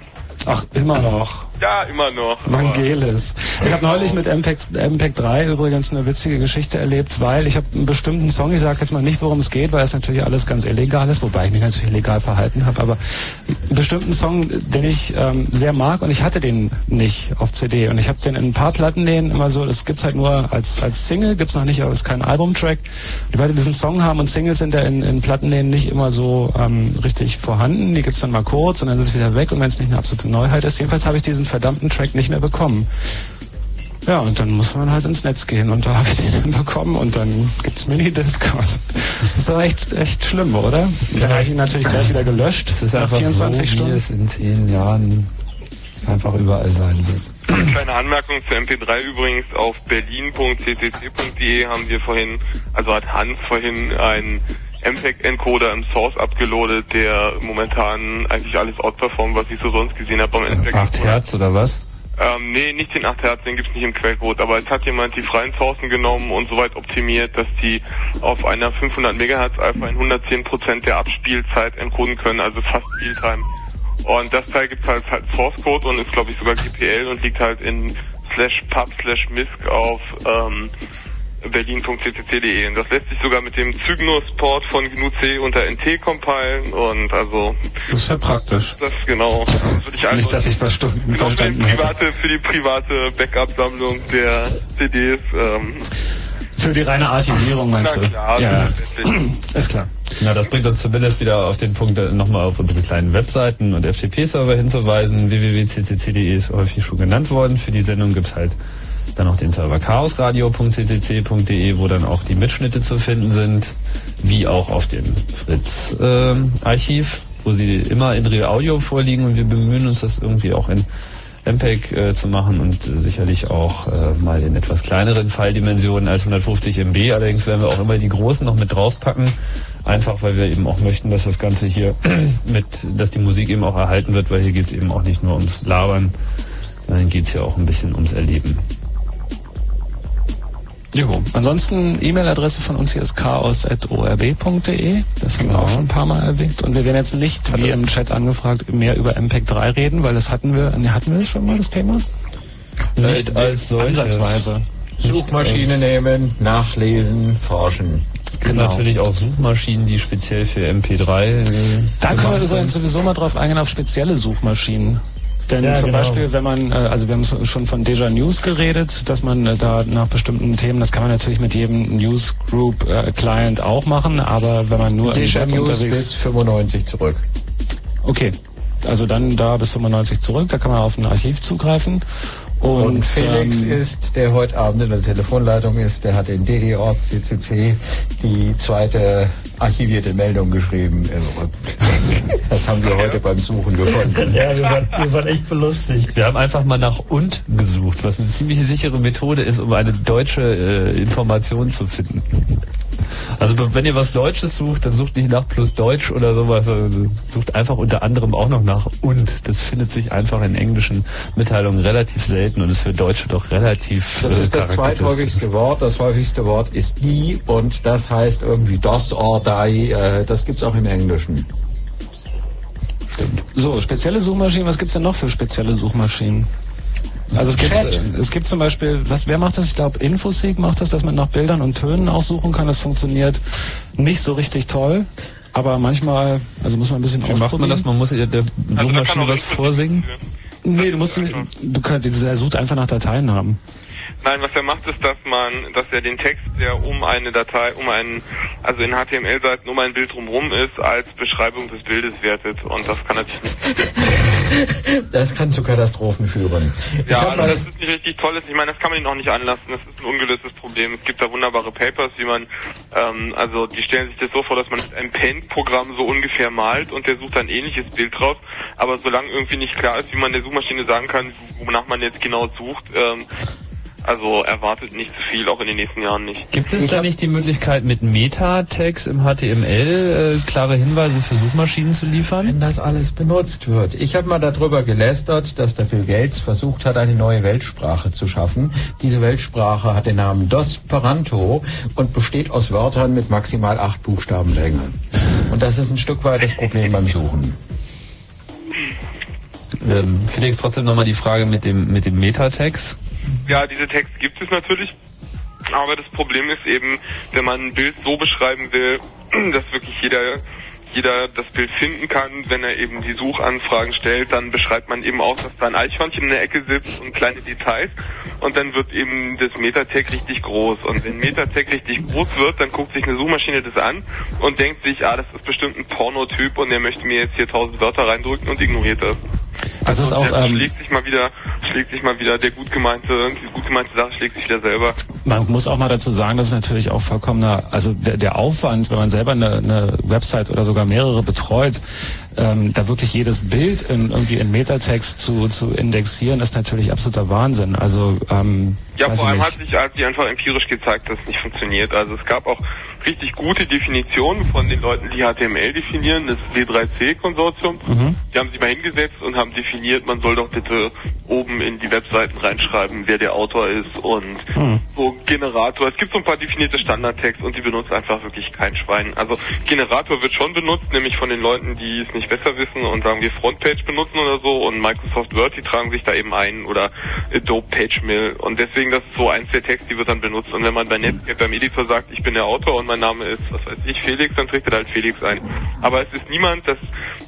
Ach, immer noch. Ja, immer noch. Vangelis. Ich habe neulich mit MPEG, MPEG 3 übrigens eine witzige Geschichte erlebt, weil ich habe einen bestimmten Song, ich sage jetzt mal nicht, worum es geht, weil es natürlich alles ganz illegal ist, wobei ich mich natürlich legal verhalten habe, aber einen bestimmten Song, den ich ähm, sehr mag und ich hatte den nicht auf CD und ich habe den in ein paar Plattenläden immer so, das gibt's halt nur als als Single, gibt's noch nicht, aber es ist kein Albumtrack. Die Leute diesen Song haben und Singles sind ja in, in Plattenläden nicht immer so ähm, richtig vorhanden, die gibt's dann mal kurz und dann ist es wieder weg und wenn es nicht eine absolute Neuheit ist, jedenfalls habe ich diesen verdammten Track nicht mehr bekommen. Ja, und dann muss man halt ins Netz gehen und da habe ich den dann bekommen und dann gibt's Mini-Discord. Das ist doch echt, echt schlimm, oder? Dann habe ich ihn natürlich gleich wieder gelöscht. Das ist einfach 24 so, wie Stunden. es in zehn Jahren einfach überall sein wird. Kleine Anmerkung zu MP3 übrigens, auf berlin.ccc.de haben wir vorhin, also hat Hans vorhin einen MPEG-Encoder im Source abgeloadet, der momentan eigentlich alles outperformt, was ich so sonst gesehen habe beim MPEG. 8 Hertz oder was? Ähm, nee, nicht den 8 Hertz, den gibt's nicht im Quellcode, aber es hat jemand die freien Sourcen genommen und soweit optimiert, dass die auf einer 500 MHz Alpha in 110% der Abspielzeit encoden können, also fast Realtime. Und das Teil gibt's halt als Source Code und ist glaube ich sogar GPL und liegt halt in slash pub slash misc auf ähm, berlin.ccc.de. Und das lässt sich sogar mit dem Cygnus-Port von GNU-C unter NT compilen und also Das ist ja praktisch. das genau. Das würde ich einfach Nicht, dass ich noch für, verstanden die hätte. private, für die private Backup-Sammlung der CDs. Ähm, Für die reine Archivierung meinst Na du? klar, ja, ist klar. Na, das bringt uns zumindest wieder auf den Punkt, äh, nochmal auf unsere kleinen Webseiten und FTP-Server hinzuweisen. www.ccc.de ist häufig schon genannt worden. Für die Sendung gibt's halt dann noch den Server chaosradio.ccc.de, wo dann auch die Mitschnitte zu finden sind, wie auch auf dem Fritz-Archiv, wo sie immer in Real Audio vorliegen und wir bemühen uns, das irgendwie auch in MPEG äh, zu machen und äh, sicherlich auch äh, mal in etwas kleineren Falldimensionen als 150 MB. Allerdings werden wir auch immer die großen noch mit draufpacken, einfach weil wir eben auch möchten, dass das Ganze hier mit, dass die Musik eben auch erhalten wird, weil hier geht es eben auch nicht nur ums Labern, sondern geht es ja auch ein bisschen ums Erleben. Jo. Ansonsten E-Mail-Adresse von uns hier ist chaos.orb.de. Das haben wir auch schon ein paar Mal erwähnt. Und wir werden jetzt nicht, wie im Chat angefragt, mehr über MPEG 3 reden, weil das hatten wir, hatten wir das schon mal, das Thema? Nicht als solches. Ansatzweise. Suchmaschine nehmen, nachlesen, forschen. Es gibt natürlich auch Suchmaschinen, die speziell für MP3 äh, Da können wir sowieso mal drauf eingehen, auf spezielle Suchmaschinen. Denn Ja, zum genau. Beispiel, wenn man, äh, also wir haben schon von Deja News geredet, dass man äh, da nach bestimmten Themen, das kann man natürlich mit jedem Newsgroup äh, Client auch machen, aber wenn man nur im Deja Web News unterwegs bis 95 zurück. Okay. Also dann da bis 95 zurück, da kann man auf ein Archiv zugreifen. Und, Und, Felix ähm, ist, der heute Abend in der Telefonleitung ist, der hat in DE-Org CCC die zweite archivierte Meldung geschrieben im Rückblick. Das haben wir heute beim Suchen gefunden. Ja, wir waren, wir waren echt belustigt. Wir haben einfach mal nach und gesucht, was eine ziemlich sichere Methode ist, um eine deutsche äh, Information zu finden. Also wenn ihr was Deutsches sucht, dann sucht nicht nach plus Deutsch oder sowas, sondern sucht einfach unter anderem auch noch nach und. Das findet sich einfach in englischen Mitteilungen relativ selten und ist für Deutsche doch relativ Das äh, ist das zweithäufigste Wort. Das häufigste Wort ist die und das heißt irgendwie dos or die. Äh, das gibt's auch im Englischen. So, spezielle Suchmaschinen, was gibt's denn noch für spezielle Suchmaschinen? Also es gibt, äh, es gibt zum Beispiel, was, wer macht das? Ich glaube, Infoseek macht das, dass man nach Bildern und Tönen auch suchen kann. Das funktioniert nicht so richtig toll, aber manchmal, also muss man ein bisschen Wie macht man das? Man muss ja der Suchmaschine was vorsingen? Nee, du musst, du könntest, er sucht einfach nach Dateinamen. Nein, was er macht, ist, dass man, dass er den Text, der um eine Datei, um einen, also in HTML-Seiten um ein Bild drumherum ist, als Beschreibung des Bildes wertet. Und das kann natürlich nicht. Das kann zu Katastrophen führen. Ja, also das ist nicht richtig tolles. Ich meine, das kann man ihnen auch nicht anlassen. Das ist ein ungelöstes Problem. Es gibt da wunderbare Papers, wie man, ähm, also die stellen sich das so vor, dass man einem Paint-Programm so ungefähr malt und der sucht ein ähnliches Bild draus. Aber solange irgendwie nicht klar ist, wie man der Suchmaschine sagen kann, wonach man jetzt genau sucht, ähm, also erwartet nicht zu viel, auch in den nächsten Jahren nicht. Gibt es da nicht die Möglichkeit, mit Meta-Tags im HTML äh, klare Hinweise für Suchmaschinen zu liefern? wenn das alles benutzt wird. Ich habe mal darüber gelästert, dass der Bill Gates versucht hat, eine neue Weltsprache zu schaffen. Diese Weltsprache hat den Namen Dosperanto und besteht aus Wörtern mit maximal acht Buchstabenlänge. Und das ist ein Stück weit das Problem beim Suchen. Ähm, Felix, trotzdem nochmal die Frage mit dem, mit dem Meta-Tags. Ja, diese Texte gibt es natürlich. Aber das Problem ist eben, wenn man ein Bild so beschreiben will, dass wirklich jeder jeder das Bild finden kann, wenn er eben die Suchanfragen stellt, dann beschreibt man eben auch, dass da ein Eichhörnchen in der Ecke sitzt und kleine Details und dann wird eben das Metatag richtig groß und wenn Metatag richtig groß wird, dann guckt sich eine Suchmaschine das an und denkt sich, ah, das ist bestimmt ein Pornotyp und der möchte mir jetzt hier tausend Wörter reindrücken und ignoriert das. Das ist auch, ähm, schlägt sich mal wieder, schlägt sich mal wieder der gut gemeinte, die gut gemeinte Sache schlägt sich wieder selber. Man muss auch mal dazu sagen, dass es natürlich auch vollkommener, also der, der Aufwand, wenn man selber eine, eine Website oder sogar mehrere betreut, ähm, da wirklich jedes Bild in, irgendwie in Metatext zu, zu indexieren, ist natürlich absoluter Wahnsinn. Also ähm, Ja, vor allem hat sich, hat sich einfach empirisch gezeigt, dass es nicht funktioniert. Also es gab auch richtig gute Definitionen von den Leuten, die HTML definieren, das W3C-Konsortium. Mhm. Die haben sich mal hingesetzt und haben definiert, man soll doch bitte oben in die Webseiten reinschreiben, wer der Autor ist und Mhm. so Generator. Es gibt so ein paar definierte Standardtext und die benutzt einfach wirklich kein Schwein. Also Generator wird schon benutzt, nämlich von den Leuten, die es nicht besser wissen und sagen wir Frontpage benutzen oder so und Microsoft Word, die tragen sich da eben ein oder Adobe PageMill. Und deswegen das ist so eins der Texte, die wird dann benutzt und wenn man bei Netscape beim Editor sagt, ich bin der Autor und mein Name ist, was weiß ich, Felix, dann trägt er halt Felix ein. Aber es ist niemand, das,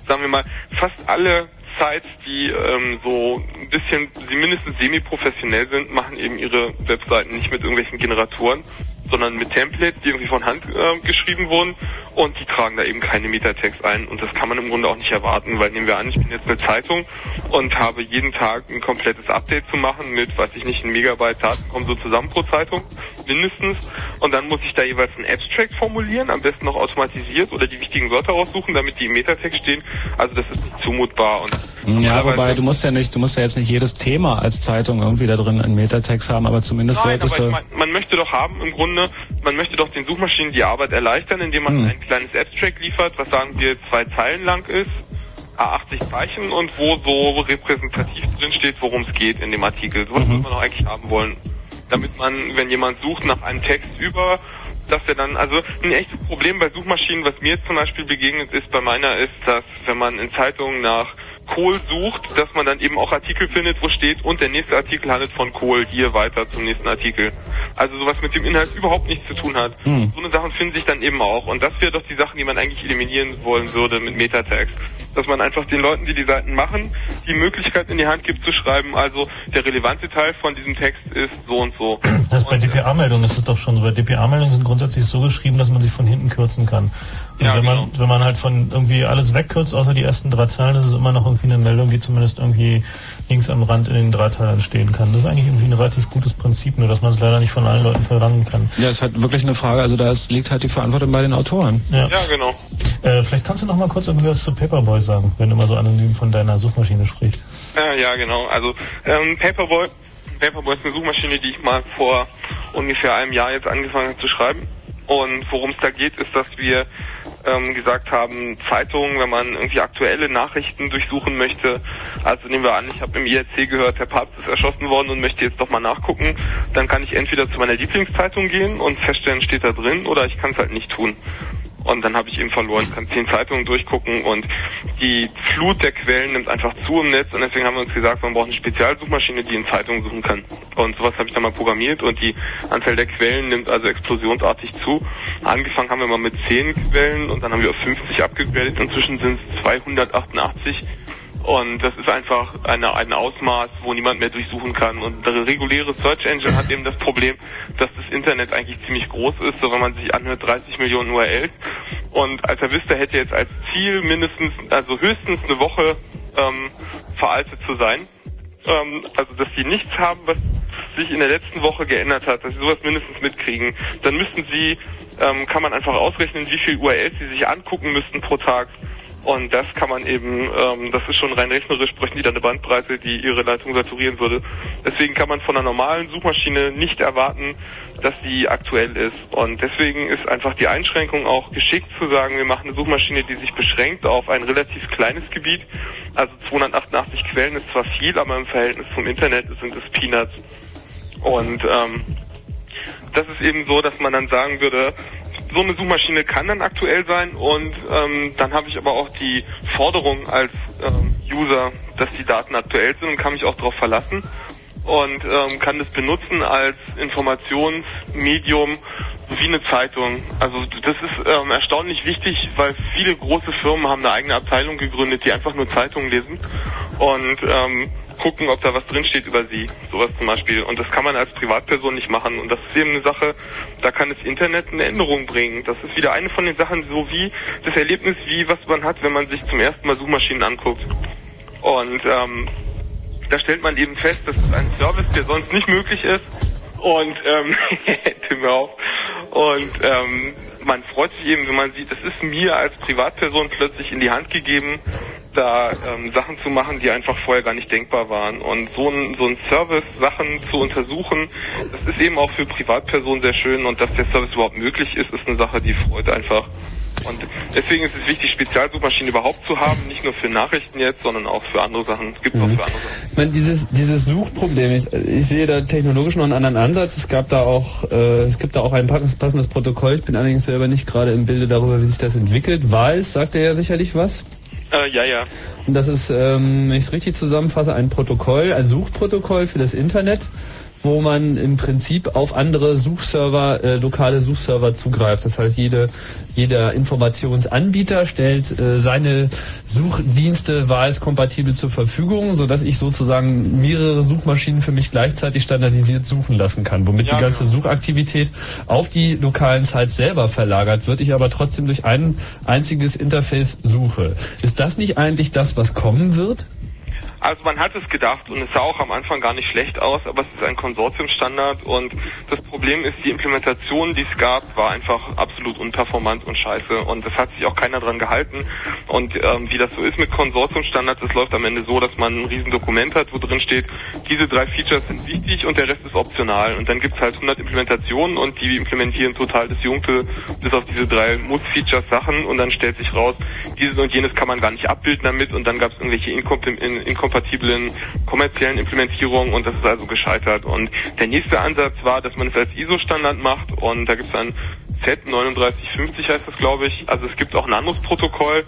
sagen wir mal, fast alle Sites, die ähm, so ein bisschen, sie mindestens semi-professionell sind, machen eben ihre Webseiten nicht mit irgendwelchen Generatoren, sondern mit Templates, die irgendwie von Hand äh, geschrieben wurden. Und die tragen da eben keine Metatext ein. Und das kann man im Grunde auch nicht erwarten, weil nehmen wir an, ich bin jetzt eine Zeitung und habe jeden Tag ein komplettes Update zu machen mit, weiß ich nicht, ein Megabyte Daten kommen so zusammen pro Zeitung, mindestens. Und dann muss ich da jeweils ein Abstract formulieren, am besten noch automatisiert oder die wichtigen Wörter raussuchen, damit die im Metatext stehen, also das ist nicht zumutbar und Ja, wobei du musst ja nicht, du musst ja jetzt nicht jedes Thema als Zeitung irgendwie da drin in Metatext haben, aber zumindest Nein, solltest aber du. ich mein, man möchte doch haben im Grunde, man möchte doch den Suchmaschinen die Arbeit erleichtern, indem man Hm. ein kleines Abstract liefert, was sagen wir zwei Zeilen lang ist, A80 Zeichen und wo so repräsentativ drin steht, worum es geht in dem Artikel. Sowas Mhm. würde man doch eigentlich haben wollen. Damit man, wenn jemand sucht nach einem Text über, dass er dann, also ein echtes Problem bei Suchmaschinen, was mir zum Beispiel begegnet ist, bei meiner ist, dass wenn man in Zeitungen nach Kohl sucht, dass man dann eben auch Artikel findet, wo steht, und der nächste Artikel handelt von Kohl, hier weiter zum nächsten Artikel. Also sowas mit dem Inhalt überhaupt nichts zu tun hat. Hm. So eine Sachen finden sich dann eben auch. Und das wäre doch die Sachen, die man eigentlich eliminieren wollen würde mit Metatext. Dass man einfach den Leuten, die die Seiten machen, die Möglichkeit in die Hand gibt zu schreiben, also der relevante Teil von diesem Text ist so und so. Das bei DPA-Meldungen ist es doch schon so. Bei DPA-Meldungen sind grundsätzlich so geschrieben, dass man sie von hinten kürzen kann. Und wenn man wenn man halt von irgendwie alles wegkürzt, außer die ersten drei Zeilen, ist es immer noch irgendwie eine Meldung, die zumindest irgendwie links am Rand in den Dreiteilern stehen kann. Das ist eigentlich irgendwie ein relativ gutes Prinzip, nur dass man es leider nicht von allen Leuten verlangen kann. Ja, es ist halt wirklich eine Frage, also da liegt halt die Verantwortung bei den Autoren. Ja, genau. Äh, vielleicht kannst du noch mal kurz irgendwas zu Paperboy sagen, wenn du mal so anonym von deiner Suchmaschine sprichst. Ja, ja, genau. Also ähm, Paperboy, Paperboy ist eine Suchmaschine, die ich mal vor ungefähr einem Jahr jetzt angefangen habe zu schreiben. Und worum es da geht, ist, dass wir ähm, gesagt haben, Zeitungen, wenn man irgendwie aktuelle Nachrichten durchsuchen möchte, also nehmen wir an, ich habe im IRC gehört, der Papst ist erschossen worden und möchte jetzt doch mal nachgucken, dann kann ich entweder zu meiner Lieblingszeitung gehen und feststellen, steht da drin, oder ich kann es halt nicht tun. Und dann habe ich eben verloren, kann zehn Zeitungen durchgucken und die Flut der Quellen nimmt einfach zu im Netz und deswegen haben wir uns gesagt, man braucht eine Spezialsuchmaschine, die in Zeitungen suchen kann. Und sowas habe ich dann mal programmiert und die Anzahl der Quellen nimmt also explosionsartig zu. Angefangen haben wir mal mit zehn Quellen und dann haben wir auf 50 abgegradet. Inzwischen sind es 288 und das ist einfach eine, ein Ausmaß, wo niemand mehr durchsuchen kann. Und eine reguläre Search Engine hat eben das Problem, dass das Internet eigentlich ziemlich groß ist, so wenn man sich anhört, 30 Millionen URLs. Und Alta Vista hätte jetzt als Ziel mindestens, also höchstens eine Woche ähm, veraltet zu sein. Ähm, also dass sie nichts haben, was sich in der letzten Woche geändert hat, dass sie sowas mindestens mitkriegen. Dann müssten sie, ähm, kann man einfach ausrechnen, wie viel URLs sie sich angucken müssten pro Tag. Und das kann man eben, ähm, das ist schon rein rechnerisch, bräuchten die dann eine Bandbreite, die ihre Leitung saturieren würde. Deswegen kann man von einer normalen Suchmaschine nicht erwarten, dass die aktuell ist. Und deswegen ist einfach die Einschränkung auch geschickt zu sagen, wir machen eine Suchmaschine, die sich beschränkt auf ein relativ kleines Gebiet. Also 288 Quellen ist zwar viel, aber im Verhältnis zum Internet sind es Peanuts. Und ähm, das ist eben so, dass man dann sagen würde, so eine Suchmaschine kann dann aktuell sein und ähm, dann habe ich aber auch die Forderung als ähm, User, dass die Daten aktuell sind und kann mich auch darauf verlassen und ähm, kann das benutzen als Informationsmedium wie eine Zeitung. Also das ist ähm, erstaunlich wichtig, weil viele große Firmen haben eine eigene Abteilung gegründet, die einfach nur Zeitungen lesen und ähm, gucken, ob da was drinsteht über sie. Sowas zum Beispiel. Und das kann man als Privatperson nicht machen. Und das ist eben eine Sache, da kann das Internet eine Änderung bringen. Das ist wieder eine von den Sachen, so wie das Erlebnis, wie was man hat, wenn man sich zum ersten Mal Suchmaschinen anguckt. Und ähm, da stellt man eben fest, dass es ein Service, der sonst nicht möglich ist. Und ähm, Tim auf. Und ähm, man freut sich eben, wenn man sieht, es ist mir als Privatperson plötzlich in die Hand gegeben, da ähm, Sachen zu machen, die einfach vorher gar nicht denkbar waren. Und so ein, so ein Service, Sachen zu untersuchen, das ist eben auch für Privatpersonen sehr schön und dass der Service überhaupt möglich ist, ist eine Sache, die freut einfach. Und deswegen ist es wichtig, Spezialsuchmaschinen überhaupt zu haben, nicht nur für Nachrichten jetzt, sondern auch für andere Sachen. Es gibt auch für andere Sachen. Ich meine, dieses, dieses Suchproblem, ich, ich sehe da technologisch noch einen anderen Ansatz. Es gab da auch, äh, es gibt da auch ein passendes, passendes Protokoll. Ich bin allerdings selber nicht gerade im Bilde darüber, wie sich das entwickelt. Weiß, sagt er ja sicherlich was. Äh, ja, ja. Und das ist, ähm, wenn ich es richtig zusammenfasse, ein Protokoll, ein Suchprotokoll für das Internet, wo man im Prinzip auf andere Suchserver, äh, lokale Suchserver zugreift. Das heißt, jede, jeder Informationsanbieter stellt äh, seine Suchdienste wahlskompatibel zur Verfügung, so dass ich sozusagen mehrere Suchmaschinen für mich gleichzeitig standardisiert suchen lassen kann, womit Ja, die ganze genau. Suchaktivität auf die lokalen Sites selber verlagert wird, ich aber trotzdem durch ein einziges Interface suche. Ist das nicht eigentlich das, was kommen wird? Also man hat es gedacht und es sah auch am Anfang gar nicht schlecht aus, aber es ist ein Konsortiumstandard und das Problem ist, die Implementation, die es gab, war einfach absolut unperformant und scheiße und es hat sich auch keiner dran gehalten. Und ähm, wie das so ist mit Konsortiumstandards, es läuft am Ende so, dass man ein riesen Dokument hat, wo drin steht, diese drei Features sind wichtig und der Rest ist optional. Und dann gibt es halt 100 Implementationen und die implementieren total das Jungte bis auf diese drei Muss-Features Sachen und dann stellt sich raus, dieses und jenes kann man gar nicht abbilden damit und dann gab es irgendwelche inkompl- inkompatiblen kommerziellen Implementierungen und das ist also gescheitert. Und der nächste Ansatz war, dass man es als ISO-Standard macht und da gibt es ein Z3950 heißt das glaube ich. Also es gibt auch ein anderes Protokoll,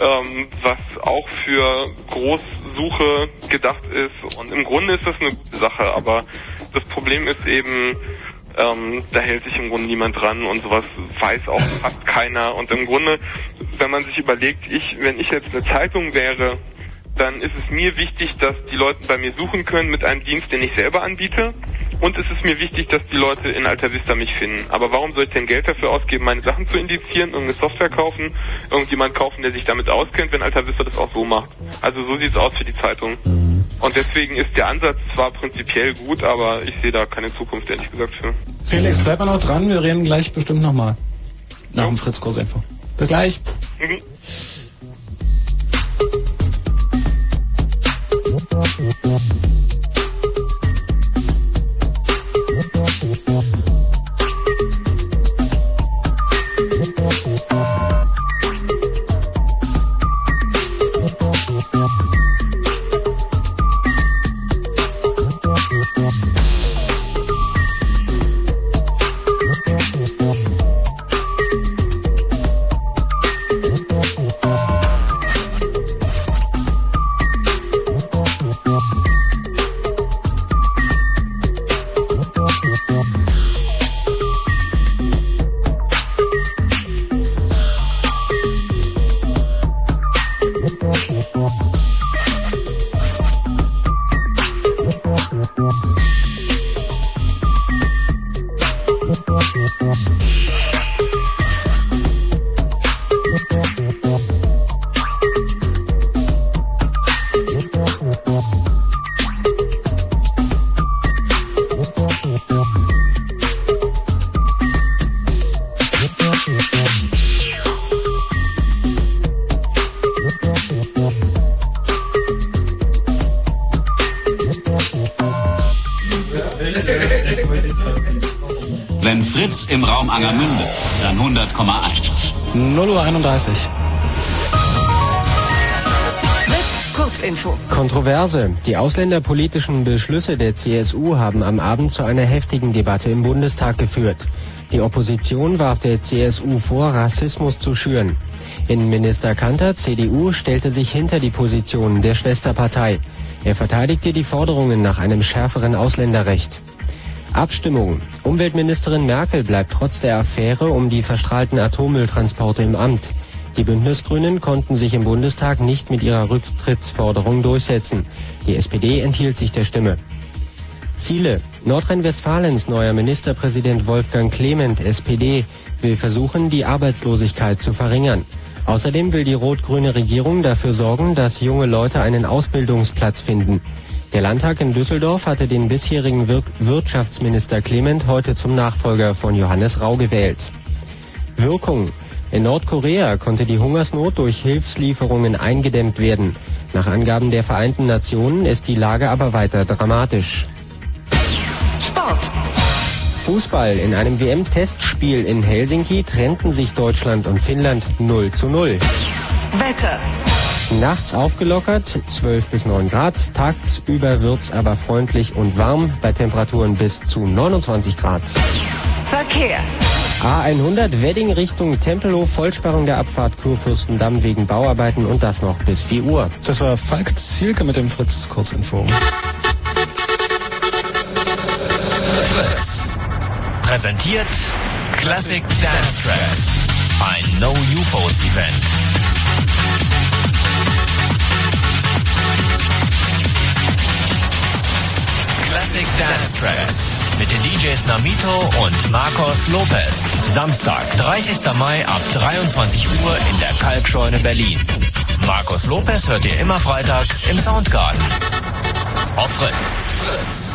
ähm, was auch für Großsuche gedacht ist und im Grunde ist das eine gute Sache, aber das Problem ist eben, ähm, da hält sich im Grunde niemand dran und sowas weiß auch fast keiner. Und im Grunde, wenn man sich überlegt, ich, wenn ich jetzt eine Zeitung wäre, dann ist es mir wichtig, dass die Leute bei mir suchen können mit einem Dienst, den ich selber anbiete. Und es ist mir wichtig, dass die Leute in Alta Vista mich finden. Aber warum soll ich denn Geld dafür ausgeben, meine Sachen zu indizieren, irgendeine Software kaufen, irgendjemand kaufen, der sich damit auskennt, wenn Alta Vista das auch so macht? Also so sieht's aus für die Zeitung. Und deswegen ist der Ansatz zwar prinzipiell gut, aber ich sehe da keine Zukunft, ehrlich gesagt, für. Felix, bleib mal noch dran, wir reden gleich bestimmt nochmal. Nach dem Fritz Kursinfo. Bis gleich. Mhm. Wenn Kontroverse. Die ausländerpolitischen Beschlüsse der CSU haben am Abend zu einer heftigen Debatte im Bundestag geführt. Die Opposition warf der CSU vor, Rassismus zu schüren. Innenminister Kanter, CDU, stellte sich hinter die Positionen der Schwesterpartei. Er verteidigte die Forderungen nach einem schärferen Ausländerrecht. Abstimmung. Umweltministerin Merkel bleibt trotz der Affäre um die verstrahlten Atommülltransporte im Amt. Die Bündnisgrünen konnten sich im Bundestag nicht mit ihrer Rücktrittsforderung durchsetzen. Die SPD enthielt sich der Stimme. Ziele. Nordrhein-Westfalens neuer Ministerpräsident Wolfgang Clement, SPD, will versuchen, die Arbeitslosigkeit zu verringern. Außerdem will die rot-grüne Regierung dafür sorgen, dass junge Leute einen Ausbildungsplatz finden. Der Landtag in Düsseldorf hatte den bisherigen Wir Wirtschaftsminister Clement heute zum Nachfolger von Johannes Rau gewählt. Wirkung. In Nordkorea konnte die Hungersnot durch Hilfslieferungen eingedämmt werden. Nach Angaben der Vereinten Nationen ist die Lage aber weiter dramatisch. Sport. Fußball. In einem WM-Testspiel in Helsinki trennten sich Deutschland und Finnland 0 zu 0. Wetter. Nachts aufgelockert, 12 bis 9 Grad. Tagsüber wird's aber freundlich und warm bei Temperaturen bis zu 29 Grad. Verkehr. A100 Wedding Richtung Tempelhof, Vollsperrung der Abfahrt Kurfürstendamm wegen Bauarbeiten und das noch bis 4 Uhr. Das war Falk Zielke mit dem Fritz Kurzinfo. Fritz. Präsentiert Classic Dance Tracks. Ein No UFOs Event. Classic Dance Tracks mit den DJs Namito und Marcos Lopez. Samstag, 30. Mai ab 23 Uhr in der Kalkscheune Berlin. Marcos Lopez hört ihr immer freitags im Soundgarden. Auf Fritz.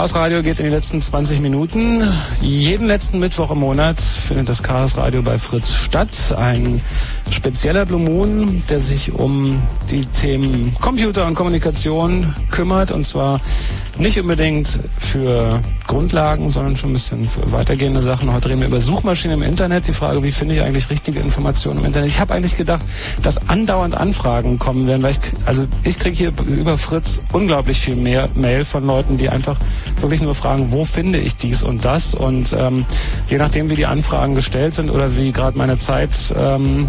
Chaos Radio geht in die letzten 20 Minuten. Jeden letzten Mittwoch im Monat findet das Chaos Radio bei Fritz statt. Ein spezieller Blue Moon, der sich um die Themen Computer und Kommunikation kümmert. Und zwar nicht unbedingt für Grundlagen, sondern schon ein bisschen für weitergehende Sachen. Heute reden wir über Suchmaschinen im Internet. Die Frage, wie finde ich eigentlich richtige Informationen im Internet? Ich habe eigentlich gedacht, dass andauernd Anfragen kommen werden, weil ich, also ich kriege hier über Fritz unglaublich viel mehr Mail von Leuten, die einfach wirklich nur fragen, wo finde ich dies und das? Und ähm, je nachdem, wie die Anfragen gestellt sind oder wie gerade meine Zeit ähm,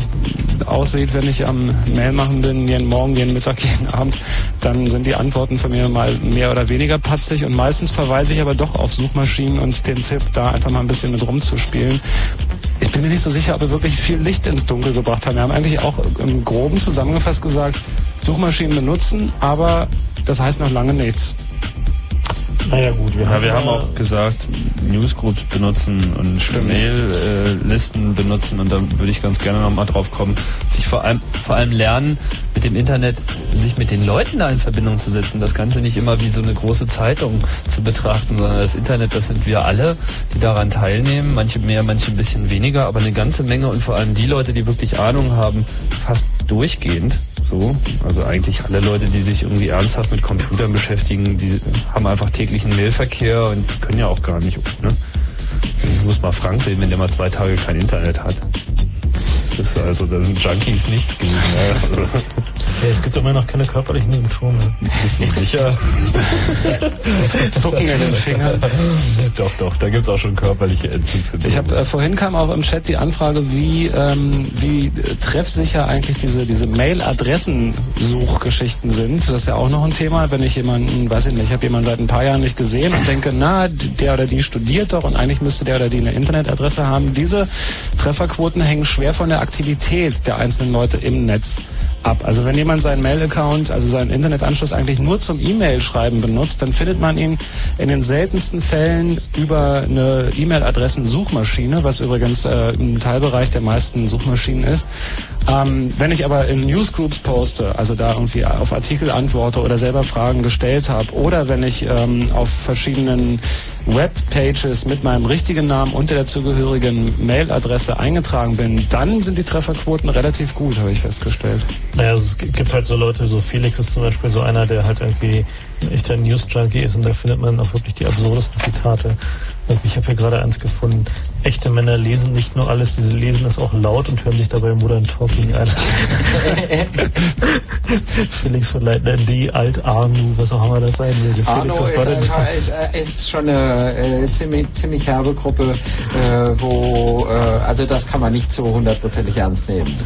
aussieht, wenn ich am Mail machen bin, jeden Morgen, jeden Mittag, jeden Abend, dann sind die Antworten von mir mal mehr oder weniger patzig und meistens verweise ich aber doch auf Suchmaschinen und den Tipp, da einfach mal ein bisschen mit rumzuspielen. Ich bin mir nicht so sicher, ob wir wirklich viel Licht ins Dunkel gebracht haben. Wir haben eigentlich auch im Groben zusammengefasst gesagt, Suchmaschinen benutzen, aber das heißt noch lange nichts. Naja gut, wir, Ja, haben, wir haben auch gesagt, Newsgroups benutzen und Mail-Listen benutzen und da würde ich ganz gerne nochmal drauf kommen, sich vor allem, vor allem lernen, mit dem Internet sich mit den Leuten da in Verbindung zu setzen. Das Ganze nicht immer wie so eine große Zeitung zu betrachten, sondern das Internet, das sind wir alle, die daran teilnehmen. Manche mehr, manche ein bisschen weniger, aber eine ganze Menge und vor allem die Leute, die wirklich Ahnung haben, fast durchgehend. So, also eigentlich alle Leute, die sich irgendwie ernsthaft mit Computern beschäftigen, die haben einfach täglichen Mailverkehr und können ja auch gar nicht. Ne? Ich muss mal Frank sehen, wenn der mal zwei Tage kein Internet hat. Das ist also, da sind Junkies nichts gegen. Ne? Ja, es gibt immer noch keine körperlichen Symptome. Bist du sicher? Zucken in den Fingern. doch, doch, da gibt's auch schon körperliche Entzugssymptome. Ich habe äh, vorhin kam auch im Chat die Anfrage, wie ähm, wie äh, treffsicher eigentlich diese diese Mail-Adressen-Suchgeschichten sind. Das ist ja auch noch ein Thema, wenn ich jemanden, weiß ich nicht, ich habe jemanden seit ein paar Jahren nicht gesehen und denke, na, der oder die studiert doch und eigentlich müsste der oder die eine Internetadresse haben. Diese Trefferquoten hängen schwer von der Aktivität der einzelnen Leute im Netz ab. Also wenn jemand seinen Mail-Account, also seinen Internetanschluss eigentlich nur zum E-Mail-Schreiben benutzt, dann findet man ihn in den seltensten Fällen über eine E-Mail-Adressen-Suchmaschine, was übrigens äh, ein Teilbereich der meisten Suchmaschinen ist. Ähm, wenn ich aber in Newsgroups poste, also da irgendwie auf Artikel antworte oder selber Fragen gestellt habe, oder wenn ich ähm, auf verschiedenen Webpages mit meinem richtigen Namen und der dazugehörigen Mailadresse eingetragen bin, dann sind die Trefferquoten relativ gut, habe ich festgestellt. Naja, also es gibt halt so Leute, so Felix ist zum Beispiel so einer, der halt irgendwie ein echter News-Junkie ist und da findet man auch wirklich die absurdesten Zitate. Und ich habe hier gerade eins gefunden. Echte Männer lesen nicht nur alles, sie lesen es auch laut und hören sich dabei Modern Talking an. Felix von Leitner D, Alt Arnu, was auch immer das sein will. Arno Felix ist, aus Baden äh, ist, ist schon eine äh, ziemlich, ziemlich herbe Gruppe, äh, wo, äh, also das kann man nicht so hundertprozentig ernst nehmen.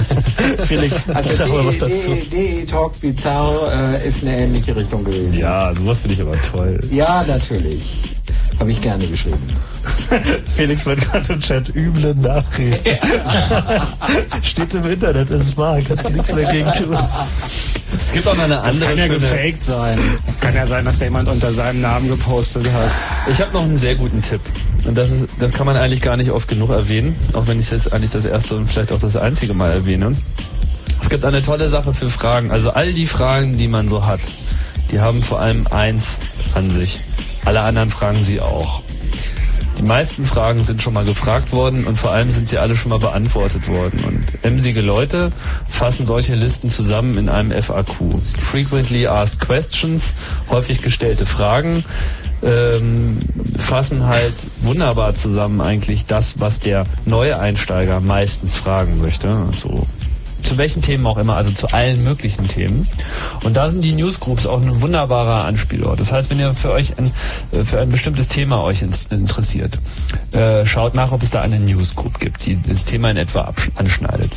Felix, also sag mal was dazu. die Talk Bizarre äh, ist eine ähnliche Richtung gewesen. Ja, sowas finde ich aber toll. Ja, natürlich. Habe ich gerne geschrieben. Felix wird gerade im Chat üble Nachreden. Steht im Internet, ist wahr, kannst du nichts mehr gegen tun. Es gibt auch noch eine Das andere kann ja schöne- gefaked sein. Kann ja sein, dass da jemand unter seinem Namen gepostet hat. Ich habe noch einen sehr guten Tipp. Und das ist, das kann man eigentlich gar nicht oft genug erwähnen, auch wenn ich es jetzt eigentlich das erste und vielleicht auch das einzige Mal erwähne. Es gibt eine tolle Sache für Fragen. Also all die Fragen, die man so hat, die haben vor allem eins an sich. Alle anderen fragen sie auch. Die meisten Fragen sind schon mal gefragt worden und vor allem sind sie alle schon mal beantwortet worden. Und emsige Leute fassen solche Listen zusammen in einem FAQ. Frequently Asked Questions, häufig gestellte Fragen, ähm, fassen halt wunderbar zusammen eigentlich das, was der Neueinsteiger meistens fragen möchte. So zu welchen Themen auch immer, also zu allen möglichen Themen. Und da sind die Newsgroups auch ein wunderbarer Anspielort. Das heißt, wenn ihr für euch ein, äh, für ein bestimmtes Thema euch interessiert, äh, schaut nach, ob es da eine Newsgroup gibt, die das Thema in etwa anschneidet.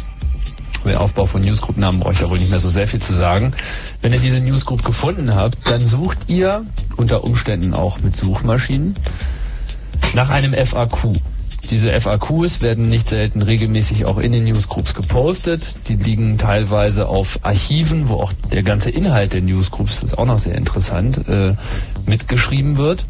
Über den Aufbau von Newsgroup-Namen brauche ich da wohl nicht mehr so sehr viel zu sagen. Wenn ihr diese Newsgroup gefunden habt, dann sucht ihr unter Umständen auch mit Suchmaschinen nach einem FAQ. Diese FAQs werden nicht selten regelmäßig auch in den Newsgroups gepostet. Die liegen teilweise auf Archiven, wo auch der ganze Inhalt der Newsgroups, das ist auch noch sehr interessant, äh, mitgeschrieben wird.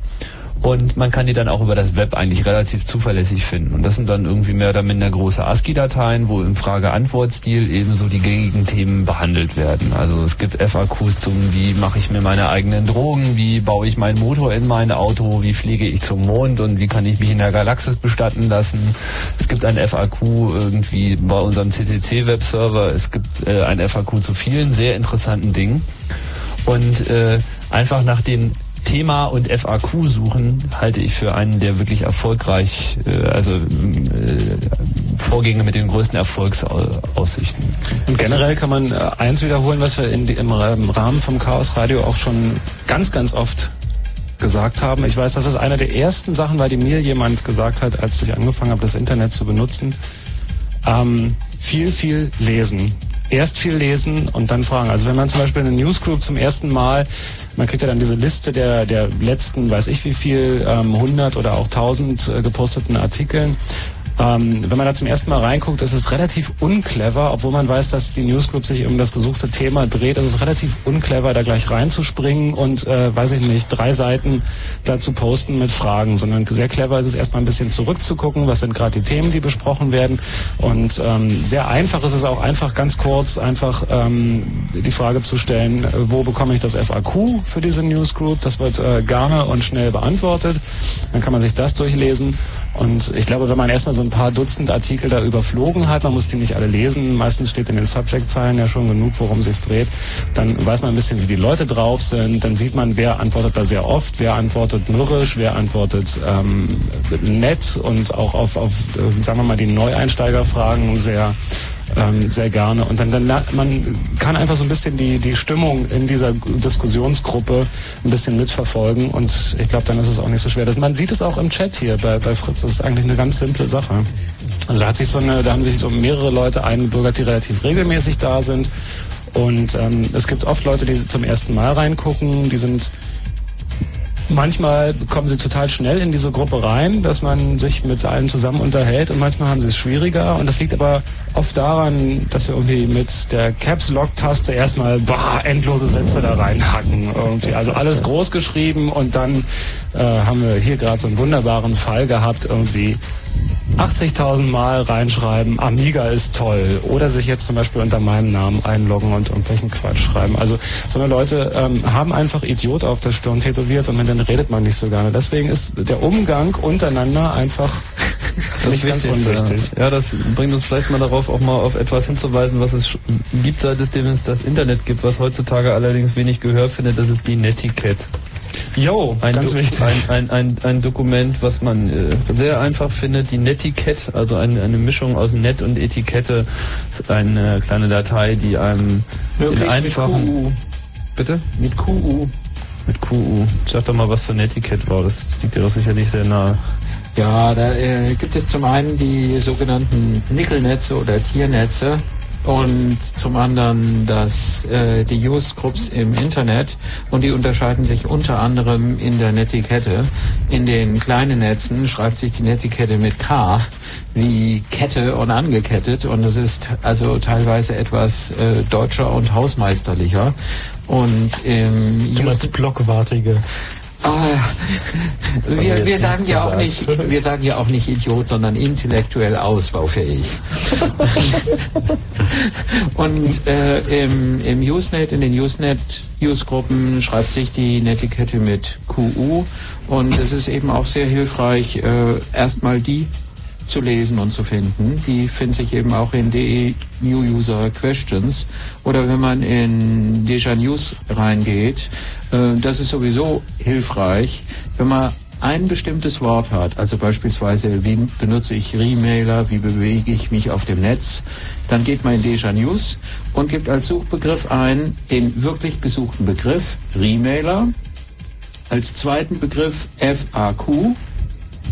Und man kann die dann auch über das Web eigentlich relativ zuverlässig finden. Und das sind dann irgendwie mehr oder minder große ASCII-Dateien, wo im Frage-Antwort-Stil ebenso die gängigen Themen behandelt werden. Also es gibt FAQs zum, wie mache ich mir meine eigenen Drogen, wie baue ich meinen Motor in mein Auto, wie fliege ich zum Mond und wie kann ich mich in der Galaxis bestatten lassen. Es gibt ein FAQ irgendwie bei unserem CCC-Webserver. Es gibt äh, ein FAQ zu vielen sehr interessanten Dingen. Und äh, einfach nach den Thema und FAQ suchen halte ich für einen der wirklich erfolgreich, äh, also äh, Vorgänge mit den größten Erfolgsaussichten. Und generell kann man äh, eins wiederholen, was wir in, im Rahmen vom Chaos Radio auch schon ganz, ganz oft gesagt haben. Ich weiß, dass es eine der ersten Sachen war, die mir jemand gesagt hat, als ich angefangen habe, das Internet zu benutzen. Ähm, viel, viel lesen. Erst viel lesen und dann fragen. Also wenn man zum Beispiel eine Newsgroup zum ersten Mal, man kriegt ja dann diese Liste der, der letzten, weiß ich wie viel, ähm, 100 oder auch 1000 äh, geposteten Artikeln. Ähm, wenn man da zum ersten Mal reinguckt, ist es relativ unclever, obwohl man weiß, dass die Newsgroup sich um das gesuchte Thema dreht. Es ist relativ unclever, da gleich reinzuspringen und, äh, weiß ich nicht, drei Seiten dazu posten mit Fragen, sondern sehr clever ist es erstmal ein bisschen zurückzugucken, was sind gerade die Themen, die besprochen werden. Und ähm, sehr einfach ist es auch einfach ganz kurz, einfach ähm, die Frage zu stellen, wo bekomme ich das FAQ für diese Newsgroup? Das wird äh, gerne und schnell beantwortet. Dann kann man sich das durchlesen. Und ich glaube, wenn man erstmal so ein paar Dutzend Artikel da überflogen hat, man muss die nicht alle lesen, meistens steht in den Subject-Zeilen ja schon genug, worum es dreht, dann weiß man ein bisschen, wie die Leute drauf sind, dann sieht man, wer antwortet da sehr oft, wer antwortet mürrisch, wer antwortet ähm, nett und auch auf, auf, äh, sagen wir mal, die Neueinsteigerfragen sehr ähm, sehr gerne. Und dann, dann man kann einfach so ein bisschen die, die Stimmung in dieser Diskussionsgruppe ein bisschen mitverfolgen und ich glaube, dann ist es auch nicht so schwer. Das, man sieht es auch im Chat hier bei, bei Fritz, das ist eigentlich eine ganz simple Sache. Also da hat sich so eine, da haben sich so mehrere Leute eingebürgert, die relativ regelmäßig da sind. Und ähm, es gibt oft Leute, die zum ersten Mal reingucken, die sind Manchmal kommen sie total schnell in diese Gruppe rein, dass man sich mit allen zusammen unterhält und manchmal haben sie es schwieriger und das liegt aber oft daran, dass wir irgendwie mit der Caps Lock Taste erstmal bah, endlose Sätze da reinhacken irgendwie. Also alles groß geschrieben und dann äh, haben wir hier gerade so einen wunderbaren Fall gehabt irgendwie 80.000 Mal reinschreiben, Amiga ist toll. Oder sich jetzt zum Beispiel unter meinem Namen einloggen und irgendwelchen Quatsch schreiben. Also so eine Leute ähm, haben einfach Idiot auf der Stirn tätowiert und mit denen redet man nicht so gerne. Deswegen ist der Umgang untereinander einfach nicht ganz unwichtig. Ja. ja, das bringt uns vielleicht mal darauf, auch mal auf etwas hinzuweisen, was es gibt, seitdem es das Internet gibt, was heutzutage allerdings wenig Gehör findet, das ist die Netiquette. Jo, ein, ganz Do- wichtig. ein, ein, ein, ein Dokument, was man äh, sehr einfach findet, die Netiquette, also eine, eine Mischung aus Net und Etikette, ist eine kleine Datei, die einem Möglichst in mit einfachen... QU. Bitte? Mit QU. Mit QU. Sag doch mal, was zur Netiquette war, das liegt dir doch sicherlich sehr nahe. Ja, da äh, gibt es zum einen die sogenannten Nickelnetze oder Tiernetze und zum anderen das, äh, die Newsgroups im Internet und die unterscheiden sich unter anderem in der Netiquette. In den kleinen Netzen schreibt sich die Netiquette mit K wie Kette und angekettet und es ist also teilweise etwas äh, deutscher und hausmeisterlicher. Und im Du meinst blockwartige. Ah, wir wir, sagen ja auch nicht, wir sagen ja auch nicht Idiot, sondern intellektuell ausbaufähig. Und äh, im, im Usenet, in den Usenet Newsgruppen schreibt sich die Netiquette mit QU und es ist eben auch sehr hilfreich, äh, erstmal die zu lesen und zu finden. Die findet sich eben auch in DE New User Questions oder wenn man in Deja News reingeht. Äh, das ist sowieso hilfreich, wenn man ein bestimmtes Wort hat, also beispielsweise, wie benutze ich Remailer, wie bewege ich mich auf dem Netz, dann geht man in Deja News und gibt als Suchbegriff ein den wirklich gesuchten Begriff Remailer, als zweiten Begriff FAQ,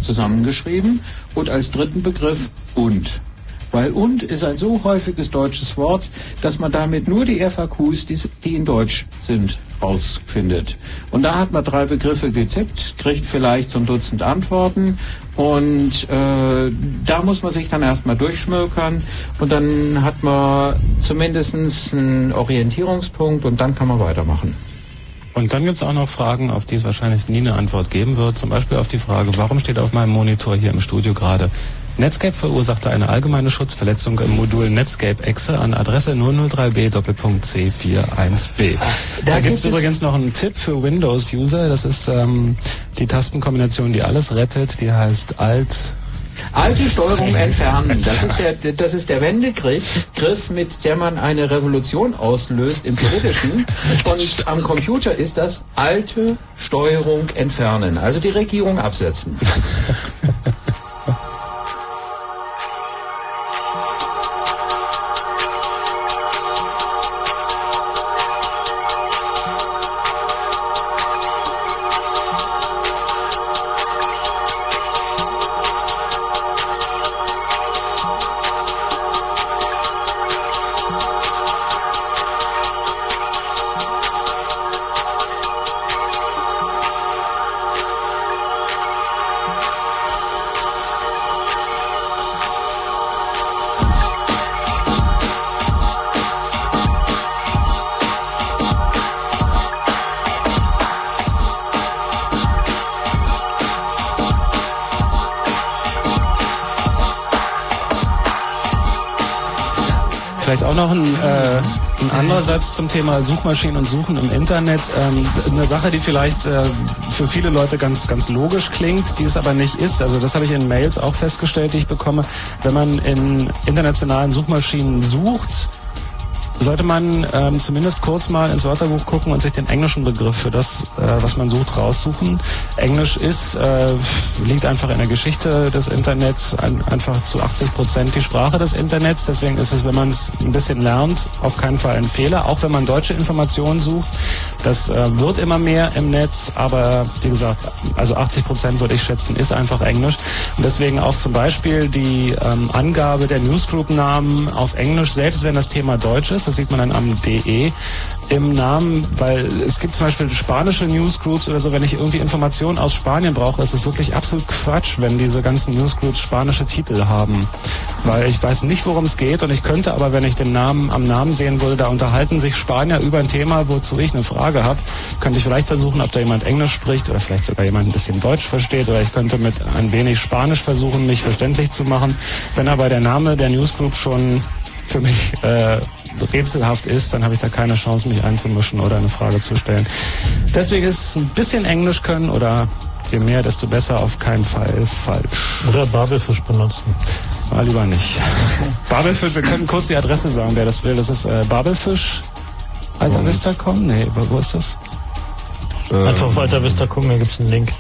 zusammengeschrieben, und als dritten Begriff und. Weil und ist ein so häufiges deutsches Wort, dass man damit nur die FAQs, die, die in Deutsch sind, rausfindet. Und da hat man drei Begriffe getippt, kriegt vielleicht so ein Dutzend Antworten und äh, da muss man sich dann erstmal durchschmökern und dann hat man zumindest einen Orientierungspunkt und dann kann man weitermachen. Und dann gibt's auch noch Fragen, auf die es wahrscheinlich nie eine Antwort geben wird. Zum Beispiel auf die Frage, warum steht auf meinem Monitor hier im Studio gerade Netscape verursachte eine allgemeine Schutzverletzung im Modul Netscape Exe an Adresse 003b C41b. Da, Da gibt's gibt es- übrigens noch einen Tipp für Windows-User. Das ist ähm, die Tastenkombination, die alles rettet. Die heißt Alt Alte Steuerung entfernen. Das ist der, das ist der Wendegriff, Griff, mit der man eine Revolution auslöst im Theoretischen. Und am Computer ist das alte Steuerung entfernen. Also die Regierung absetzen. noch ein, äh, ein anderer Satz zum Thema Suchmaschinen und Suchen im Internet. Ähm, eine Sache, die vielleicht äh, für viele Leute ganz, ganz logisch klingt, die es aber nicht ist. Also das habe ich in Mails auch festgestellt, die ich bekomme. Wenn man in internationalen Suchmaschinen sucht, sollte man ähm, zumindest kurz mal ins Wörterbuch gucken und sich den englischen Begriff für das, äh, was man sucht, raussuchen. Englisch ist, äh, liegt einfach in der Geschichte des Internets ein, einfach zu 80 Prozent die Sprache des Internets. Deswegen ist es, wenn man es ein bisschen lernt, auf keinen Fall ein Fehler. Auch wenn man deutsche Informationen sucht, das äh, wird immer mehr im Netz, aber wie gesagt, also 80 Prozent würde ich schätzen, ist einfach Englisch. Und deswegen auch zum Beispiel die ähm, Angabe der Newsgroup-Namen auf Englisch, selbst wenn das Thema Deutsch ist, das sieht man dann am DE im Namen, weil es gibt zum Beispiel spanische Newsgroups oder so, wenn ich irgendwie Informationen aus Spanien brauche, ist es wirklich absolut Quatsch, wenn diese ganzen Newsgroups spanische Titel haben. Weil ich weiß nicht, worum es geht und ich könnte aber, wenn ich den Namen am Namen sehen würde, da unterhalten sich Spanier über ein Thema, wozu ich eine Frage habe, könnte ich vielleicht versuchen, ob da jemand Englisch spricht oder vielleicht sogar jemand ein bisschen Deutsch versteht oder ich könnte mit ein wenig Spanisch versuchen, mich verständlich zu machen. Wenn aber der Name der Newsgroup schon für mich äh, rätselhaft ist, dann habe ich da keine Chance, mich einzumischen oder eine Frage zu stellen. Deswegen ist ein bisschen Englisch können oder je mehr, desto besser, auf keinen Fall falsch. Oder Babelfisch benutzen. Ah, lieber nicht. Babelfisch, wir können kurz die Adresse sagen, wer das will. Das ist äh, Babelfisch. Alter Vista.com? Nee, wo, wo ist das? Einfach auf Alter Vista gucken, da gibt's einen Link.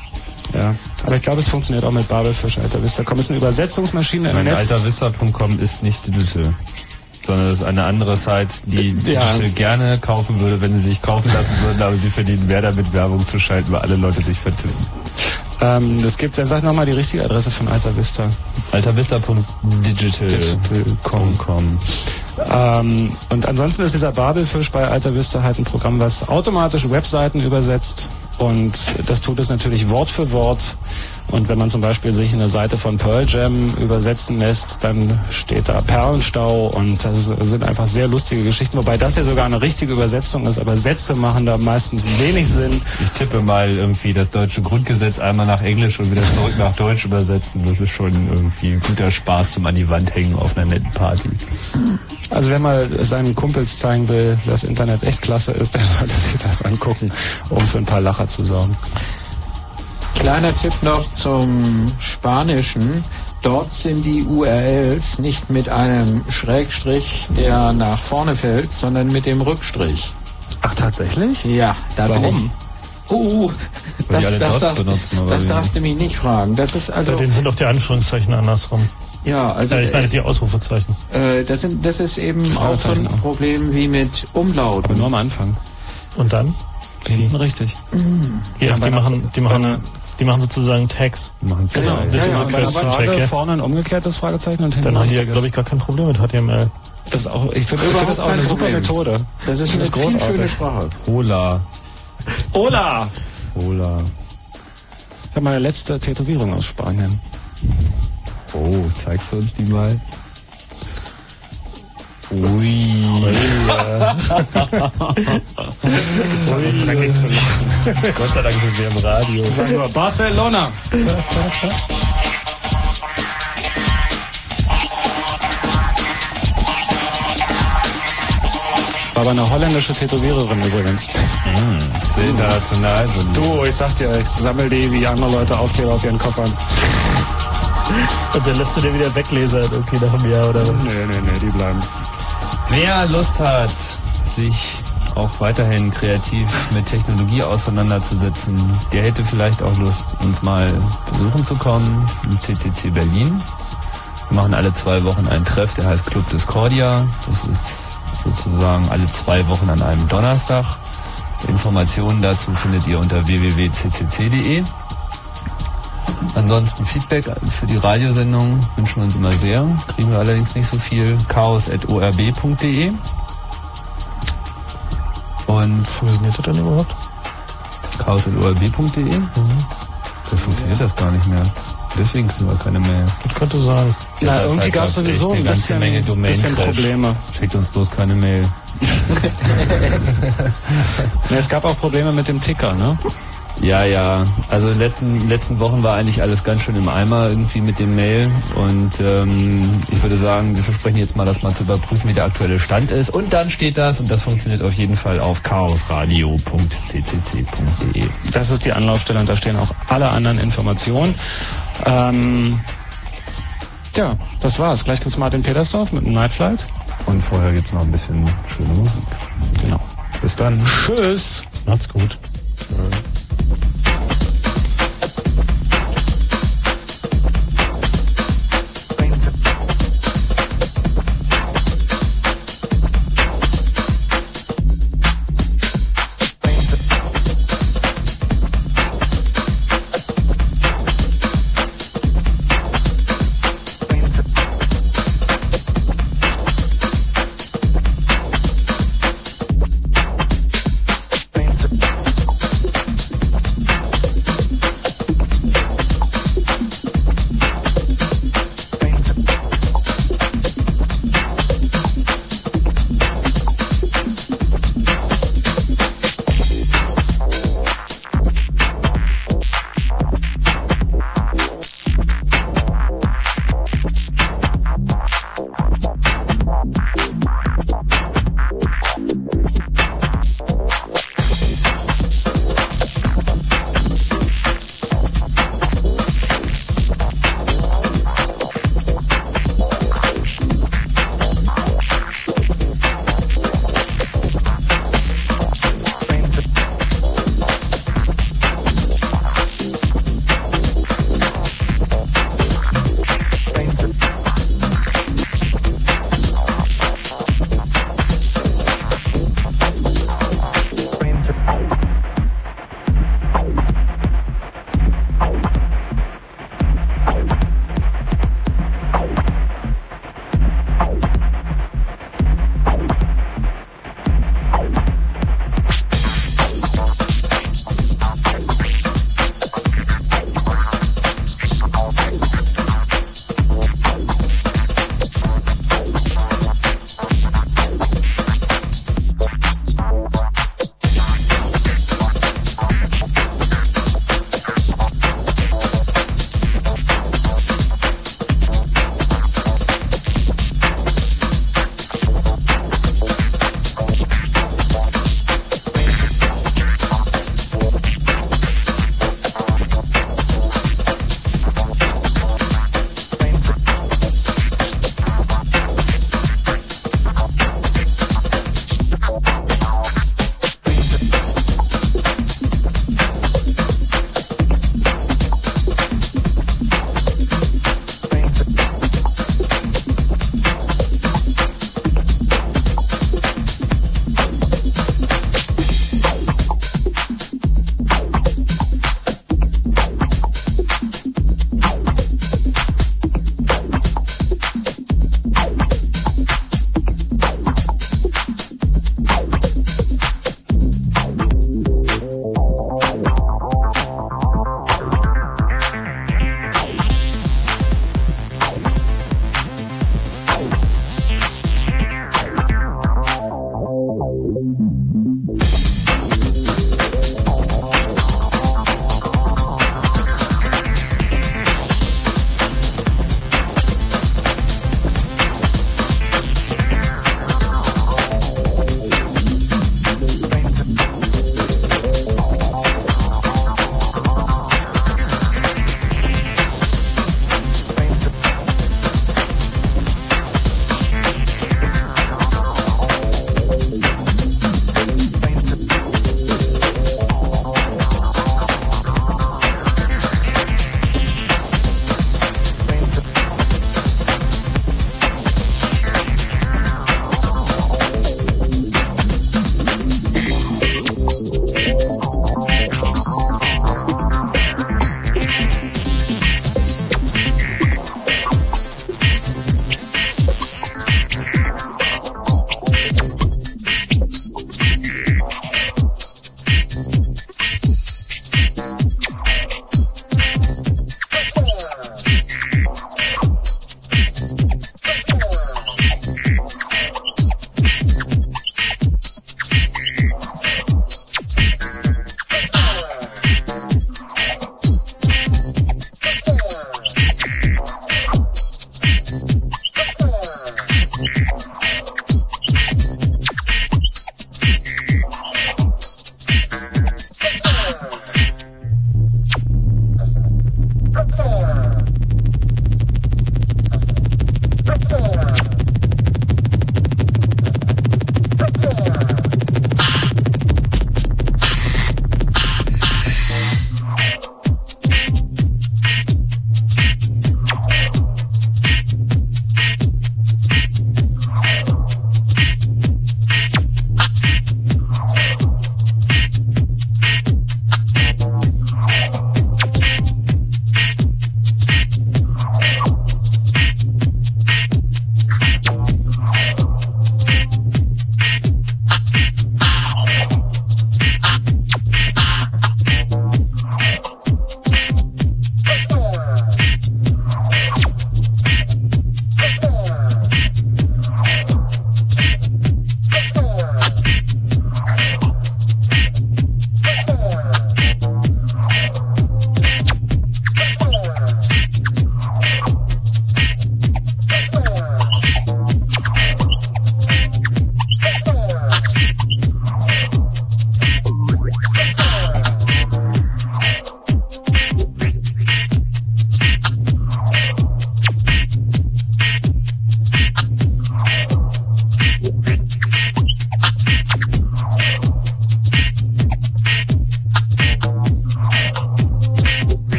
Ja, aber ich glaube, es funktioniert auch mit Babelfisch, Alter Vista.com. Ist eine Übersetzungsmaschine im Mein Netz. altervista.com ist nicht digital. Sondern es ist eine andere Seite, die Ja. digital gerne kaufen würde, wenn sie sich kaufen lassen würden, aber sie verdienen mehr damit, Werbung zu schalten, weil alle Leute sich vertippen. Ähm, es gibt, dann sag nochmal die richtige Adresse von Alta Vista. Altavista.digital.com. Ähm, und ansonsten ist dieser Babelfisch bei Alta Vista halt ein Programm, was automatisch Webseiten übersetzt. Und das tut es natürlich Wort für Wort. Und wenn man zum Beispiel sich eine Seite von Pearl Jam übersetzen lässt, dann steht da Perlenstau und das sind einfach sehr lustige Geschichten, wobei das ja sogar eine richtige Übersetzung ist, aber Sätze machen da meistens wenig Sinn. Ich tippe mal irgendwie das deutsche Grundgesetz einmal nach Englisch und wieder zurück nach Deutsch übersetzen. Das ist schon irgendwie ein guter Spaß zum an die Wand hängen auf einer netten Party. Also wer mal seinen Kumpels zeigen will, dass Internet echt klasse ist, der sollte sich das angucken, um für ein paar Lacher zu sorgen. Kleiner Tipp noch zum Spanischen. Dort sind die URLs nicht mit einem Schrägstrich, der nach vorne fällt, sondern mit dem Rückstrich. Ach, tatsächlich? Ja, da bin Warum? ich. Uh, Weil das, das, benutzen, oder das darfst du mich nicht fragen. Das ist also, Bei denen sind auch die Anführungszeichen andersrum. ja, also, ja, ich meine die Ausrufezeichen. äh, das, sind, das ist eben auch so ein. Problem wie mit Umlauten. Aber nur am Anfang. Und dann? Hinten richtig. Ja, Ja, die machen, die machen, einer- die machen sozusagen Tags. Machen Das, Genau. das ja, ist ja, so bei Frage ja. vorne ein umgekehrtes Fragezeichen und hinten Dann haben die ja, glaube ich, gar kein Problem mit HTML. Das ist auch, ich finde das auch eine super Problem. Methode. Das ist eine find viel schöne großartig. Sprache. Hola. Ola! Hola. Ich habe meine letzte Tätowierung aus Spanien. Oh, zeigst du uns die mal? Ui. ist doch nur dreckig zu lachen. Gott sei Dank sind wir im Radio. Sagen wir Barcelona. War aber eine holländische Tätowiererin übrigens. Sehr international. Du, ich sag dir, ich sammel die wie andere Leute Aufkleber auf ihren Koffern. Und dann lässt du dir wieder weglesen, okay, nach einem Jahr oder was? Nee, nee, nee, die bleiben. Wer Lust hat, sich auch weiterhin kreativ mit Technologie auseinanderzusetzen, der hätte vielleicht auch Lust, uns mal besuchen zu kommen im CCC Berlin. Wir machen alle zwei Wochen einen Treff, der heißt Club Discordia. Das ist sozusagen alle zwei Wochen an einem Donnerstag. Informationen dazu findet ihr unter www.ccc.de. Ansonsten Feedback für die Radiosendung wünschen wir uns immer sehr. Kriegen wir allerdings nicht so viel. chaos.orb.de Und funktioniert das dann überhaupt? chaos.orb.de? Mhm. Da funktioniert das gar nicht mehr. Deswegen kriegen wir keine Mail. Das könnte sein. Na, irgendwie gab es sowieso ein bisschen, bisschen Probleme. Schickt uns bloß keine Mail. Es gab auch Probleme mit dem Ticker, ne? Ja, ja. Also in den letzten, letzten Wochen war eigentlich alles ganz schön im Eimer irgendwie mit dem Mail. Und ähm, ich würde sagen, wir versprechen jetzt mal, das mal zu überprüfen, wie der aktuelle Stand ist. Und dann steht das, und das funktioniert auf jeden Fall auf chaosradio.ccc.de. Das ist die Anlaufstelle und da stehen auch alle anderen Informationen. Ähm, ja, das war's. Gleich gibt's Martin Petersdorf mit dem Night Flight. Und vorher gibt's noch ein bisschen schöne Musik. Genau. Bis dann. Tschüss. Macht's gut. Ja.